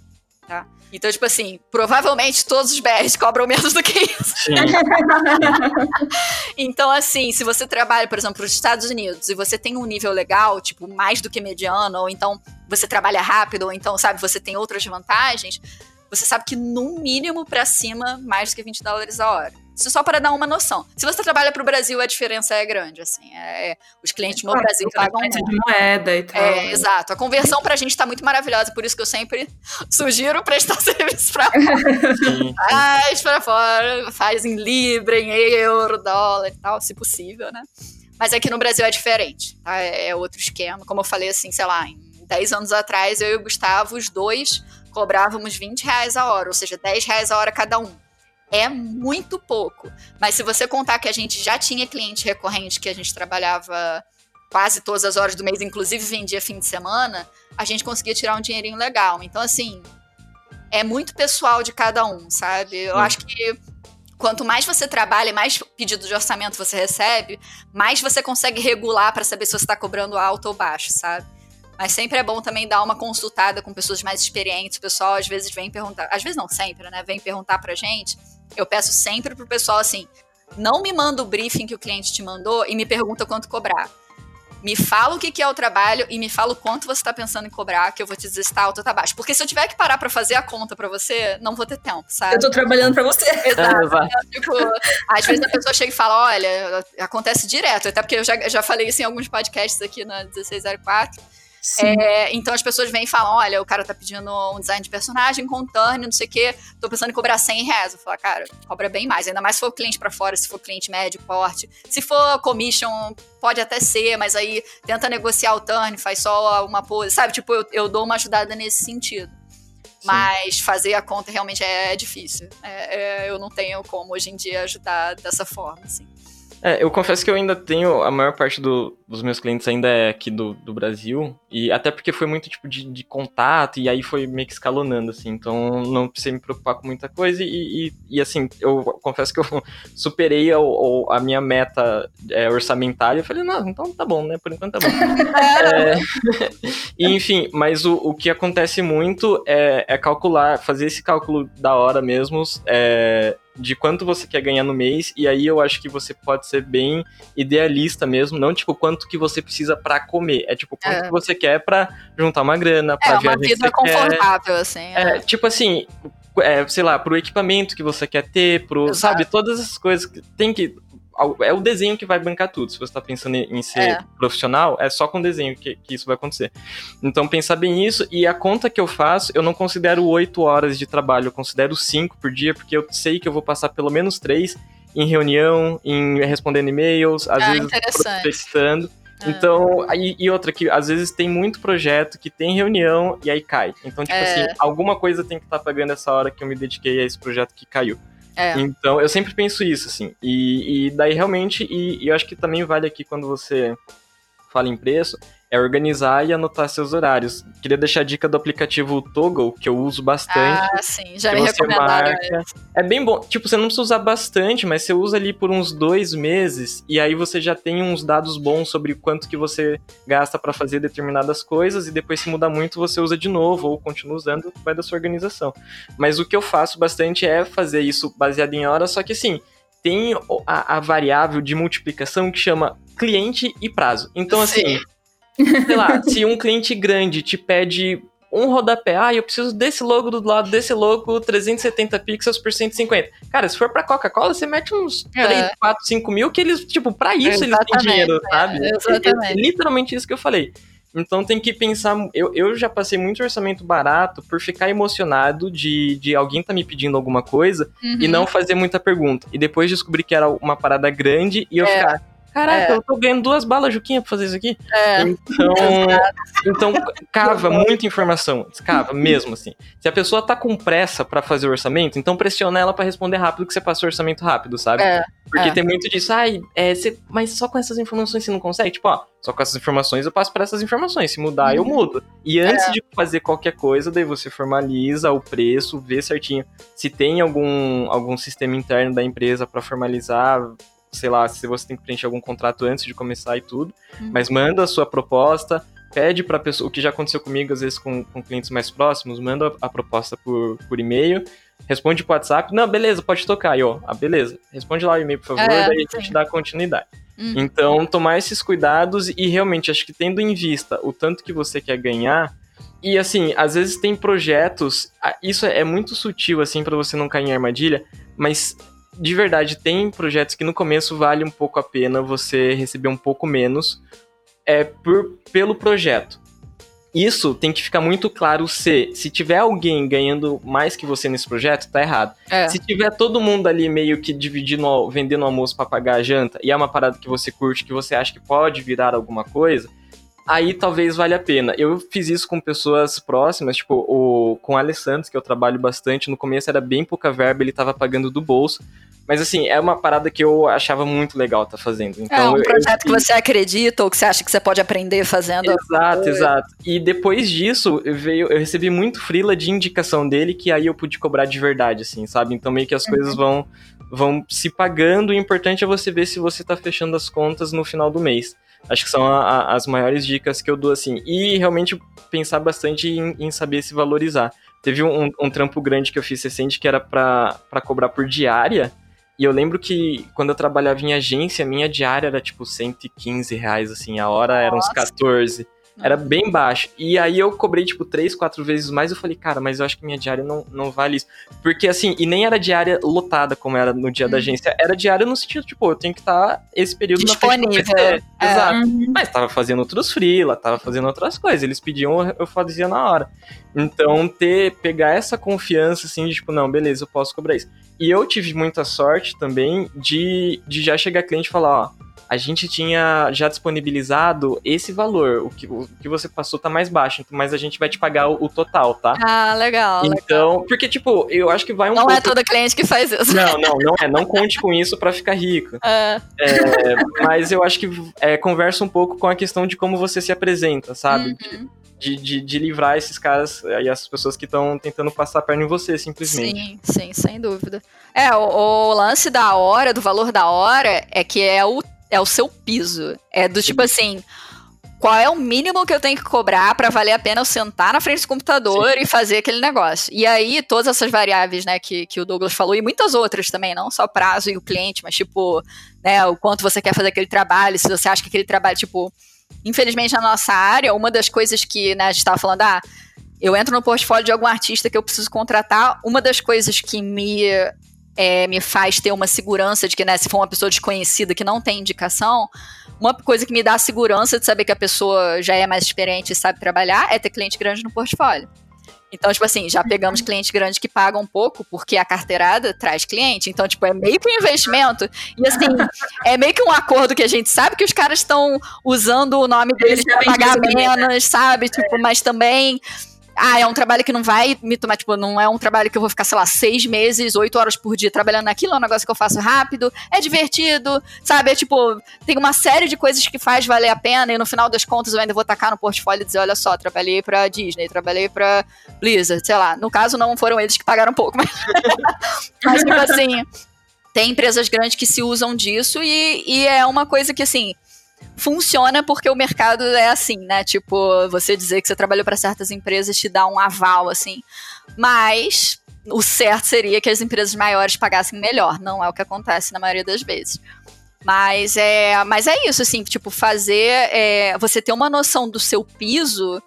tá? Então, tipo assim, provavelmente todos os BRs cobram menos do que isso. [LAUGHS] então, assim, se você trabalha, por exemplo, nos Estados Unidos e você tem um nível legal, tipo, mais do que mediano, ou então você trabalha rápido, ou então, sabe, você tem outras vantagens, você sabe que no mínimo para cima, mais do que 20 dólares a hora. Isso só para dar uma noção. Se você trabalha para o Brasil, a diferença é grande, assim. É, é os clientes no Brasil pagam muito. de moeda e tal. É, exato. A conversão para a gente está muito maravilhosa, por isso que eu sempre [LAUGHS] sugiro prestar [LAUGHS] serviço para fora. Faz para fora, faz em libra, em euro, dólar e tal, se possível, né? Mas aqui no Brasil é diferente, tá? É, é outro esquema. Como eu falei, assim, sei lá, em 10 anos atrás, eu e o Gustavo, os dois, cobrávamos 20 reais a hora, ou seja, 10 reais a hora cada um é muito pouco. Mas se você contar que a gente já tinha cliente recorrente que a gente trabalhava quase todas as horas do mês, inclusive vendia fim de semana, a gente conseguia tirar um dinheirinho legal. Então, assim, é muito pessoal de cada um, sabe? Eu acho que quanto mais você trabalha, mais pedido de orçamento você recebe, mais você consegue regular para saber se você está cobrando alto ou baixo, sabe? Mas sempre é bom também dar uma consultada com pessoas mais experientes. O pessoal às vezes vem perguntar, às vezes não sempre, né? Vem perguntar pra gente eu peço sempre pro pessoal assim: não me manda o briefing que o cliente te mandou e me pergunta quanto cobrar. Me fala o que, é o trabalho e me fala o quanto você está pensando em cobrar, que eu vou te dizer se está alto ou está baixo. Porque se eu tiver que parar para fazer a conta para você, não vou ter tempo, sabe? Eu estou trabalhando para você. [LAUGHS] Exato. Então, tipo, às vezes a pessoa chega e fala: olha, acontece direto. Até porque eu já, já falei isso em alguns podcasts aqui na 1604 é, então as pessoas vêm e falam: olha, o cara tá pedindo um design de personagem com turn, não sei o quê, tô pensando em cobrar 100 reais. Eu falo, cara, cobra bem mais, ainda mais se for cliente para fora, se for cliente médio, porte. Se for commission, pode até ser, mas aí tenta negociar o turn, faz só uma pose, sabe? Tipo, eu, eu dou uma ajudada nesse sentido. Sim. Mas fazer a conta realmente é, é difícil. É, é, eu não tenho como hoje em dia ajudar dessa forma, assim. É, eu confesso que eu ainda tenho, a maior parte do, dos meus clientes ainda é aqui do, do Brasil, e até porque foi muito tipo de, de, contato, e aí foi meio que escalonando, assim, então não precisei me preocupar com muita coisa, e, e, e assim, eu confesso que eu [LAUGHS] superei a, a minha meta é, orçamentária, eu falei, não, então tá bom, né, por enquanto tá bom. [LAUGHS] é, [LAUGHS] enfim, mas o, o que acontece muito é, é calcular, fazer esse cálculo da hora mesmo, é, de quanto você quer ganhar no mês, e aí eu acho que você pode ser bem idealista mesmo, não tipo quanto que você precisa para comer, é tipo quanto é. que você quer para juntar uma grana, pra é, viagem uma vida confortável, quer. assim. É. é, tipo assim, é, sei lá, pro equipamento que você quer ter, pro, Exato. sabe, todas as coisas que tem que é o desenho que vai bancar tudo. Se você está pensando em ser é. profissional, é só com desenho que, que, isso vai acontecer. Então, pensar bem isso. E a conta que eu faço, eu não considero oito horas de trabalho, eu considero cinco por dia, porque eu sei que eu vou passar pelo menos três em reunião, em respondendo e-mails, às ah, vezes testando. É. Então, e, e, outra que às vezes tem muito projeto que tem reunião e aí cai. Então, tipo é. assim, alguma coisa tem que estar tá pagando essa hora que eu me dediquei a esse projeto que caiu. É. Então, eu sempre penso isso, assim. E, e daí, realmente, e, e, eu acho que também vale aqui quando você fala em preço, é organizar e anotar seus horários. Queria deixar a dica do aplicativo Toggle, que eu uso bastante. Ah, sim, já me recomendaram. É bem bom. Tipo, você não precisa usar bastante, mas você usa ali por uns dois meses e aí você já tem uns dados bons sobre quanto que você gasta para fazer determinadas coisas e depois se mudar muito você usa de novo ou continua usando, vai da sua organização. Mas o que eu faço bastante é fazer isso baseado em horas, só que assim, tem a, a variável de multiplicação que chama cliente e prazo. Então, assim, sei lá, se um cliente grande te pede um rodapé, ah, eu preciso desse logo do lado desse logo, 370 pixels por 150. Cara, se for pra Coca-Cola, você mete uns é. 3, 4, 5 mil, que eles, tipo, pra isso Exatamente, eles têm dinheiro, sabe? É, exatamente. É, é literalmente isso que eu falei. Então tem que pensar. Eu, eu já passei muito orçamento barato por ficar emocionado de, de alguém tá me pedindo alguma coisa uhum. e não fazer muita pergunta. E depois descobrir que era uma parada grande e eu é. ficar. Caraca, é. eu tô ganhando duas balas, Juquinha, pra fazer isso aqui. É. Então, então cava muita informação. Cava mesmo, assim. Se a pessoa tá com pressa para fazer o orçamento, então pressiona ela para responder rápido que você passou o orçamento rápido, sabe? É. Porque é. tem muito disso, ai, é, você, mas só com essas informações você não consegue? Tipo, ó, só com essas informações eu passo para essas informações. Se mudar, eu uhum. mudo. E antes é. de fazer qualquer coisa, daí você formaliza o preço, vê certinho se tem algum, algum sistema interno da empresa para formalizar sei lá, se você tem que preencher algum contrato antes de começar e tudo, uhum. mas manda a sua proposta, pede para pessoa, o que já aconteceu comigo às vezes com, com clientes mais próximos, manda a, proposta por, por e-mail, responde por WhatsApp, não, beleza, pode tocar, aí, ó, ah, beleza, responde lá o e-mail, por favor, é, daí a gente dá continuidade. Uhum. Então, tomar esses cuidados e realmente, acho que tendo em vista o tanto que você quer ganhar, e assim, às vezes tem projetos, isso é muito sutil, assim, para você não cair em armadilha, mas de verdade, tem projetos que no começo vale um pouco a pena você receber um pouco menos é, por, pelo projeto. Isso tem que ficar muito claro se se tiver alguém ganhando mais que você nesse projeto, tá errado. É. Se tiver todo mundo ali meio que dividindo, vendendo almoço para pagar a janta, e é uma parada que você curte, que você acha que pode virar alguma coisa, aí talvez valha a pena. Eu fiz isso com pessoas próximas, tipo, o, com o Alessandro, que eu trabalho bastante. No começo era bem pouca verba, ele tava pagando do bolso. Mas assim, é uma parada que eu achava muito legal tá fazendo. Então, é um projeto eu, eu, que você acredita ou que você acha que você pode aprender fazendo. Exato, exato. E depois disso, eu, veio, eu recebi muito frila de indicação dele que aí eu pude cobrar de verdade, assim, sabe? Então meio que as uhum. coisas vão, vão se pagando. O importante é você ver se você tá fechando as contas no final do mês. Acho que são a, a, as maiores dicas que eu dou, assim. E realmente pensar bastante em, em saber se valorizar. Teve um, um, trampo grande que eu fiz recente que era para cobrar por diária. E eu lembro que quando eu trabalhava em agência, minha diária era tipo 115 reais, assim, a hora era uns 14. Era bem baixo. E aí eu cobrei, tipo, três, quatro vezes mais. Eu falei, cara, mas eu acho que minha diária não, não vale isso. Porque, assim, e nem era diária lotada, como era no dia da uhum. agência. Era diária no sentido, tipo, eu tenho que estar tá esse período Disponível. na frente é. Exato. Uhum. Mas tava fazendo outros freela, tava fazendo outras coisas. Eles pediam, eu fazia na hora. Então, ter, pegar essa confiança, assim, de tipo, não, beleza, eu posso cobrar isso. E eu tive muita sorte também de, de já chegar cliente e falar, ó, a gente tinha já disponibilizado esse valor. O que, o que você passou tá mais baixo, mas a gente vai te pagar o, o total, tá? Ah, legal. Então, legal. porque, tipo, eu acho que vai um Não é pouco... é todo cliente que faz isso. Não, não, não é. Não conte com isso para ficar rico. [LAUGHS] É. É, mas eu acho que é, conversa um pouco com a questão de como você se apresenta, sabe? Uhum. De, de, de, livrar esses caras e essas pessoas que estão tentando passar a perna em você, simplesmente. Sim, sim, sem dúvida. É, o, o, lance da hora, do valor da hora, é que é o é o seu piso. É do tipo assim, qual é o mínimo que eu tenho que cobrar para valer a pena eu sentar na frente do computador Sim. e fazer aquele negócio. E aí, todas essas variáveis, né, que, que o Douglas falou, e muitas outras também, não só prazo e o cliente, mas tipo, né, o quanto você quer fazer aquele trabalho, se você acha que aquele trabalho, tipo, infelizmente na nossa área, uma das coisas que, né, a gente tava falando, ah, eu entro no portfólio de algum artista que eu preciso contratar, uma das coisas que me é, me faz ter uma segurança de que, né, se for uma pessoa desconhecida que não tem indicação, uma coisa que me dá segurança de saber que a pessoa já é mais experiente e sabe trabalhar é ter cliente grande no portfólio. Então, tipo assim, já pegamos uhum. clientes grandes que pagam um pouco, porque a carteirada traz cliente. Então, tipo, é meio que um investimento. E assim, [LAUGHS] é meio que um acordo que a gente sabe que os caras estão usando o nome deles para pagar menos, sabe? Tipo, mas também ah, é um trabalho que não vai me tomar, tipo, não é um trabalho que eu vou ficar, sei lá, seis meses, oito horas por dia trabalhando naquilo, é um negócio que eu faço rápido, é divertido, sabe? É tipo, tem uma série de coisas que faz valer a pena e no final das contas eu ainda vou tacar no portfólio e dizer, olha só, trabalhei pra Disney, trabalhei pra Blizzard, sei lá. No caso, não foram eles que pagaram pouco, [LAUGHS] mas, mas tipo assim, tem empresas grandes que se usam disso e, e é uma coisa que, assim, funciona porque o mercado é assim, né? Tipo, você dizer que você trabalhou para certas empresas te dá um aval, assim. Mas o certo seria que as empresas maiores pagassem melhor. Não é o que acontece na maioria das vezes. Mas é, mas é isso, assim, tipo, fazer. É, você ter uma noção do seu piso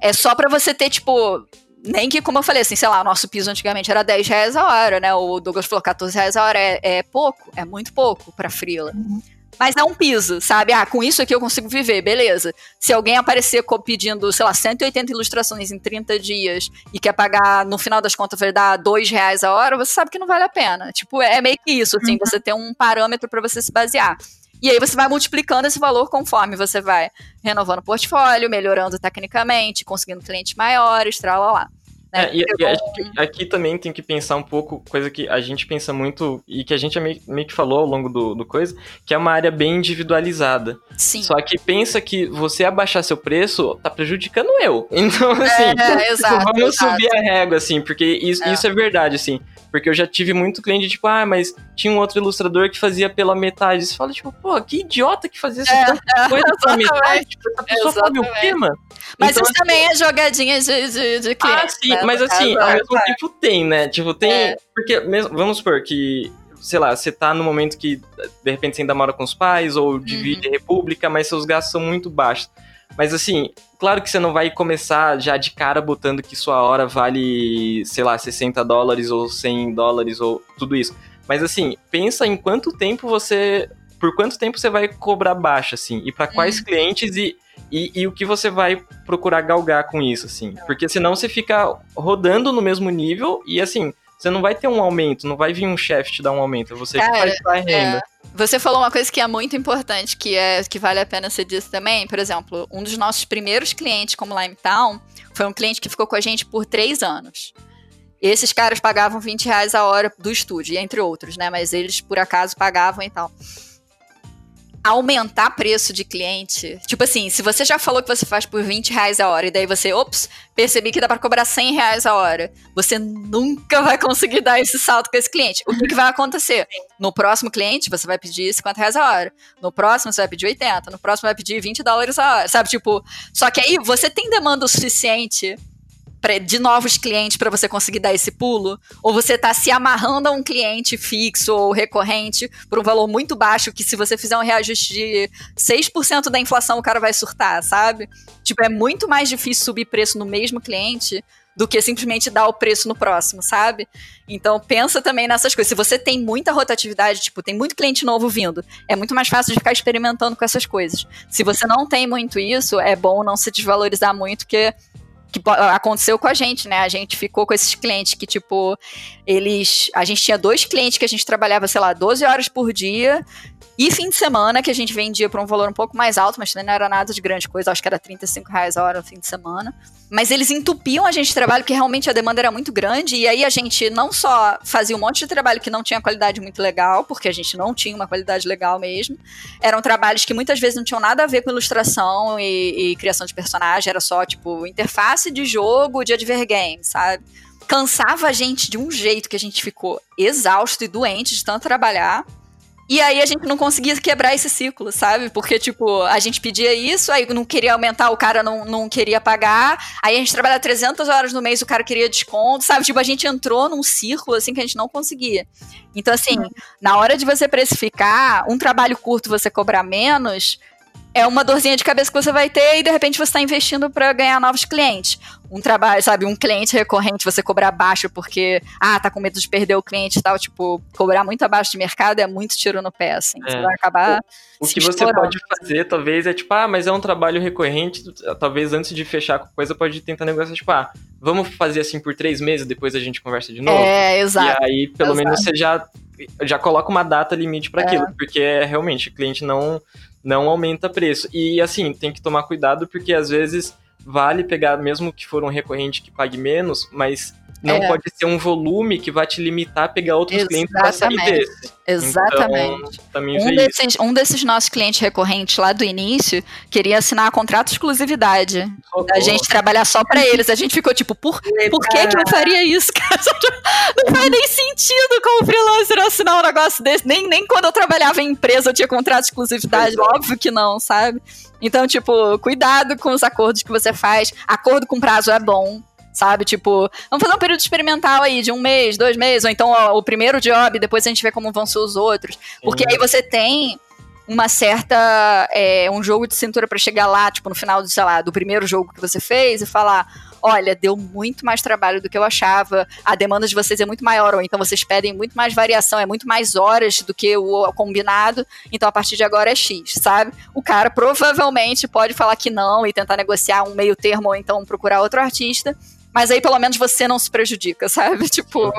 é só para você ter, tipo. Nem que, como eu falei, assim, sei lá, o nosso piso antigamente era 10 reais a hora, né? O Douglas falou 14 reais a hora. É, é pouco, é muito pouco pra Frila. Uhum. Mas é um piso, sabe? Ah, com isso aqui eu consigo viver, beleza. Se alguém aparecer pedindo, sei lá, 180 ilustrações em 30 dias e quer pagar, no final das contas, vai dar dois reais a hora, você sabe que não vale a pena. Tipo, é meio que isso, assim, uhum. você tem um parâmetro para você se basear. E aí você vai multiplicando esse valor conforme você vai renovando o portfólio, melhorando tecnicamente, conseguindo clientes maiores, lá. Né? É, e, e aqui, aqui, também tem que pensar um pouco, coisa que a gente pensa muito e que a gente meio, meio que falou ao longo do, do, coisa, que é uma área bem individualizada. Sim. Só que pensa que você abaixar seu preço tá prejudicando eu. [LAUGHS] Então, assim, é, é, exato, vamos exato. subir a régua, assim, porque isso é. isso é verdade, assim. Porque eu já tive muito cliente, tipo, ah, mas tinha um outro ilustrador que fazia pela metade. Você fala, tipo, pô, que idiota que fazia essa é, coisa pela [LAUGHS] metade. Tipo, essa pessoa sabe o quê, mano? Mas então, isso assim, também é jogadinha de, de, de. Ah, sim, né, mas assim, caso, ao mesmo é. tempo tem, né? Tipo, tem. É. Porque, mesmo, vamos supor que sei lá, você tá no momento que de repente você ainda mora com os pais ou divide uhum. república, mas seus gastos são muito baixos. Mas assim, claro que você não vai começar já de cara botando que sua hora vale, sei lá, 60 dólares ou 100 dólares ou tudo isso. Mas assim, pensa em quanto tempo você. Por quanto tempo você vai cobrar baixo, assim, e para quais uhum. clientes e, e, e, o que você vai procurar galgar com isso, assim. Porque senão você fica rodando no mesmo nível e assim, você não vai ter um aumento, não vai vir um chefe te dar um aumento, você Cara, faz sua renda. É, você falou uma coisa que é muito importante, que é que vale a pena ser dito também. Por exemplo, um dos nossos primeiros clientes como Limetown foi um cliente que ficou com a gente por três anos. Esses caras pagavam 20 reais a hora do estúdio, entre outros, né? Mas eles, por acaso, pagavam e tal aumentar preço de cliente. Tipo assim, se você já falou que você faz por 20 reais a hora e daí você, ops, percebi que dá para cobrar 100 reais a hora, você nunca vai conseguir dar esse salto com esse cliente. O que, que vai acontecer? No próximo cliente, você vai pedir 50 reais a hora. No próximo, você vai pedir 80. No próximo, vai pedir 20 dólares a hora. Sabe, tipo, só que aí você tem demanda o suficiente de novos clientes para você conseguir dar esse pulo? Ou você está se amarrando a um cliente fixo ou recorrente por um valor muito baixo que se você fizer um reajuste de 6% da inflação o cara vai surtar, sabe? Tipo, é muito mais difícil subir preço no mesmo cliente do que simplesmente dar o preço no próximo, sabe? Então pensa também nessas coisas. Se você tem muita rotatividade, tipo, tem muito cliente novo vindo, é muito mais fácil de ficar experimentando com essas coisas. Se você não tem muito isso, é bom não se desvalorizar muito, porque que aconteceu com a gente, né? A gente ficou com esses clientes que, tipo, eles. A gente tinha dois clientes que a gente trabalhava, sei lá, 12 horas por dia. E fim de semana, que a gente vendia por um valor um pouco mais alto, mas também não era nada de grande coisa, acho que era 35 reais a hora no fim de semana. Mas eles entupiam a gente de trabalho, porque realmente a demanda era muito grande, e aí a gente não só fazia um monte de trabalho que não tinha qualidade muito legal, porque a gente não tinha uma qualidade legal mesmo, eram trabalhos que muitas vezes não tinham nada a ver com ilustração e, e criação de personagem, era só, tipo, interface de jogo de advergame, sabe? Cansava a gente de um jeito que a gente ficou exausto e doente de tanto trabalhar. E aí a gente não conseguia quebrar esse ciclo, sabe? Porque, tipo, a gente pedia isso, aí não queria aumentar, o cara não, não queria pagar. Aí a gente trabalha 300 horas no mês, o cara queria desconto, sabe? Tipo, a gente entrou num círculo, assim, que a gente não conseguia. Então, assim, na hora de você precificar, um trabalho curto você cobrar menos, é uma dorzinha de cabeça que você vai ter e de repente você está investindo para ganhar novos clientes. Um trabalho, sabe, um cliente recorrente, você cobrar baixo porque, ah, tá com medo de perder o cliente e tal, tipo, cobrar muito abaixo de mercado é muito tiro no pé, assim. É. Você vai acabar. O, o que você pode fazer, talvez, é tipo, ah, mas é um trabalho recorrente, talvez antes de fechar com coisa, pode tentar negociar, tipo, ah, vamos fazer assim por três meses, depois a gente conversa de novo. É, exato. E aí, pelo exato. menos, você já, já coloca uma data limite para é. aquilo, porque é, realmente o cliente não não aumenta preço. E assim, tem que tomar cuidado porque às vezes vale pegar, mesmo que for um recorrente que pague menos, mas não é. pode ser um volume que vai te limitar a pegar outros Exatamente. clientes para sair desse. Exatamente. Então, um, desses, um desses nossos clientes recorrentes lá do início queria assinar contrato de exclusividade. Oh, a gente trabalhar só para eles. A gente ficou tipo, por, por que, que eu faria isso, [LAUGHS] cara? Não faz nem sentido como freelancer assinar um negócio desse. Nem, nem quando eu trabalhava em empresa eu tinha contrato de exclusividade. Óbvio que não, sabe? Então, tipo, cuidado com os acordos que você faz. Acordo com prazo é bom sabe? Tipo, vamos fazer um período experimental aí de um mês, dois meses, ou então ó, o primeiro job, depois a gente vê como vão ser os outros. Porque aí você tem uma certa. É, um jogo de cintura para chegar lá, tipo, no final, do, sei lá, do primeiro jogo que você fez e falar. Olha, deu muito mais trabalho do que eu achava, a demanda de vocês é muito maior, ou então vocês pedem muito mais variação, é muito mais horas do que o combinado, então a partir de agora é X, sabe? O cara provavelmente pode falar que não e tentar negociar um meio termo, ou então procurar outro artista, mas aí pelo menos você não se prejudica, sabe? [LAUGHS] Tipo,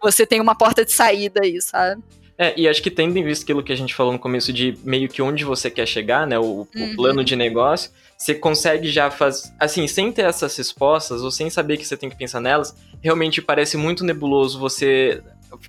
você tem uma porta de saída aí, sabe? É, e acho que tendo em vista aquilo que a gente falou no começo de meio que onde você quer chegar, né? O, uhum. o plano de negócio, você consegue já fazer. Assim, sem ter essas respostas, ou sem saber que você tem que pensar nelas, realmente parece muito nebuloso você.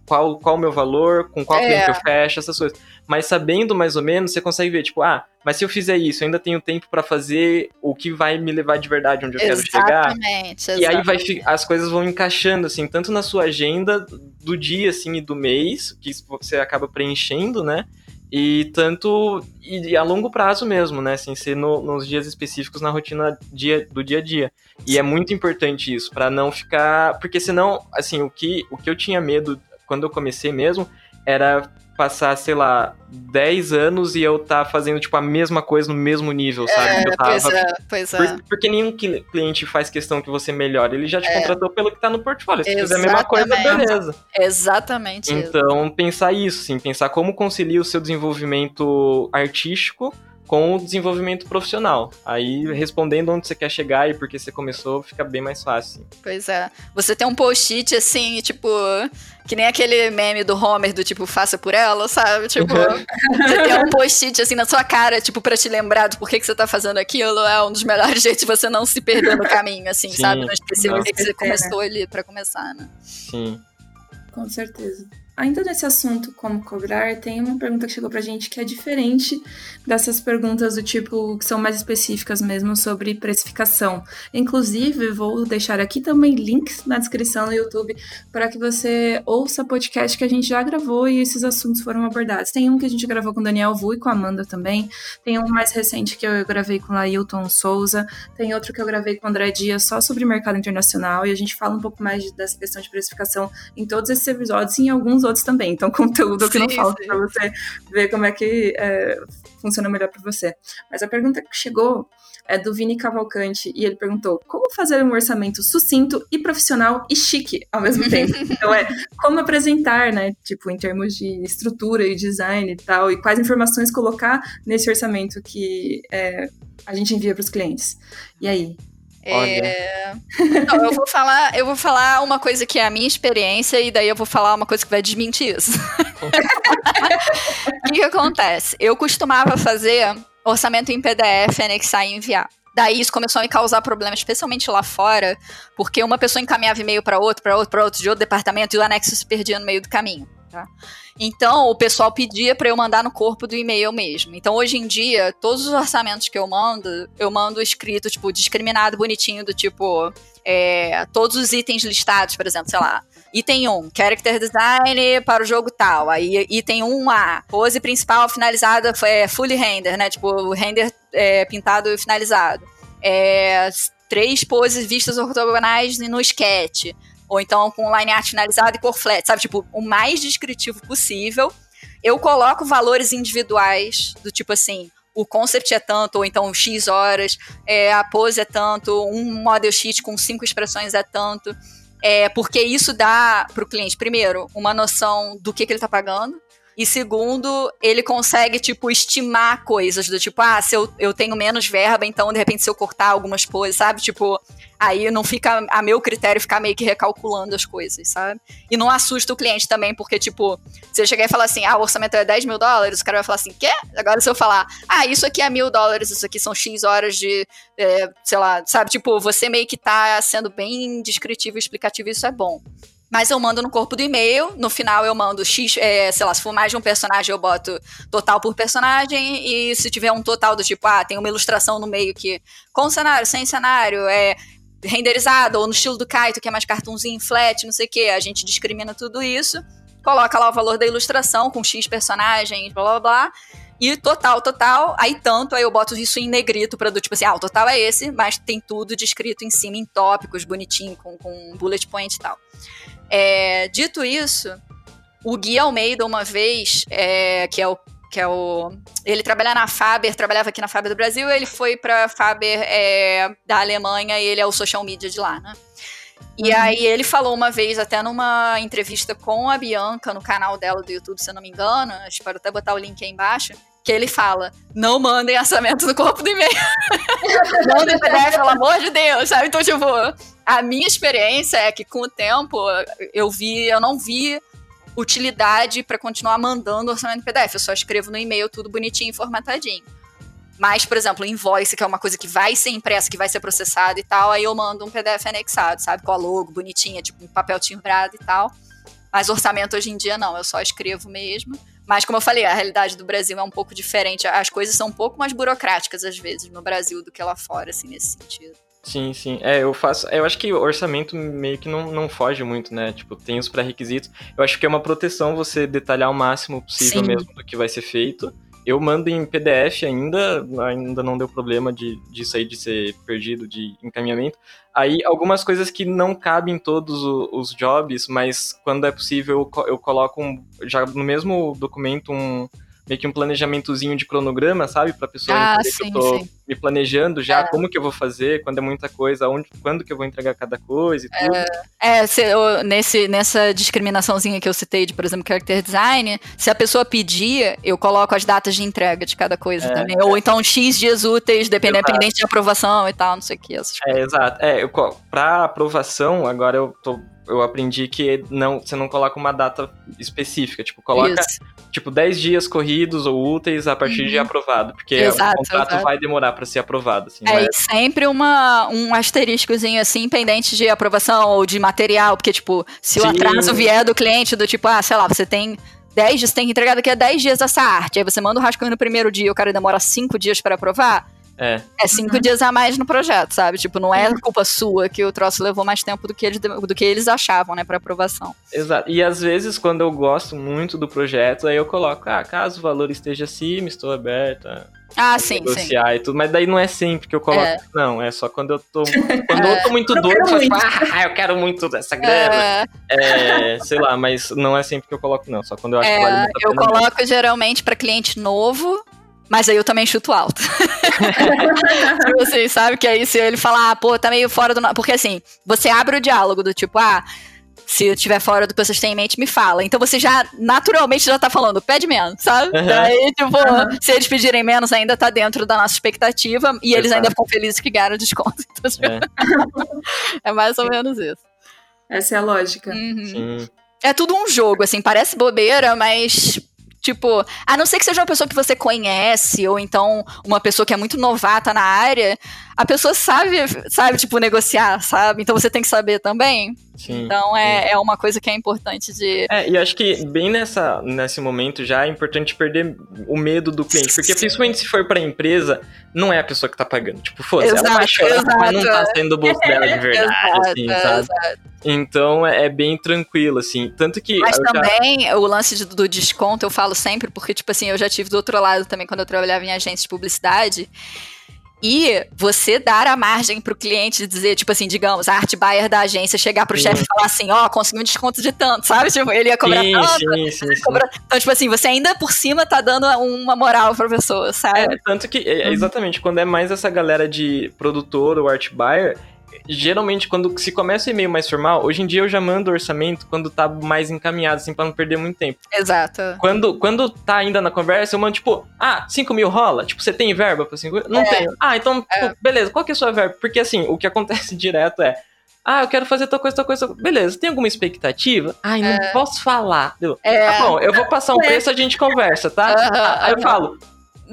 Qual, qual o meu valor, com qual é. cliente eu fecho, essas coisas mas sabendo mais ou menos, você consegue ver, tipo, ah, mas se eu fizer isso, eu ainda tenho tempo para fazer o que vai me levar de verdade onde eu exatamente, quero chegar. Exatamente. E aí vai as coisas vão encaixando assim, tanto na sua agenda do dia assim e do mês, que você acaba preenchendo, né? E tanto e, a longo prazo mesmo, né? Sem ser no, nos dias específicos na rotina dia, do dia a dia. E é muito importante isso para não ficar, porque senão, assim, o que o que eu tinha medo quando eu comecei mesmo era passar, sei lá, 10 anos e eu tá fazendo, tipo, a mesma coisa no mesmo nível, sabe? É, eu tava... Pois é, pois é. Por, porque nenhum cliente faz questão que você melhore, ele já te é. contratou pelo que tá no portfólio. Se Exatamente. fizer a mesma coisa, beleza. Exatamente. Então, pensar isso, sim, pensar como conciliar o seu desenvolvimento artístico com o desenvolvimento profissional. Aí, respondendo onde você quer chegar e por que você começou, fica bem mais fácil. Pois é. Você tem um post-it, assim, tipo, que nem aquele meme do Homer, do tipo, faça por ela, sabe? Tipo, você tem um post-it, assim, na sua cara, tipo, pra te lembrar do porquê que você tá fazendo aquilo, é um dos melhores [LAUGHS] jeitos de você não se perder no caminho, assim, Sim. sabe? Não esquecer o que você começou ali pra começar, né? Sim. Com certeza. Ainda nesse assunto, como cobrar, tem uma pergunta que chegou pra gente que é diferente dessas perguntas do tipo que são mais específicas mesmo sobre precificação. Inclusive, vou deixar aqui também links na descrição no YouTube para que você ouça podcast que a gente já gravou e esses assuntos foram abordados. Tem um que a gente gravou com o Daniel Vu e com a Amanda também. Tem um mais recente que eu gravei com a Ailton Souza. Tem outro que eu gravei com o André Dias só sobre mercado internacional e a gente fala um pouco mais dessa questão de precificação em todos esses episódios e em alguns outros também. Então, [LAUGHS] conteúdo sim, que não falta para você ver como é que é, funciona melhor para você. Mas a pergunta que chegou é do Vini Cavalcante e ele perguntou como fazer um orçamento sucinto e profissional e chique ao mesmo [LAUGHS] tempo. então é como apresentar, né? Tipo, em termos de estrutura e design e tal, e quais informações colocar nesse orçamento que é, a gente envia para os clientes. E aí, é... Não, eu vou falar, eu vou falar uma coisa que é a minha experiência e daí eu vou falar uma coisa que vai desmentir isso. [LAUGHS] O que, que acontece? Eu costumava fazer orçamento em PDF, anexar e enviar. Daí isso começou a me causar problemas, especialmente lá fora, porque uma pessoa encaminhava e-mail para outro, para outro, para outro, de outro departamento e o anexo se perdia no meio do caminho. Tá? Então, o pessoal pedia para eu mandar no corpo do e-mail mesmo. Então, hoje em dia, todos os orçamentos que eu mando, eu mando escrito, tipo, discriminado, bonitinho, do tipo, é, todos os itens listados, por exemplo, sei lá, item 1, character design para o jogo tal. Aí, item 1A, pose principal finalizada é, fully render, né? Tipo, render é, pintado e finalizado. É, três poses vistas ortogonais no sketch ou então com line art finalizado e cor flat, sabe? Tipo, o mais descritivo possível. Eu coloco valores individuais, do tipo assim, o concept é tanto, ou então X horas, é, a pose é tanto, um model sheet com cinco expressões é tanto. É, porque isso dá para o cliente, primeiro, uma noção do que, que ele está pagando, E segundo, ele consegue, tipo, estimar coisas do tipo, ah, se eu, eu tenho menos verba, então de repente se eu cortar algumas coisas, sabe? Tipo, aí não fica a meu critério ficar meio que recalculando as coisas, sabe? E não assusta o cliente também, porque, tipo, se eu chegar e falar assim, ah, o orçamento é 10 mil dólares, o cara vai falar assim, quê? Agora se eu falar, ah, isso aqui é mil dólares, isso aqui são X horas de, é, sei lá, sabe? Tipo, você meio que tá sendo bem descritivo e explicativo, isso é bom. Mas eu mando no corpo do e-mail, no final eu mando X, é, sei lá, se for mais de um personagem, eu boto total por personagem, e se tiver um total do tipo, ah, tem uma ilustração no meio que com cenário, sem cenário, é renderizado, ou no estilo do Kaito, que é mais cartunzinho, flat, não sei o que, a gente discrimina tudo isso, coloca lá o valor da ilustração com X personagens, blá blá blá, e total, total, aí tanto, aí eu boto isso em negrito pra do tipo assim, ah, o total é esse, mas tem tudo descrito em cima, em tópicos, bonitinho, com, com bullet point e tal. É, dito isso, o Gui Almeida, uma vez, é, que é o que é o. Ele trabalha na Faber, trabalhava aqui na Faber do Brasil, ele foi pra Faber é, da Alemanha e ele é o social media de lá, né? E uhum. aí ele falou uma vez, até numa entrevista com a Bianca, no canal dela do YouTube, se eu não me engano, espero até botar o link aí embaixo, que ele fala: não mandem orçamento no corpo do e-mail. [LAUGHS] mandem PDF, pelo amor de Deus, sabe? Então, tipo, a minha experiência é que com o tempo eu vi, eu não vi utilidade para continuar mandando orçamento PDF. Eu só escrevo no e-mail tudo bonitinho e formatadinho. Mas, por exemplo, invoice, que é uma coisa que vai ser impressa, que vai ser processada e tal, aí eu mando um PDF anexado, sabe? Com a logo bonitinha, tipo um papel timbrado e tal. Mas orçamento hoje em dia não, eu só escrevo mesmo. Mas, como eu falei, a realidade do Brasil é um pouco diferente. As coisas são um pouco mais burocráticas, às vezes, no Brasil do que lá fora, assim, nesse sentido. Sim, sim. É, eu faço. Eu acho que o orçamento meio que não, não foge muito, né? Tipo, tem os pré-requisitos. Eu acho que é uma proteção você detalhar o máximo possível sim. mesmo do que vai ser feito. Eu mando em PDF ainda, ainda não deu problema de, disso aí de ser perdido de encaminhamento. Aí, algumas coisas que não cabem em todos os jobs, mas quando é possível eu, eu coloco um, já no mesmo documento um, meio que um planejamentozinho de cronograma, sabe? Pra pessoa ah, entender sim, que eu tô sim. me planejando já, é. como que eu vou fazer, quando é muita coisa, onde, quando que eu vou entregar cada coisa e tudo. É, é se, eu, nesse, nessa discriminaçãozinha que eu citei de, por exemplo, character design, se a pessoa pedir, eu coloco as datas de entrega de cada coisa é, também. Ou então X dias úteis, dependente de aprovação e tal, não sei o que. É, exato. É, eu, pra aprovação, agora eu tô eu aprendi que não, você não coloca uma data específica, tipo, coloca Isso. tipo 10 dias corridos ou úteis a partir uhum. de aprovado, porque exato, o contrato exato. vai demorar para ser aprovado, assim, É, é, sempre uma um asteriscozinho assim pendente de aprovação ou de material, porque tipo, se Sim. o atraso vier do cliente do tipo, ah, sei lá, você tem 10 dias, tem que entregar daqui a 10 dias essa arte. Aí você manda o rascunho no primeiro dia e o cara demora 5 dias para aprovar é. É cinco uhum. dias a mais no projeto, sabe? Tipo, não é culpa sua que o troço levou mais tempo do que eles, do que eles achavam, né, pra aprovação. Exato. E às vezes, quando eu gosto muito do projeto, aí eu coloco, ah, caso o valor esteja acima, estou aberta. Ah, sim, negociar sim. e tudo, mas daí não é sempre que eu coloco. É. Não, é só quando eu tô. [LAUGHS] Quando é. eu tô muito doido, eu tipo, ah, eu quero muito dessa grana. É. é. sei lá, mas não é sempre que eu coloco, não. Só quando eu acho que vale muito a pena. Eu coloco mesmo. geralmente para cliente novo mas aí eu também chuto alto. [LAUGHS] tipo assim, sabe? Que aí se ele falar, ah, pô, tá meio fora do. Porque assim, você abre o diálogo do tipo, ah, se eu estiver fora do que vocês têm em mente, me fala. Então você já, naturalmente, já tá falando, pede menos, sabe? Uhum. Daí, tipo, uhum. se eles pedirem menos, ainda tá dentro da nossa expectativa e eles ainda ficam felizes que ganharam desconto. Então, tipo, é. [LAUGHS] é. mais ou menos isso. Essa é a lógica. Uhum. É tudo um jogo, assim, parece bobeira, mas Tipo, a não ser que seja uma pessoa que você conhece, ou então uma pessoa que é muito novata na área, a pessoa sabe, sabe, tipo, negociar, sabe? Então você tem que saber também. Sim, então é, sim. é uma coisa que é importante de. É, e acho que bem nessa, nesse momento já é importante perder o medo do cliente. Porque sim. principalmente se for pra empresa, não é a pessoa que tá pagando. Tipo, foda-se, ela vai chorar, mas não tá sendo o bolso dela de [LAUGHS] verdade, exato, assim, sabe? Exato. Então é, é bem tranquilo, assim. Tanto que. Mas também já... o lance de, do desconto eu falo sempre, porque, tipo assim, eu já tive do outro lado também quando eu trabalhava em agência de publicidade. E você dar a margem para o cliente dizer, tipo assim, digamos, a arte buyer da agência chegar para o chefe e falar assim, ó, oh, consegui um desconto de tanto, sabe? [LAUGHS] Tipo, ele ia cobrar sim, tanto. Sim, sim, sim. Cobrar... Então, tipo assim, você ainda por cima tá dando uma moral pra pessoa, sabe? É, tanto que, é, é, exatamente, quando é mais essa galera de produtor ou art buyer, geralmente, quando se começa o e-mail mais formal, hoje em dia eu já mando o orçamento quando tá mais encaminhado, assim, pra não perder muito tempo. Exato. Quando, quando tá ainda na conversa, eu mando, tipo, ah, 5 mil rola? Tipo, você tem verba pra 5 mil? Não É. tenho. Ah, então, tipo, É. beleza, qual que é a sua verba? Porque, assim, o que acontece [LAUGHS] direto é, ah, eu quero fazer tal coisa, tal coisa. Beleza, tem alguma expectativa? Ai, não posso falar. É. Tá bom, eu vou passar um É. preço, a gente conversa, tá? Aí eu falo,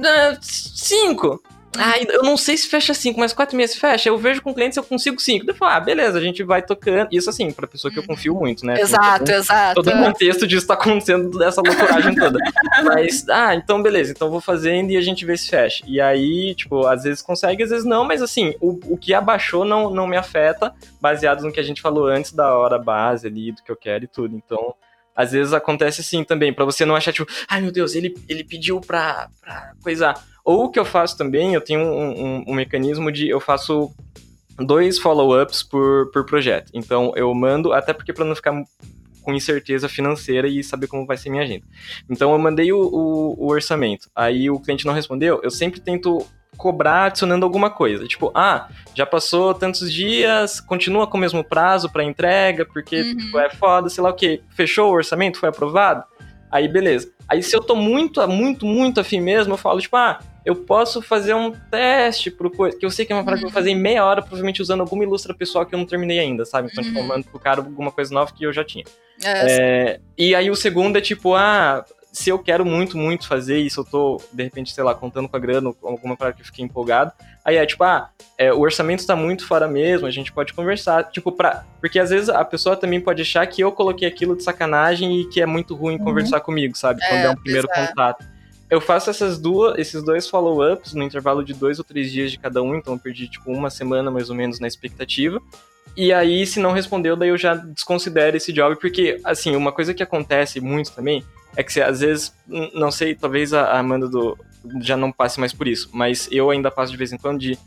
"Ah, cinco. Ai, eu não sei se fecha cinco, mas quatro meses fecha. Eu vejo com clientes eu consigo cinco. Daí eu falo, ah, beleza, a gente vai tocando. Isso assim, pra pessoa que eu confio muito, né? Exato, exato. Todo o contexto disso tá acontecendo dessa loucuragem toda. [LAUGHS] Mas, ah, então beleza, então vou fazendo e a gente vê se fecha. E aí, tipo, às vezes consegue, às vezes não, mas assim, o, o que abaixou não, não me afeta, baseado no que a gente falou antes da hora base ali, do que eu quero e tudo. Então, às vezes acontece assim também, pra você não achar, tipo, ai meu Deus, ele, ele pediu pra, pra coisar. Ou o que eu faço também, eu tenho um, um, um mecanismo de. Eu faço dois follow-ups por, por projeto. Então eu mando, até porque pra não ficar com incerteza financeira e saber como vai ser minha agenda. Então eu mandei o, o, o orçamento, aí o cliente não respondeu, eu sempre tento cobrar adicionando alguma coisa. Tipo, ah, já passou tantos dias, continua com o mesmo prazo para entrega, porque Uhum. tipo, é foda, sei lá o que. Fechou o orçamento, foi aprovado? Aí beleza. Aí se eu tô muito, muito, muito afim mesmo, eu falo, tipo, ah, eu posso fazer um teste pro coisa, que eu sei que é uma parada que eu vou fazer em meia hora, provavelmente usando alguma ilustra pessoal que eu não terminei ainda, sabe? Então, tipo, eu Uhum. mando pro cara alguma coisa nova que eu já tinha. É, É, e aí o segundo é tipo, ah, se eu quero muito, muito fazer isso, eu tô, de repente, sei lá, contando com a grana, ou alguma parada que eu fiquei empolgado. Aí é tipo, ah, é, o orçamento tá muito fora mesmo, a gente pode conversar. Tipo, pra. Porque às vezes a pessoa também pode achar que eu coloquei aquilo de sacanagem e que é muito ruim Uhum. conversar comigo, sabe? É, Quando é um primeiro é. contato. Eu faço essas duas, esses dois follow-ups no intervalo de dois ou três dias de cada um, então eu perdi, tipo, uma semana mais ou menos na expectativa. E aí, se não respondeu, daí eu já desconsidero esse job, porque, assim, uma coisa que acontece muito também é que você, às vezes, não sei, talvez a Amanda do, já não passe mais por isso, mas eu ainda passo de vez em quando de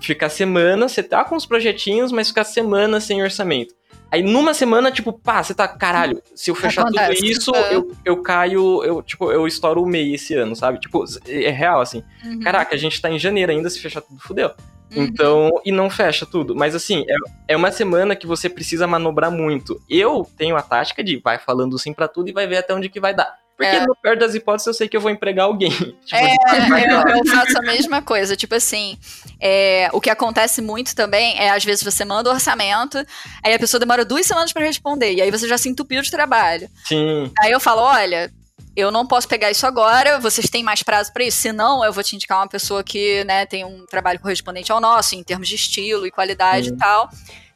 ficar semana, você tá com os projetinhos, mas ficar semana sem orçamento. Aí numa semana, tipo, pá, você tá, caralho, se eu fechar Acontece. tudo isso, eu, eu caio, eu, tipo, eu estouro o MEI esse ano, sabe? Tipo, é real, assim. uhum, Caraca, a gente tá em janeiro ainda, se fechar tudo, fudeu. Uhum. Então, e não fecha tudo. Mas assim, é, é uma semana que você precisa manobrar muito. Eu tenho a tática de vai falando sim pra tudo e vai ver até onde que vai dar. Porque É. no pior das hipóteses eu sei que eu vou empregar alguém. [LAUGHS] Tipo, É, [LAUGHS] eu, eu faço a mesma coisa. Tipo assim, é, o que acontece muito também é, às vezes, você manda o orçamento, aí a pessoa demora duas semanas pra responder, e aí você já se entupiu de trabalho. Sim, Aí eu falo, olha, eu não posso pegar isso agora, vocês têm mais prazo pra isso. Se não, eu vou te indicar uma pessoa que né, tem um trabalho correspondente ao nosso, em termos de estilo e qualidade Sim. e tal.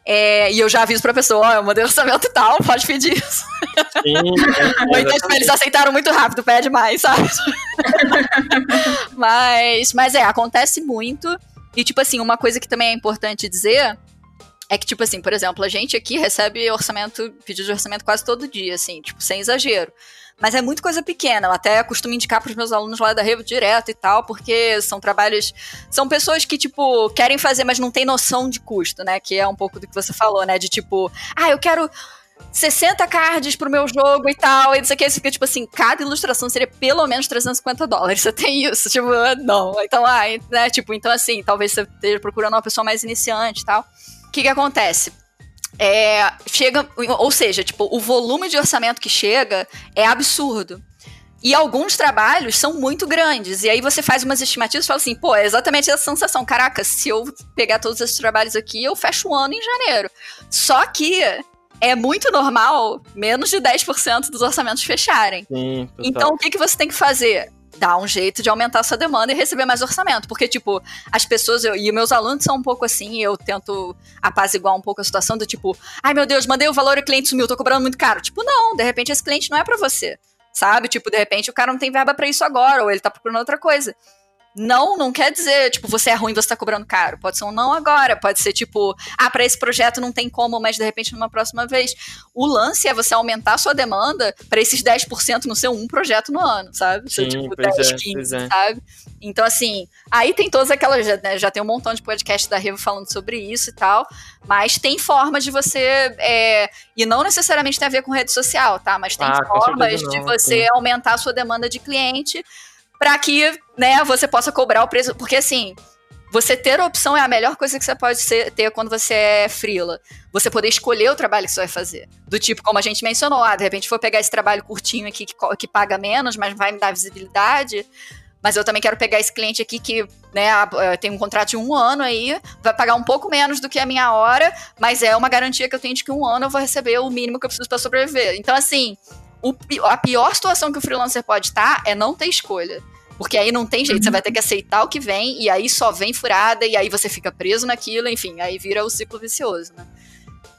É, e eu já aviso pra pessoa, ó, eu mandei orçamento e tal, pode pedir isso. sim. [LAUGHS] Ou então, tipo, eles aceitaram muito rápido, pede mais, sabe? [LAUGHS] mas, mas é, acontece muito. E, tipo assim, uma coisa que também é importante dizer é que, tipo assim, por exemplo, a gente aqui recebe orçamento, pedido de orçamento quase todo dia, assim, tipo, sem exagero. Mas é muito coisa pequena. Eu até costumo indicar para os meus alunos lá da Revo direto e tal, porque são trabalhos. São pessoas que, tipo, querem fazer, mas não tem noção de custo, né? Que é um pouco do que você falou, né? De tipo, ah, eu quero 60 cards pro meu jogo e tal, e não sei o que, fica tipo assim, cada ilustração seria pelo menos 350 dólares. Você tem isso? [LAUGHS] Tipo, não. Então, ah, né, tipo, então assim, talvez você esteja procurando uma pessoa mais iniciante e tal. O que que acontece? É, chega, ou seja, tipo, o volume de orçamento que chega é absurdo. E alguns trabalhos são muito grandes. E aí você faz umas estimativas e fala assim, pô, é exatamente essa sensação. Caraca, se eu pegar todos esses trabalhos aqui, eu fecho o ano em janeiro. Só que é muito normal menos de 10% dos orçamentos fecharem. Sim. Então, o que, que você tem que fazer? Dar um jeito de aumentar sua demanda e receber mais orçamento. Porque, tipo, as pessoas, eu, e meus alunos são um pouco assim, eu tento apaziguar um pouco a situação do tipo, ai meu Deus, mandei o valor e o cliente sumiu, tô cobrando muito caro. Tipo, não, de repente esse cliente não é pra você. Sabe? Tipo, de repente o cara não tem verba pra isso agora, ou ele tá procurando outra coisa. Não, não quer dizer, tipo, você é ruim, você tá cobrando caro. Pode ser um não agora, pode ser tipo, ah, pra esse projeto não tem como, mas de repente numa próxima vez. O lance é você aumentar a sua demanda pra esses 10% não ser um projeto no ano, sabe? Ser, Sim, tipo, pois 10, é, 15, pois é. sabe? Então, assim, aí tem todas aquelas, já, né, já tem um montão de podcast da Revo falando sobre isso e tal, mas tem formas de você, é, e não necessariamente tem a ver com rede social, tá? Mas tem Ah, formas de você sim. aumentar a sua demanda de cliente para que, né, você possa cobrar o preço, porque assim, você ter opção é a melhor coisa que você pode ser, ter quando você é frila. Você poder escolher o trabalho que você vai fazer. Do tipo, como a gente mencionou, ah, de repente vou pegar esse trabalho curtinho aqui que, que paga menos, mas vai me dar visibilidade. Mas eu também quero pegar esse cliente aqui que né, eh, tem um contrato de um ano aí, vai pagar um pouco menos do que a minha hora, mas é uma garantia que eu tenho de que um ano eu vou receber o mínimo que eu preciso para sobreviver. Então, assim, o, a pior situação que o freelancer pode estar é não ter escolha. Porque aí não tem jeito, uhum. você vai ter que aceitar o que vem, e aí só vem furada, e aí você fica preso naquilo, enfim, aí vira o ciclo vicioso, né?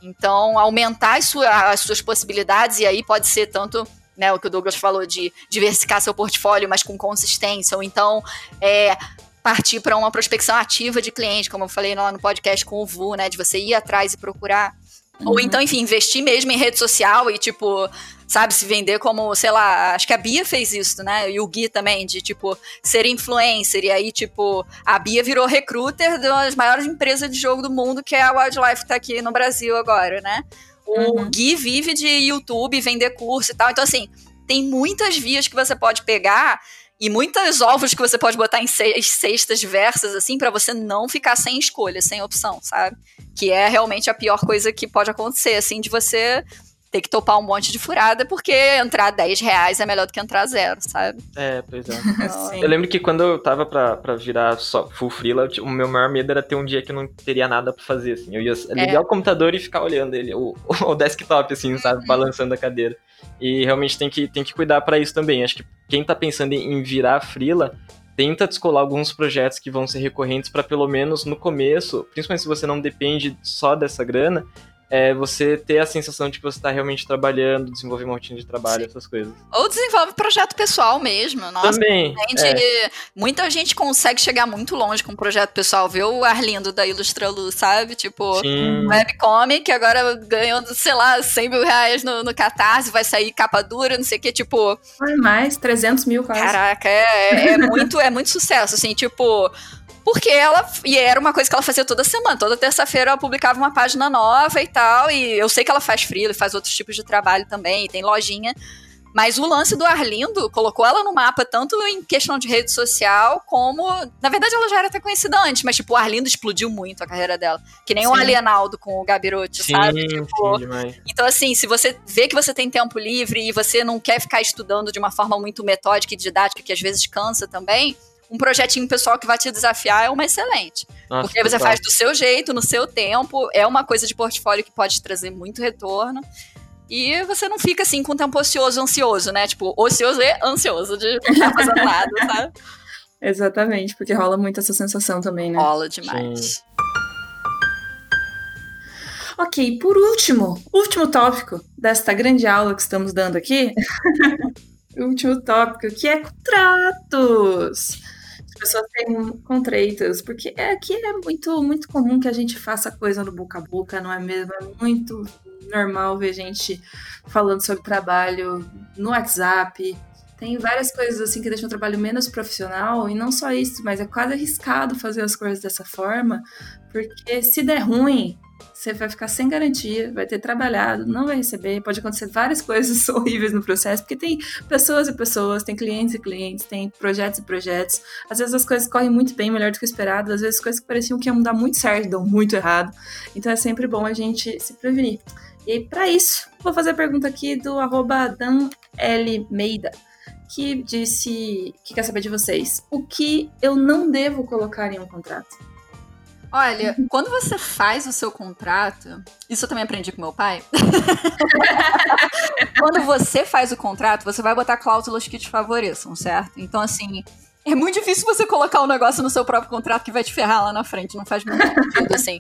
Então, aumentar as, suas, as suas possibilidades, e aí pode ser tanto né, o que o Douglas falou de diversificar seu portfólio, mas com consistência, ou então é, partir para uma prospecção ativa de cliente, como eu falei lá no podcast com o Vu, né, de você ir atrás e procurar. Uhum. Ou então, enfim, investir mesmo em rede social e, tipo, sabe, se vender como, sei lá, acho que a Bia fez isso, né? E o Gui também, de, tipo, ser influencer. E aí, tipo, a Bia virou recruiter das maiores empresas de jogo do mundo, que é a Wildlife que tá aqui no Brasil agora, né? O uhum. Gui vive de YouTube, vender curso e tal. Então, assim, tem muitas vias que você pode pegar e muitos ovos que você pode botar em cestas diversas, assim, para você não ficar sem escolha, sem opção, sabe? Que é realmente a pior coisa que pode acontecer, assim, de você ter que topar um monte de furada, porque entrar 10 reais é melhor do que entrar zero, sabe? É, pois é. [LAUGHS] eu lembro que quando eu tava pra, pra virar só full freela, o meu maior medo era ter um dia que eu não teria nada pra fazer, assim. Eu ia ligar é. o computador e ficar olhando ele, o, [LAUGHS] o desktop, assim, sabe? Uhum. Balançando a cadeira. E realmente tem que, tem que cuidar para isso também. Acho que quem tá pensando em virar freela, tenta descolar alguns projetos que vão ser recorrentes para pelo menos no começo, principalmente se você não depende só dessa grana, é você ter a sensação de que você está realmente trabalhando, desenvolver uma rotina de trabalho, Sim. essas coisas. Ou desenvolve projeto pessoal mesmo. Nossa, Também. é. Muita gente consegue chegar muito longe com um projeto pessoal. Vê o Arlindo da Ilustralu, sabe? Tipo, Sim. webcomic, agora ganhando, sei lá, 100 mil reais no, no Catarse, vai sair capa dura, não sei o que, tipo... Foi mais, 300 mil quase. Caraca, é, é, é [LAUGHS] muito, é muito sucesso, assim, tipo porque ela. E era uma coisa que ela fazia toda semana. Toda terça-feira ela publicava uma página nova e tal. E eu sei que ela faz freela, faz outros tipos de trabalho também, tem lojinha. Mas o lance do Arlindo colocou ela no mapa, tanto em questão de rede social, como. Na verdade, ela já era até conhecida antes, mas, tipo, o Arlindo explodiu muito a carreira dela. Que nem sim. o Alienaldo com o Gabirotti, sabe? Tipo, sim, então, assim, se você vê que você tem tempo livre e você não quer ficar estudando de uma forma muito metódica e didática, que às vezes cansa também um projetinho pessoal que vai te desafiar é uma excelente. Nossa, porque você faz do seu jeito, no seu tempo, é uma coisa de portfólio que pode trazer muito retorno. E você não fica assim com tempo ocioso, ansioso, né? Tipo, ocioso e ansioso de não estar fazendo [LAUGHS] nada, sabe? Exatamente, porque rola muito essa sensação também, né? Rola demais. Sim. Ok, por último, último tópico desta grande aula que estamos dando aqui. [LAUGHS] último tópico, que é contratos pessoas têm contratos, porque é, aqui é muito, muito comum que a gente faça coisa no boca a boca, não é mesmo? É muito normal ver gente falando sobre trabalho no WhatsApp. Tem várias coisas assim que deixam o trabalho menos profissional, e não só isso, mas é quase arriscado fazer as coisas dessa forma, porque se der ruim, você vai ficar sem garantia, vai ter trabalhado, não vai receber, pode acontecer várias [LAUGHS] coisas [LAUGHS] horríveis no processo, porque tem pessoas e pessoas, tem clientes e clientes, tem projetos e projetos. Às vezes as coisas correm muito bem, melhor do que esperado, às vezes coisas que pareciam que iam dar muito certo, dão muito errado. Então é sempre bom a gente se prevenir. E aí, para isso, vou fazer a pergunta aqui do arroba Dan L. Meida, que disse que quer saber de vocês. O que eu não devo colocar em um contrato? Olha, quando você faz o seu contrato, isso eu também aprendi com meu pai. [LAUGHS] quando você faz o contrato, você vai botar cláusulas que te favoreçam, certo? Então, assim, é muito difícil você colocar um negócio no seu próprio contrato que vai te ferrar lá na frente. Não faz muito sentido, [LAUGHS] assim.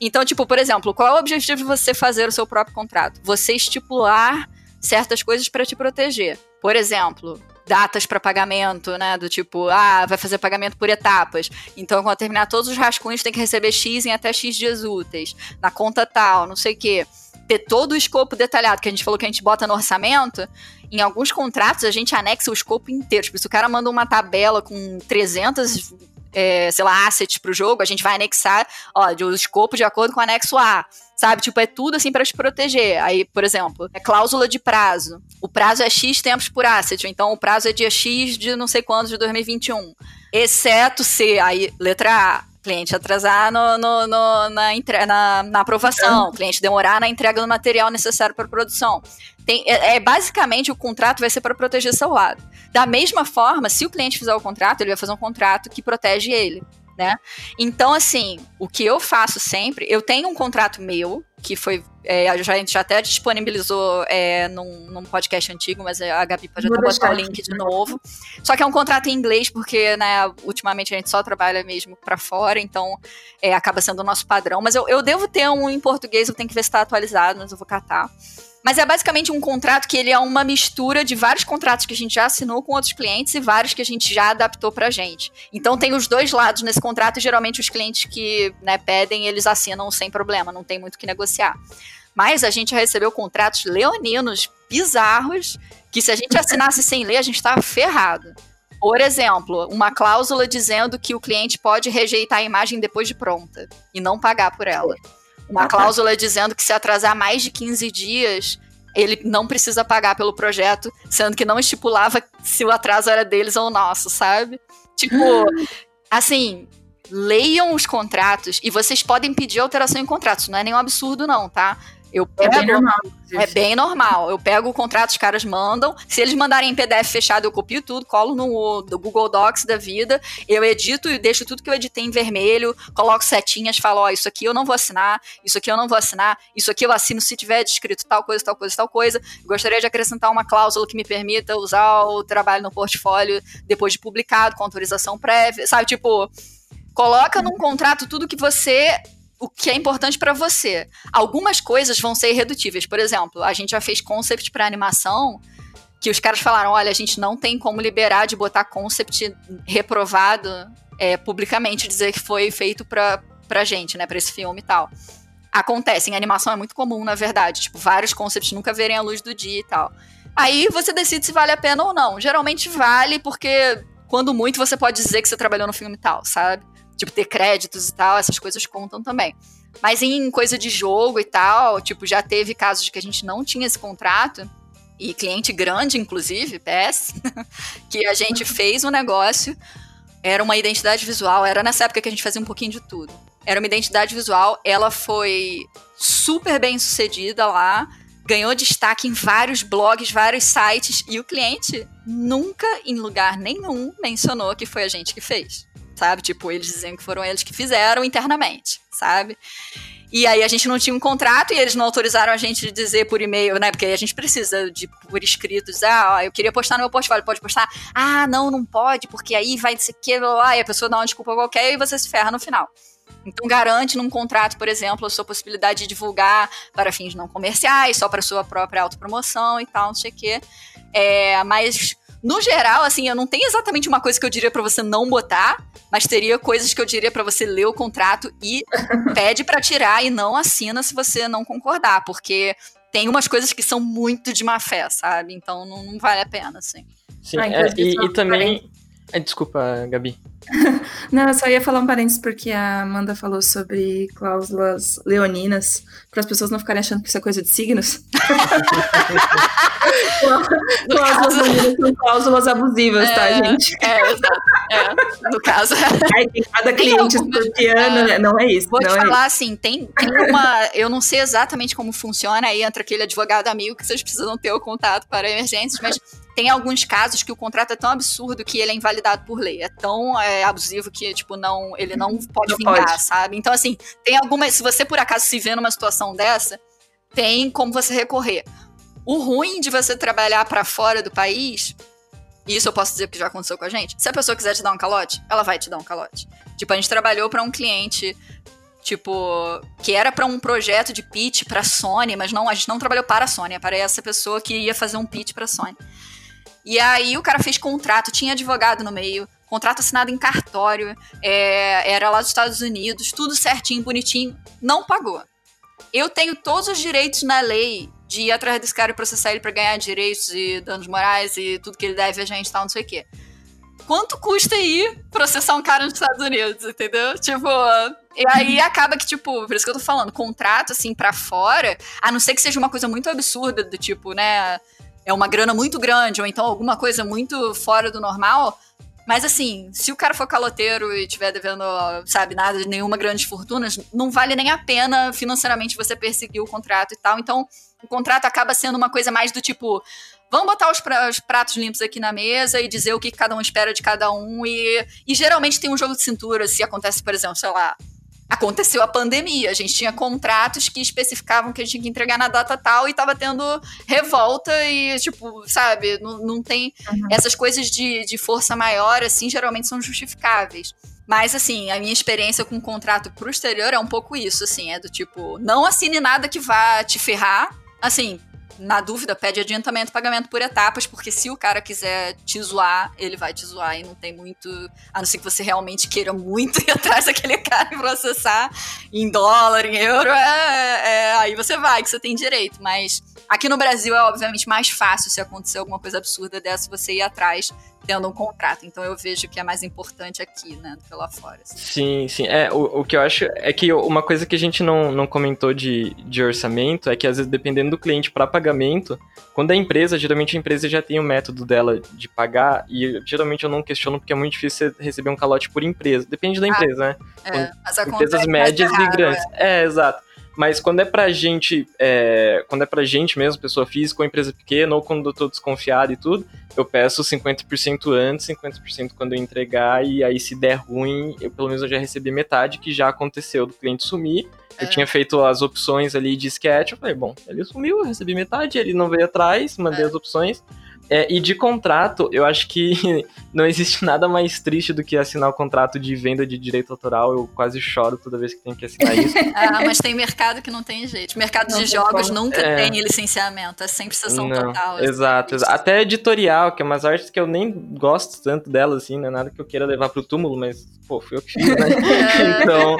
Então, tipo, por exemplo, qual é o objetivo de você fazer o seu próprio contrato? Você estipular certas coisas para te proteger. Por exemplo, datas para pagamento, né? Do tipo, ah, vai fazer pagamento por etapas. Então, quando terminar todos os rascunhos, tem que receber X em até X dias úteis. Na conta tal, não sei o quê. Ter todo o escopo detalhado, que a gente falou que a gente bota no orçamento. Em alguns contratos, a gente anexa o escopo inteiro. Tipo, se o cara manda uma tabela com 300 é, sei lá, assets pro jogo, a gente vai anexar, ó, o escopo de acordo com o anexo A. Sabe? Tipo, é tudo assim para te proteger. Aí, por exemplo, é cláusula de prazo. O prazo é X tempos por asset. Então, o prazo é dia X de não sei quantos de 2021. Exceto se, aí, letra A, cliente atrasar no, no, no na, entre, na, na, aprovação, o cliente demorar na entrega do material necessário para produção. Tem, é, é, basicamente o contrato vai ser para proteger seu lado. Da mesma forma, se o cliente fizer o contrato, ele vai fazer um contrato que protege ele. Né? Então, assim, o que eu faço sempre, eu tenho um contrato meu, que foi. É, a gente já até disponibilizou é, num, num, podcast antigo, mas a Gabi pode Vou até botar o link de novo. Só que é um contrato em inglês, porque, né, ultimamente a gente só trabalha mesmo para fora, então é, acaba sendo o nosso padrão. Mas eu, eu devo ter um em português, eu tenho que ver se está atualizado, mas eu vou catar. Mas é basicamente um contrato que ele é uma mistura de vários contratos que a gente já assinou com outros clientes e vários que a gente já adaptou pra gente. Então tem os dois lados nesse contrato e geralmente os clientes que né, pedem, eles assinam sem problema, não tem muito o que negociar. Mas a gente recebeu contratos leoninos bizarros que se a gente assinasse sem ler, a gente estava ferrado. Por exemplo, uma cláusula dizendo que o cliente pode rejeitar a imagem depois de pronta e não pagar por ela uma cláusula dizendo que se atrasar mais de 15 dias, ele não precisa pagar pelo projeto, sendo que não estipulava se o atraso era deles ou nosso, sabe? Tipo, [LAUGHS] assim, leiam os contratos e vocês podem pedir alteração em contratos, não é nenhum absurdo não, tá? Eu pego, é bem normal. É bem normal. Eu pego o contrato, os caras mandam. Se eles mandarem em PDF fechado, eu copio tudo, colo no Google Docs da vida. Eu edito e deixo tudo que eu editei em vermelho, coloco setinhas, falo: Ó, oh, isso aqui eu não vou assinar, isso aqui eu não vou assinar, isso aqui eu assino se tiver descrito tal coisa, tal coisa, tal coisa. Gostaria de acrescentar uma cláusula que me permita usar o trabalho no portfólio depois de publicado, com autorização prévia. Sabe, tipo, coloca num contrato tudo que você o que é importante para você. Algumas coisas vão ser irredutíveis. Por exemplo, a gente já fez concept para animação que os caras falaram: olha, a gente não tem como liberar de botar concept reprovado é, publicamente, dizer que foi feito pra, pra gente, né, pra esse filme e tal. Acontece, em animação é muito comum, na verdade. Tipo, vários concepts nunca verem a luz do dia e tal. Aí você decide se vale a pena ou não. Geralmente vale, porque quando muito você pode dizer que você trabalhou no filme e tal, sabe? Tipo, ter créditos e tal, essas coisas contam também. Mas em coisa de jogo e tal, tipo, já teve casos de que a gente não tinha esse contrato, e cliente grande, inclusive, PS, [LAUGHS] que a gente fez um negócio, era uma identidade visual, era nessa época que a gente fazia um pouquinho de tudo. Era uma identidade visual, ela foi super bem sucedida lá, ganhou destaque em vários blogs, vários sites, e o cliente nunca, em lugar nenhum, mencionou que foi a gente que fez sabe? Tipo, eles dizendo que foram eles que fizeram internamente, sabe? E aí a gente não tinha um contrato e eles não autorizaram a gente de dizer por e-mail, né? Porque a gente precisa de por escrito, dizer, ah, ó, eu queria postar no meu portfólio, pode postar? Ah, não, não pode, porque aí vai dizer que lá, e a pessoa dá uma desculpa qualquer e você se ferra no final. Então garante num contrato, por exemplo, a sua possibilidade de divulgar para fins não comerciais, só para sua própria autopromoção e tal, não sei o quê. É, mas no geral, assim, eu não tenho exatamente uma coisa que eu diria para você não botar, mas teria coisas que eu diria para você ler o contrato e [LAUGHS] pede para tirar e não assina se você não concordar, porque tem umas coisas que são muito de má fé, sabe? Então não, não vale a pena, assim. Sim, ah, é, e, e também. Desculpa, Gabi. [LAUGHS] Não, eu só ia falar um parênteses porque a Amanda falou sobre cláusulas leoninas, para as pessoas não ficarem achando que isso é coisa de signos. [LAUGHS] [LAUGHS] cláusulas leoninas são cláusulas abusivas, tá, é, tá, gente? É, é, no caso. Aí tem cada cliente escorpiano, é, né? não é isso. Vou te é falar assim, tem, tem uma. Eu não sei exatamente como funciona, aí entra aquele advogado amigo que vocês precisam ter o contato para emergências, mas tem alguns casos que o contrato é tão absurdo que ele é invalidado por lei. É tão é, abusivo que, tipo, não, ele não pode não vingar, pode. sabe? Então, assim, tem algumas. Se você por acaso se vê numa situação dessa, tem como você recorrer. O ruim de você trabalhar para fora do país, e isso eu posso dizer que já aconteceu com a gente. Se a pessoa quiser te dar um calote, ela vai te dar um calote. Tipo, a gente trabalhou para um cliente tipo, que era para um projeto de pitch para Sony, mas não, a gente não trabalhou para a Sony, é para essa pessoa que ia fazer um pitch para Sony. E aí o cara fez contrato, tinha advogado no meio, contrato assinado em cartório, é, era lá dos Estados Unidos, tudo certinho, bonitinho, não pagou. Eu tenho todos os direitos na lei de ir atrás desse cara e processar ele para ganhar direitos e danos morais e tudo que ele deve a gente e tal, não sei o quê. Quanto custa ir processar um cara nos Estados Unidos, entendeu? Tipo, e aí acaba que, tipo, por isso que eu tô falando, contrato, assim, para fora, a não ser que seja uma coisa muito absurda, do tipo, né, é uma grana muito grande, ou então alguma coisa muito fora do normal, Mas assim, se o cara for caloteiro e tiver devendo, sabe, nada, nenhuma grande fortuna, não vale nem a pena financeiramente você perseguir o contrato e tal. Então, o contrato acaba sendo uma coisa mais do tipo, vamos botar os, pratos limpos aqui na mesa e dizer o que cada um espera de cada um. E, e geralmente tem um jogo de cintura, se acontece, por exemplo, sei lá, aconteceu a pandemia. A gente tinha contratos que especificavam que a gente tinha que entregar na data tal e tava tendo revolta e, tipo, sabe, não, não tem. Uhum. Essas coisas de, de força maior, assim, geralmente são justificáveis. Mas, assim, a minha experiência com o contrato pro exterior é um pouco isso, assim, é do tipo, não assine nada que vá te ferrar. Assim, na dúvida, pede adiantamento, pagamento por etapas, porque se o cara quiser te zoar, ele vai te zoar e não tem muito. A não ser que você realmente queira muito [LAUGHS] ir atrás daquele cara e processar em dólar, em euro, é, é, aí você vai, que você tem direito. Mas aqui no Brasil é obviamente mais fácil se acontecer alguma coisa absurda dessa, você ir atrás tendo um contrato. Então eu vejo que é mais importante aqui, né, do que lá fora. Assim. Sim, sim. É, o, o que eu acho é que uma coisa que a gente não, não comentou de, de orçamento é que às vezes dependendo do cliente para pagamento, quando a empresa, geralmente a empresa já tem o método dela de pagar e geralmente eu não questiono porque é muito difícil você receber um calote por empresa. Depende da ah, empresa, né? É, mas empresas médias e grandes. É. é, exato. Mas quando é pra gente, é, quando é pra gente mesmo, pessoa física ou empresa pequena, ou quando eu tô desconfiado e tudo, eu peço 50% antes, 50% quando eu entregar, e aí se der ruim, eu pelo menos eu já recebi metade, que já aconteceu do cliente sumir. Eu é. tinha feito as opções ali de sketch, eu falei, bom, ele sumiu, eu recebi metade, ele não veio atrás, mandei é. as opções. É, e de contrato, eu acho que [LAUGHS] não existe nada mais triste do que assinar o contrato de venda de direito autoral. Eu quase choro toda vez que tenho que assinar isso. [LAUGHS] ah, mas tem mercado que não tem jeito. Mercado não de jogos como. nunca é... tem licenciamento, é sempre sessão não, total. Assim, exato, exato. Até editorial, que é umas artes que eu nem gosto tanto delas, assim, não é nada que eu queira levar pro túmulo, mas, pô, fui eu que fiz, né? [LAUGHS] então,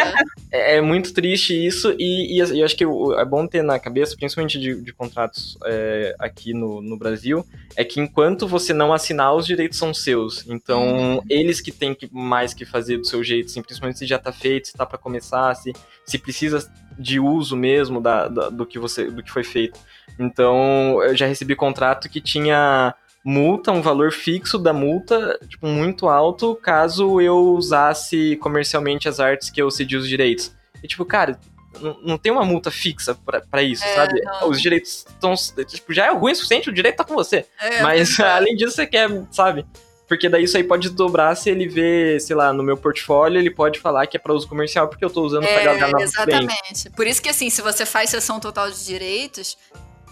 é, é, muito triste isso, e, e, eu acho que é bom ter na cabeça, principalmente de, de contratos é, aqui no, no Brasil, é que enquanto você não assinar, os direitos são seus. Então, uhum. eles que têm que, mais que fazer do seu jeito, assim, principalmente se já tá feito, se tá para começar, se, se precisa de uso mesmo da, da, do, que você, do que foi feito. Então, eu já recebi contrato que tinha multa, um valor fixo da multa, tipo, muito alto, caso eu usasse comercialmente as artes que eu cedi os direitos. E, tipo, cara, não, não tem uma multa fixa para isso, é, sabe? Não. Os direitos estão. Tipo, já é ruim o suficiente, o direito tá com você. É, Mas [LAUGHS] além disso, você quer, sabe? Porque daí isso aí pode dobrar se ele vê, sei lá, no meu portfólio, ele pode falar que é para uso comercial, porque eu tô usando é, pra galgar Exatamente. Por isso que, assim, se você faz sessão total de direitos,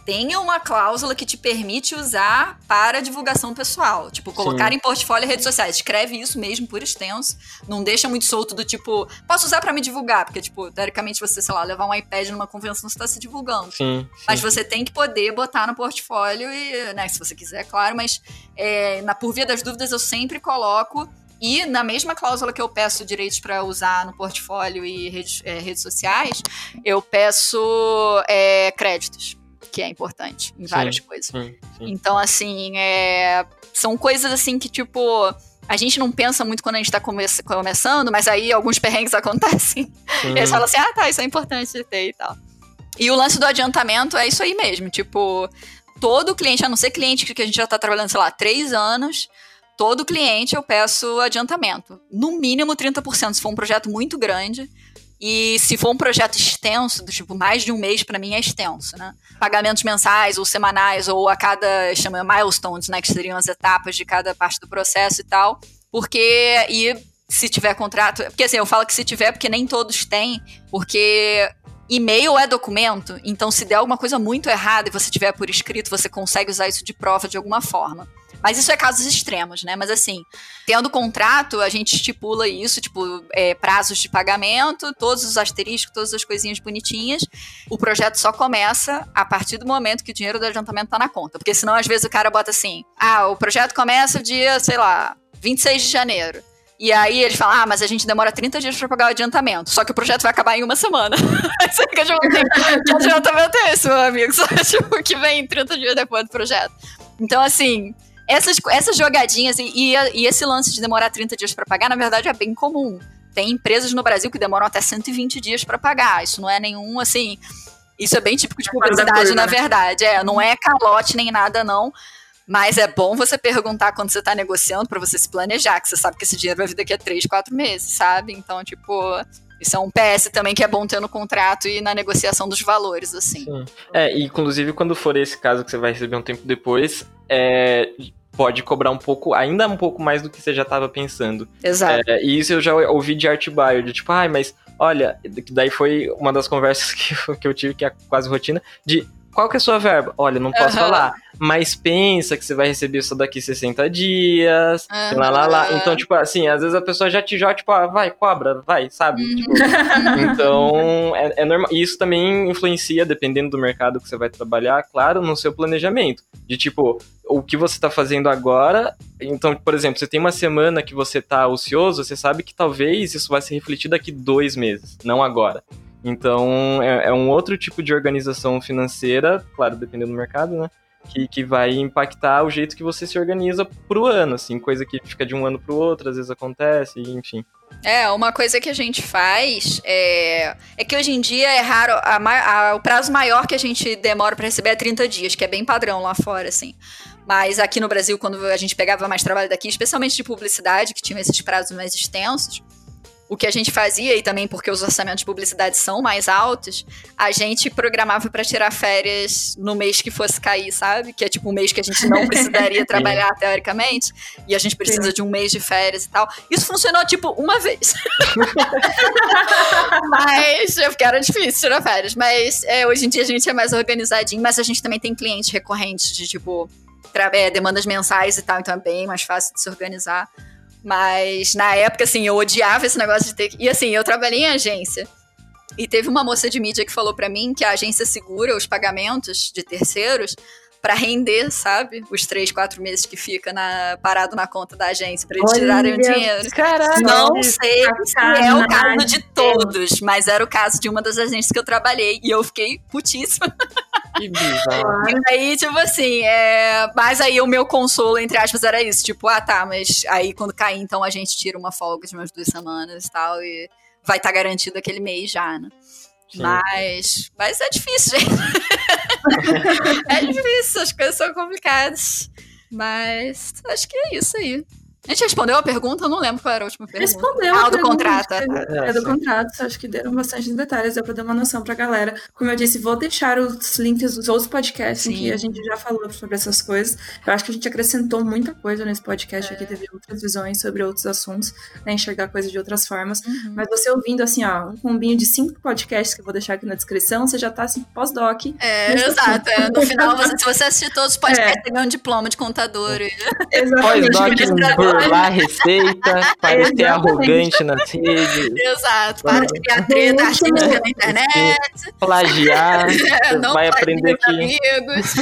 tenha uma cláusula que te permite usar para divulgação pessoal. Tipo, colocar Sim. em portfólio e redes sociais. Escreve isso mesmo por extenso. Não deixa muito solto do tipo, posso usar para me divulgar? Porque, tipo, teoricamente, você, sei lá, levar um iPad numa convenção, você está se divulgando. Sim, sim, Mas você tem que poder botar no portfólio e, né, se você quiser, claro. Mas é, na por via das dúvidas, eu sempre coloco e na mesma cláusula que eu peço direitos para usar no portfólio e redes, é, redes sociais, eu peço é, créditos que é importante em várias sim, coisas. Sim, sim. Então, assim, é... são coisas assim que, tipo, a gente não pensa muito quando a gente tá come começando, mas aí alguns [LAUGHS] perrengues acontecem. E eles falam assim, ah, tá, isso é importante ter e tal. E o lance do adiantamento é isso aí mesmo, tipo, todo cliente, a não ser cliente que a gente já tá trabalhando, sei lá, três anos, todo cliente eu peço adiantamento. No mínimo 30%, se for um projeto muito grande. E se for um projeto extenso, do tipo mais de um mês, para mim é extenso, né? Pagamentos mensais ou semanais, ou a cada, chama milestones, né? Que seriam as etapas de cada parte do processo e tal. Porque, e se tiver contrato, porque assim, eu falo que se tiver, porque nem todos têm, porque e-mail é documento, então se der alguma coisa muito errada e você tiver por escrito, você consegue usar isso de prova de alguma forma. Mas isso é casos extremos, né? Mas assim, tendo contrato, a gente estipula isso, tipo, é, prazos de pagamento, todos os asteriscos, todas as coisinhas bonitinhas. O projeto só começa a partir do momento que o dinheiro do adiantamento tá na conta. Porque senão, às vezes, o cara bota assim: ah, o projeto começa dia, sei lá, 26 de janeiro. E aí eles falam, ah, mas a gente demora 30 dias para pagar o adiantamento. Só que o projeto vai acabar em uma semana. Você fica tipo, que adiantamento é esse, meu amigo? [LAUGHS] Só tipo, que vem 30 dias depois do projeto. Então, assim, essas, essas jogadinhas e, e, e esse lance de demorar 30 dias para pagar, na verdade, é bem comum. Tem empresas no Brasil que demoram até 120 dias para pagar. Isso não é nenhum, assim. Isso é bem típico de publicidade, na né? verdade. É, não é calote nem nada, não. Mas é bom você perguntar quando você tá negociando para você se planejar, que você sabe que esse dinheiro vai vir daqui a três, quatro meses, sabe? Então, tipo, isso é um PS também que é bom ter no contrato e na negociação dos valores, assim. Sim. É, e inclusive quando for esse caso que você vai receber um tempo depois, é, pode cobrar um pouco, ainda um pouco mais do que você já estava pensando. Exato. É, e isso eu já ouvi de art buyer, de tipo, ai, ah, mas olha, daí foi uma das conversas [LAUGHS] que, que eu tive, que é quase rotina, de qual que é a sua verba? Olha, não posso uhum. falar. Mas pensa que você vai receber isso daqui 60 dias. Uhum. Lá, lá, lá. Então, tipo, assim, às vezes a pessoa já te joga, tipo, ah, vai, cobra, vai, sabe? Uhum. Tipo, então, é, é normal. E isso também influencia, dependendo do mercado que você vai trabalhar, claro, no seu planejamento. De tipo, o que você está fazendo agora. Então, por exemplo, você tem uma semana que você está ocioso, você sabe que talvez isso vai se refletir daqui dois meses, não agora. Então, é, é, um outro tipo de organização financeira, claro, dependendo do mercado, né? Que, que vai impactar o jeito que você se organiza pro ano, assim, coisa que fica de um ano pro outro, às vezes acontece, enfim. É, uma coisa que a gente faz é, é que hoje em dia é raro, a, a, o prazo maior que a gente demora para receber é 30 dias, que é bem padrão lá fora, assim. Mas aqui no Brasil, quando a gente pegava mais trabalho daqui, especialmente de publicidade, que tinha esses prazos mais extensos, o que a gente fazia, e também porque os orçamentos de publicidade são mais altos, a gente programava para tirar férias no mês que fosse cair, sabe? Que é tipo um mês que a gente não [LAUGHS] precisaria trabalhar teoricamente, e a gente precisa Sim. de um mês de férias e tal. Isso funcionou tipo uma vez. [LAUGHS] mas, porque era difícil tirar férias. Mas é, hoje em dia a gente é mais organizadinho, mas a gente também tem clientes recorrentes de tipo. É, demandas mensais e tal, então é bem mais fácil de se organizar. Mas na época, assim, eu odiava esse negócio de ter. E assim, eu trabalhei em agência. E teve uma moça de mídia que falou para mim que a agência segura os pagamentos de terceiros para render, sabe? Os três, quatro meses que fica na, parado na conta da agência para eles Olha, tirarem o dinheiro. Caralho, Não sei se é o caso de todos, mas era o caso de uma das agências que eu trabalhei e eu fiquei putíssima. [LAUGHS] Que bizarro. E aí, tipo assim, é... mas aí o meu consolo, entre aspas, era isso. Tipo, ah, tá, mas aí quando cair, então a gente tira uma folga de umas duas semanas e tal, e vai estar tá garantido aquele mês já, né? Sim. Mas, mas é difícil, gente. [LAUGHS] é difícil, as coisas são complicadas. Mas acho que é isso aí. A gente respondeu a pergunta? Eu não lembro qual era a última pergunta. Respondeu. Ah, do contrato. É, é, do contrato. Acho que deram bastante detalhes, deu pra dar uma noção pra galera. Como eu disse, vou deixar os links dos outros podcasts Sim. que a gente já falou sobre essas coisas. Eu acho que a gente acrescentou muita coisa nesse podcast é. aqui, teve outras visões sobre outros assuntos, né, enxergar coisas de outras formas. Uhum. Mas você ouvindo, assim, ó, um combinho de cinco podcasts que eu vou deixar aqui na descrição, você já tá, assim, pós-doc. É, exato. É, no final, [LAUGHS] você, se você assistir todos os podcasts, é. você ganha um diploma de contador. Exatamente. Pós-doc [LAUGHS] burlar receita, [LAUGHS] parecer arrogante nas redes. Exato, para de criar treta artística na internet. Plagiar, [LAUGHS] não vai aprender que... Amigos.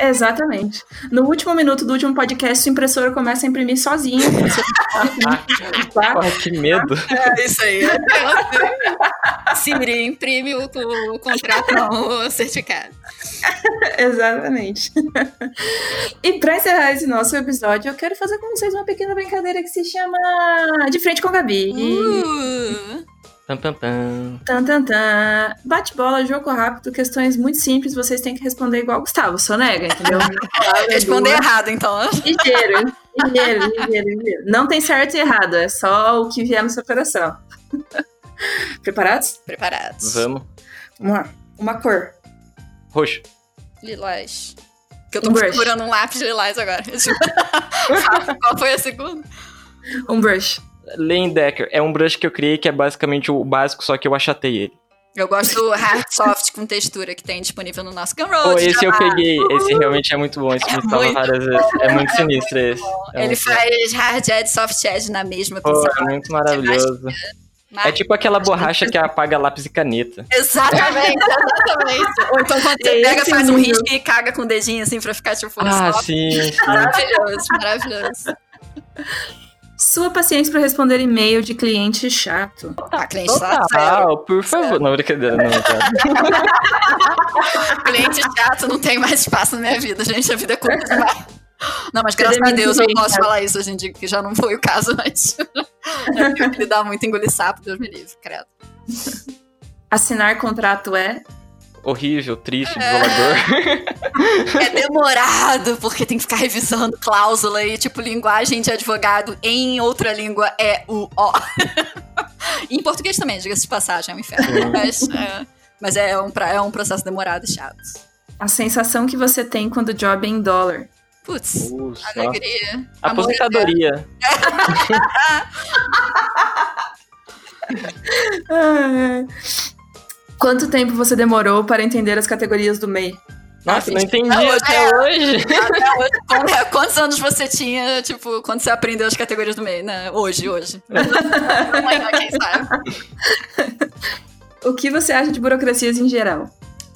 Exatamente. No último minuto do último podcast, o impressor começa a imprimir sozinho. tá? Porra, que medo. É isso aí. Siri, imprime o, o contrato, não, o certificado. Exatamente. E para encerrar esse nosso episódio, eu quero fazer com vocês uma pequena brincadeira que se chama De Frente com Gabi. Uh. Tan, tan, tan. Tan, tan, tan. Bate bola, jogo rápido, questões muito simples, vocês têm que responder igual o Gustavo, sonega, entendeu? [LAUGHS] responder errado, então. Ligeiro, ligeiro, ligeiro, ligeiro. Não tem certo e errado, é só o que vier no seu coração. [LAUGHS] Preparados? Preparados. Vamos. Uma, uma cor. Roxo. Lilás. Que eu tô um procurando um lápis lilás agora. [LAUGHS] Qual foi a segunda? Um brush. Lane Decker. É um brush que eu criei que é basicamente o básico, só que eu achatei ele. Eu gosto do hard soft com textura que tem disponível no nosso Gumroad. Oh, esse eu peguei. Esse realmente é muito bom. Esse é me salva várias vezes. É muito sinistro esse. É ele faz bom. hard edge, soft edge na mesma pincel. Oh, é muito maravilhoso. É tipo aquela borracha que apaga lápis e caneta. Exatamente, [LAUGHS] exatamente. Ou então quando você pega, faz um risco e caga com o dedinho assim pra ficar tipo Ah, sim, [LAUGHS] sim. Maravilhoso, maravilhoso. Sua paciência para responder e-mail de cliente chato. Ah, cliente Total, chato. por favor. Não, brincadeira, não. [LAUGHS] cliente chato não tem mais espaço na minha vida, gente. A vida é curta demais. Não, mas graças a Deus eu posso falar isso hoje em dia, que já não foi o caso [LAUGHS] antes. que lidar muito engolir sapo, Deus me livre, credo. Assinar contrato é? Horrível, triste, desolador. [LAUGHS] É demorado, porque tem que ficar revisando cláusula e, tipo, linguagem de advogado em outra língua é o ó. [LAUGHS] e em português também, diga-se de passagem, é um inferno. Mas, é, mas é, um, é um processo demorado e chato. A sensação que você tem quando o job é em dólar. Putz, Nossa. alegria. Aposentadoria. [LAUGHS] Quanto tempo você demorou para entender as categorias do MEI? Nossa, não entendi Não, até é. hoje. [LAUGHS] Até hoje, Quantos anos você tinha, tipo, quando você aprendeu as categorias do meio, né? Hoje, hoje. Amanhã, quem sabe? O que você acha de burocracias em geral?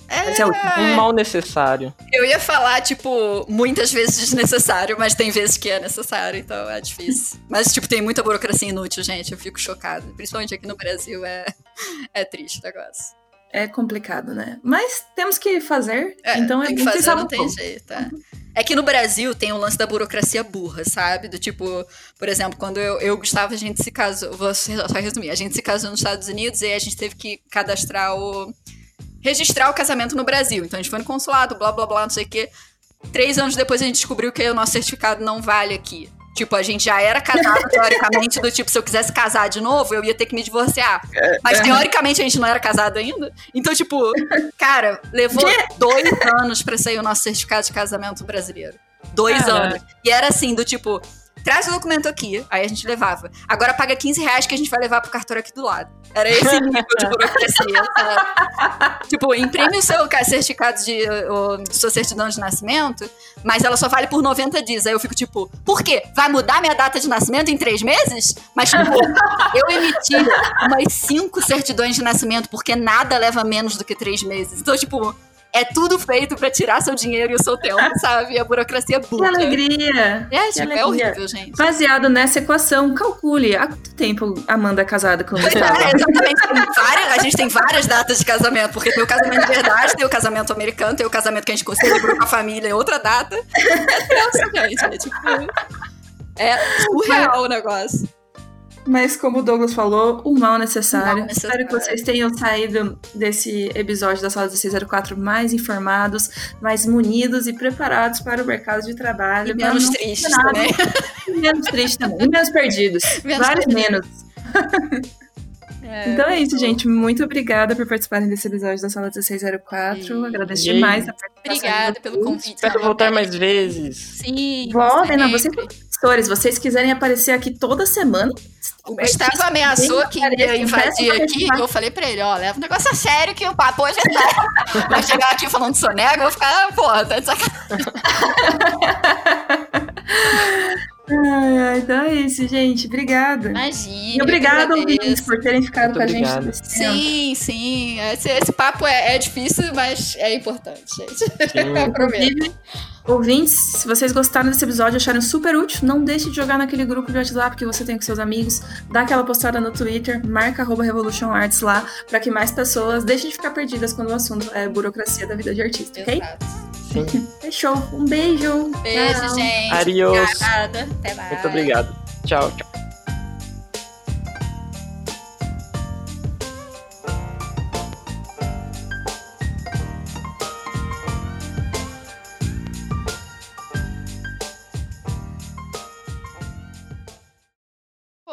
É última. Um mal necessário. Eu ia falar, tipo, muitas vezes desnecessário, mas tem vezes que é necessário, então é difícil. Mas, tipo, tem muita burocracia inútil, gente. Eu fico chocada. Principalmente aqui no Brasil, é, é triste o negócio. É complicado, né? Mas temos que fazer, É, então é tem que tem que fazer, não um tem pouco. jeito. É. É que no Brasil tem o lance da burocracia burra, sabe? Do tipo, por exemplo, quando eu e o Gustavo, a gente se casou. Vou só resumir. A gente se casou nos Estados Unidos e a gente teve que cadastrar o. registrar o casamento no Brasil. Então a gente foi no consulado, blá blá blá, não sei o quê. Três anos depois a gente descobriu que o nosso certificado não vale aqui. Tipo, a gente já era casado, [LAUGHS] teoricamente, do tipo, se eu quisesse casar de novo, eu ia ter que me divorciar. Mas teoricamente a gente não era casado ainda. Então, tipo, cara, levou dois anos pra sair o nosso certificado de casamento brasileiro. Dois anos. E era assim, do tipo, traz o documento aqui, aí a gente levava. Agora paga 15 reais que a gente vai levar pro cartório aqui do lado. Era esse nível de burocracia, [LAUGHS] sabe? Tipo, imprime o seu ca- certificado de. O, sua certidão de nascimento, mas ela só vale por 90 dias. Aí eu fico tipo, por quê? Vai mudar minha data de nascimento em três meses? Mas, tipo, eu emiti umas cinco certidões de nascimento, porque nada leva menos do que três meses. Então, tipo, é tudo feito pra tirar seu dinheiro e o seu tempo, [LAUGHS] sabe? A burocracia é Que burra. alegria! É, Que tipo, é alegria. horrível, gente. Baseado nessa equação, calcule há quanto tempo Amanda é casada com o Gustavo. é, exatamente. Várias- a gente tem várias datas de casamento, porque tem o casamento de verdade, tem o casamento americano, tem o casamento que a gente celebrou com a família em outra data. [LAUGHS] É tenso, gente. É tipo. É surreal o negócio. Mas como o Douglas falou, o mal necessário. O mal necessário. Espero que vocês tenham saído desse episódio da Sala 1604 mais informados, mais munidos e preparados para o mercado de trabalho. E menos tristes também. [LAUGHS] Menos tristes também. E menos perdidos. [LAUGHS] Menos Vários perdidos. menos. então é isso, gente. Muito obrigada por participarem desse episódio da Sala 1604. E- Agradeço e- demais a participação. Obrigada pelo convite. Espero voltar mais vezes. Sim. Voltem, não, sempre. Se vocês quiserem aparecer aqui toda semana. O Gustavo ameaçou que ia invadir aqui. Eu falei pra ele: ó, leva um negócio a sério que o papo hoje é sério. [LAUGHS] Vai chegar aqui falando sonego, eu vou ficar, ah, porra, tá de sacanagem. [LAUGHS] Ai, ai, então é isso, gente. Obrigada. Imagina. E que ouvintes, por terem ficado Muito com a gente obrigado. todo esse tempo. Sim, sim. Esse, esse papo é, é difícil, mas é importante, gente. Sim. [LAUGHS] Eu prometo. Ouvintes, se vocês gostaram desse episódio e acharam super útil, não deixe de jogar naquele grupo de WhatsApp que você tem com seus amigos, dá aquela postada no Twitter, marca arroba Revolution Arts lá, pra que mais pessoas deixem de ficar perdidas quando o assunto é burocracia da vida de artista, ok? Sim. Fechou. Um beijo. Beijo, Tchau. gente. Adiós. Obrigada. Até mais. Muito obrigado. Tchau, tchau.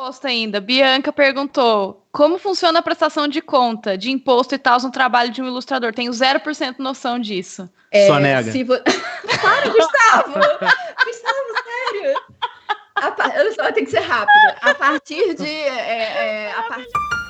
Posto ainda. Bianca perguntou: como funciona a prestação de conta, de imposto e tal no trabalho de um ilustrador? Tenho 0% noção disso. Só nega. Se vo... [LAUGHS] Para, Gustavo! Gustavo, sério! A. Olha só, tem que ser rápido. A partir de. é, é, a partir...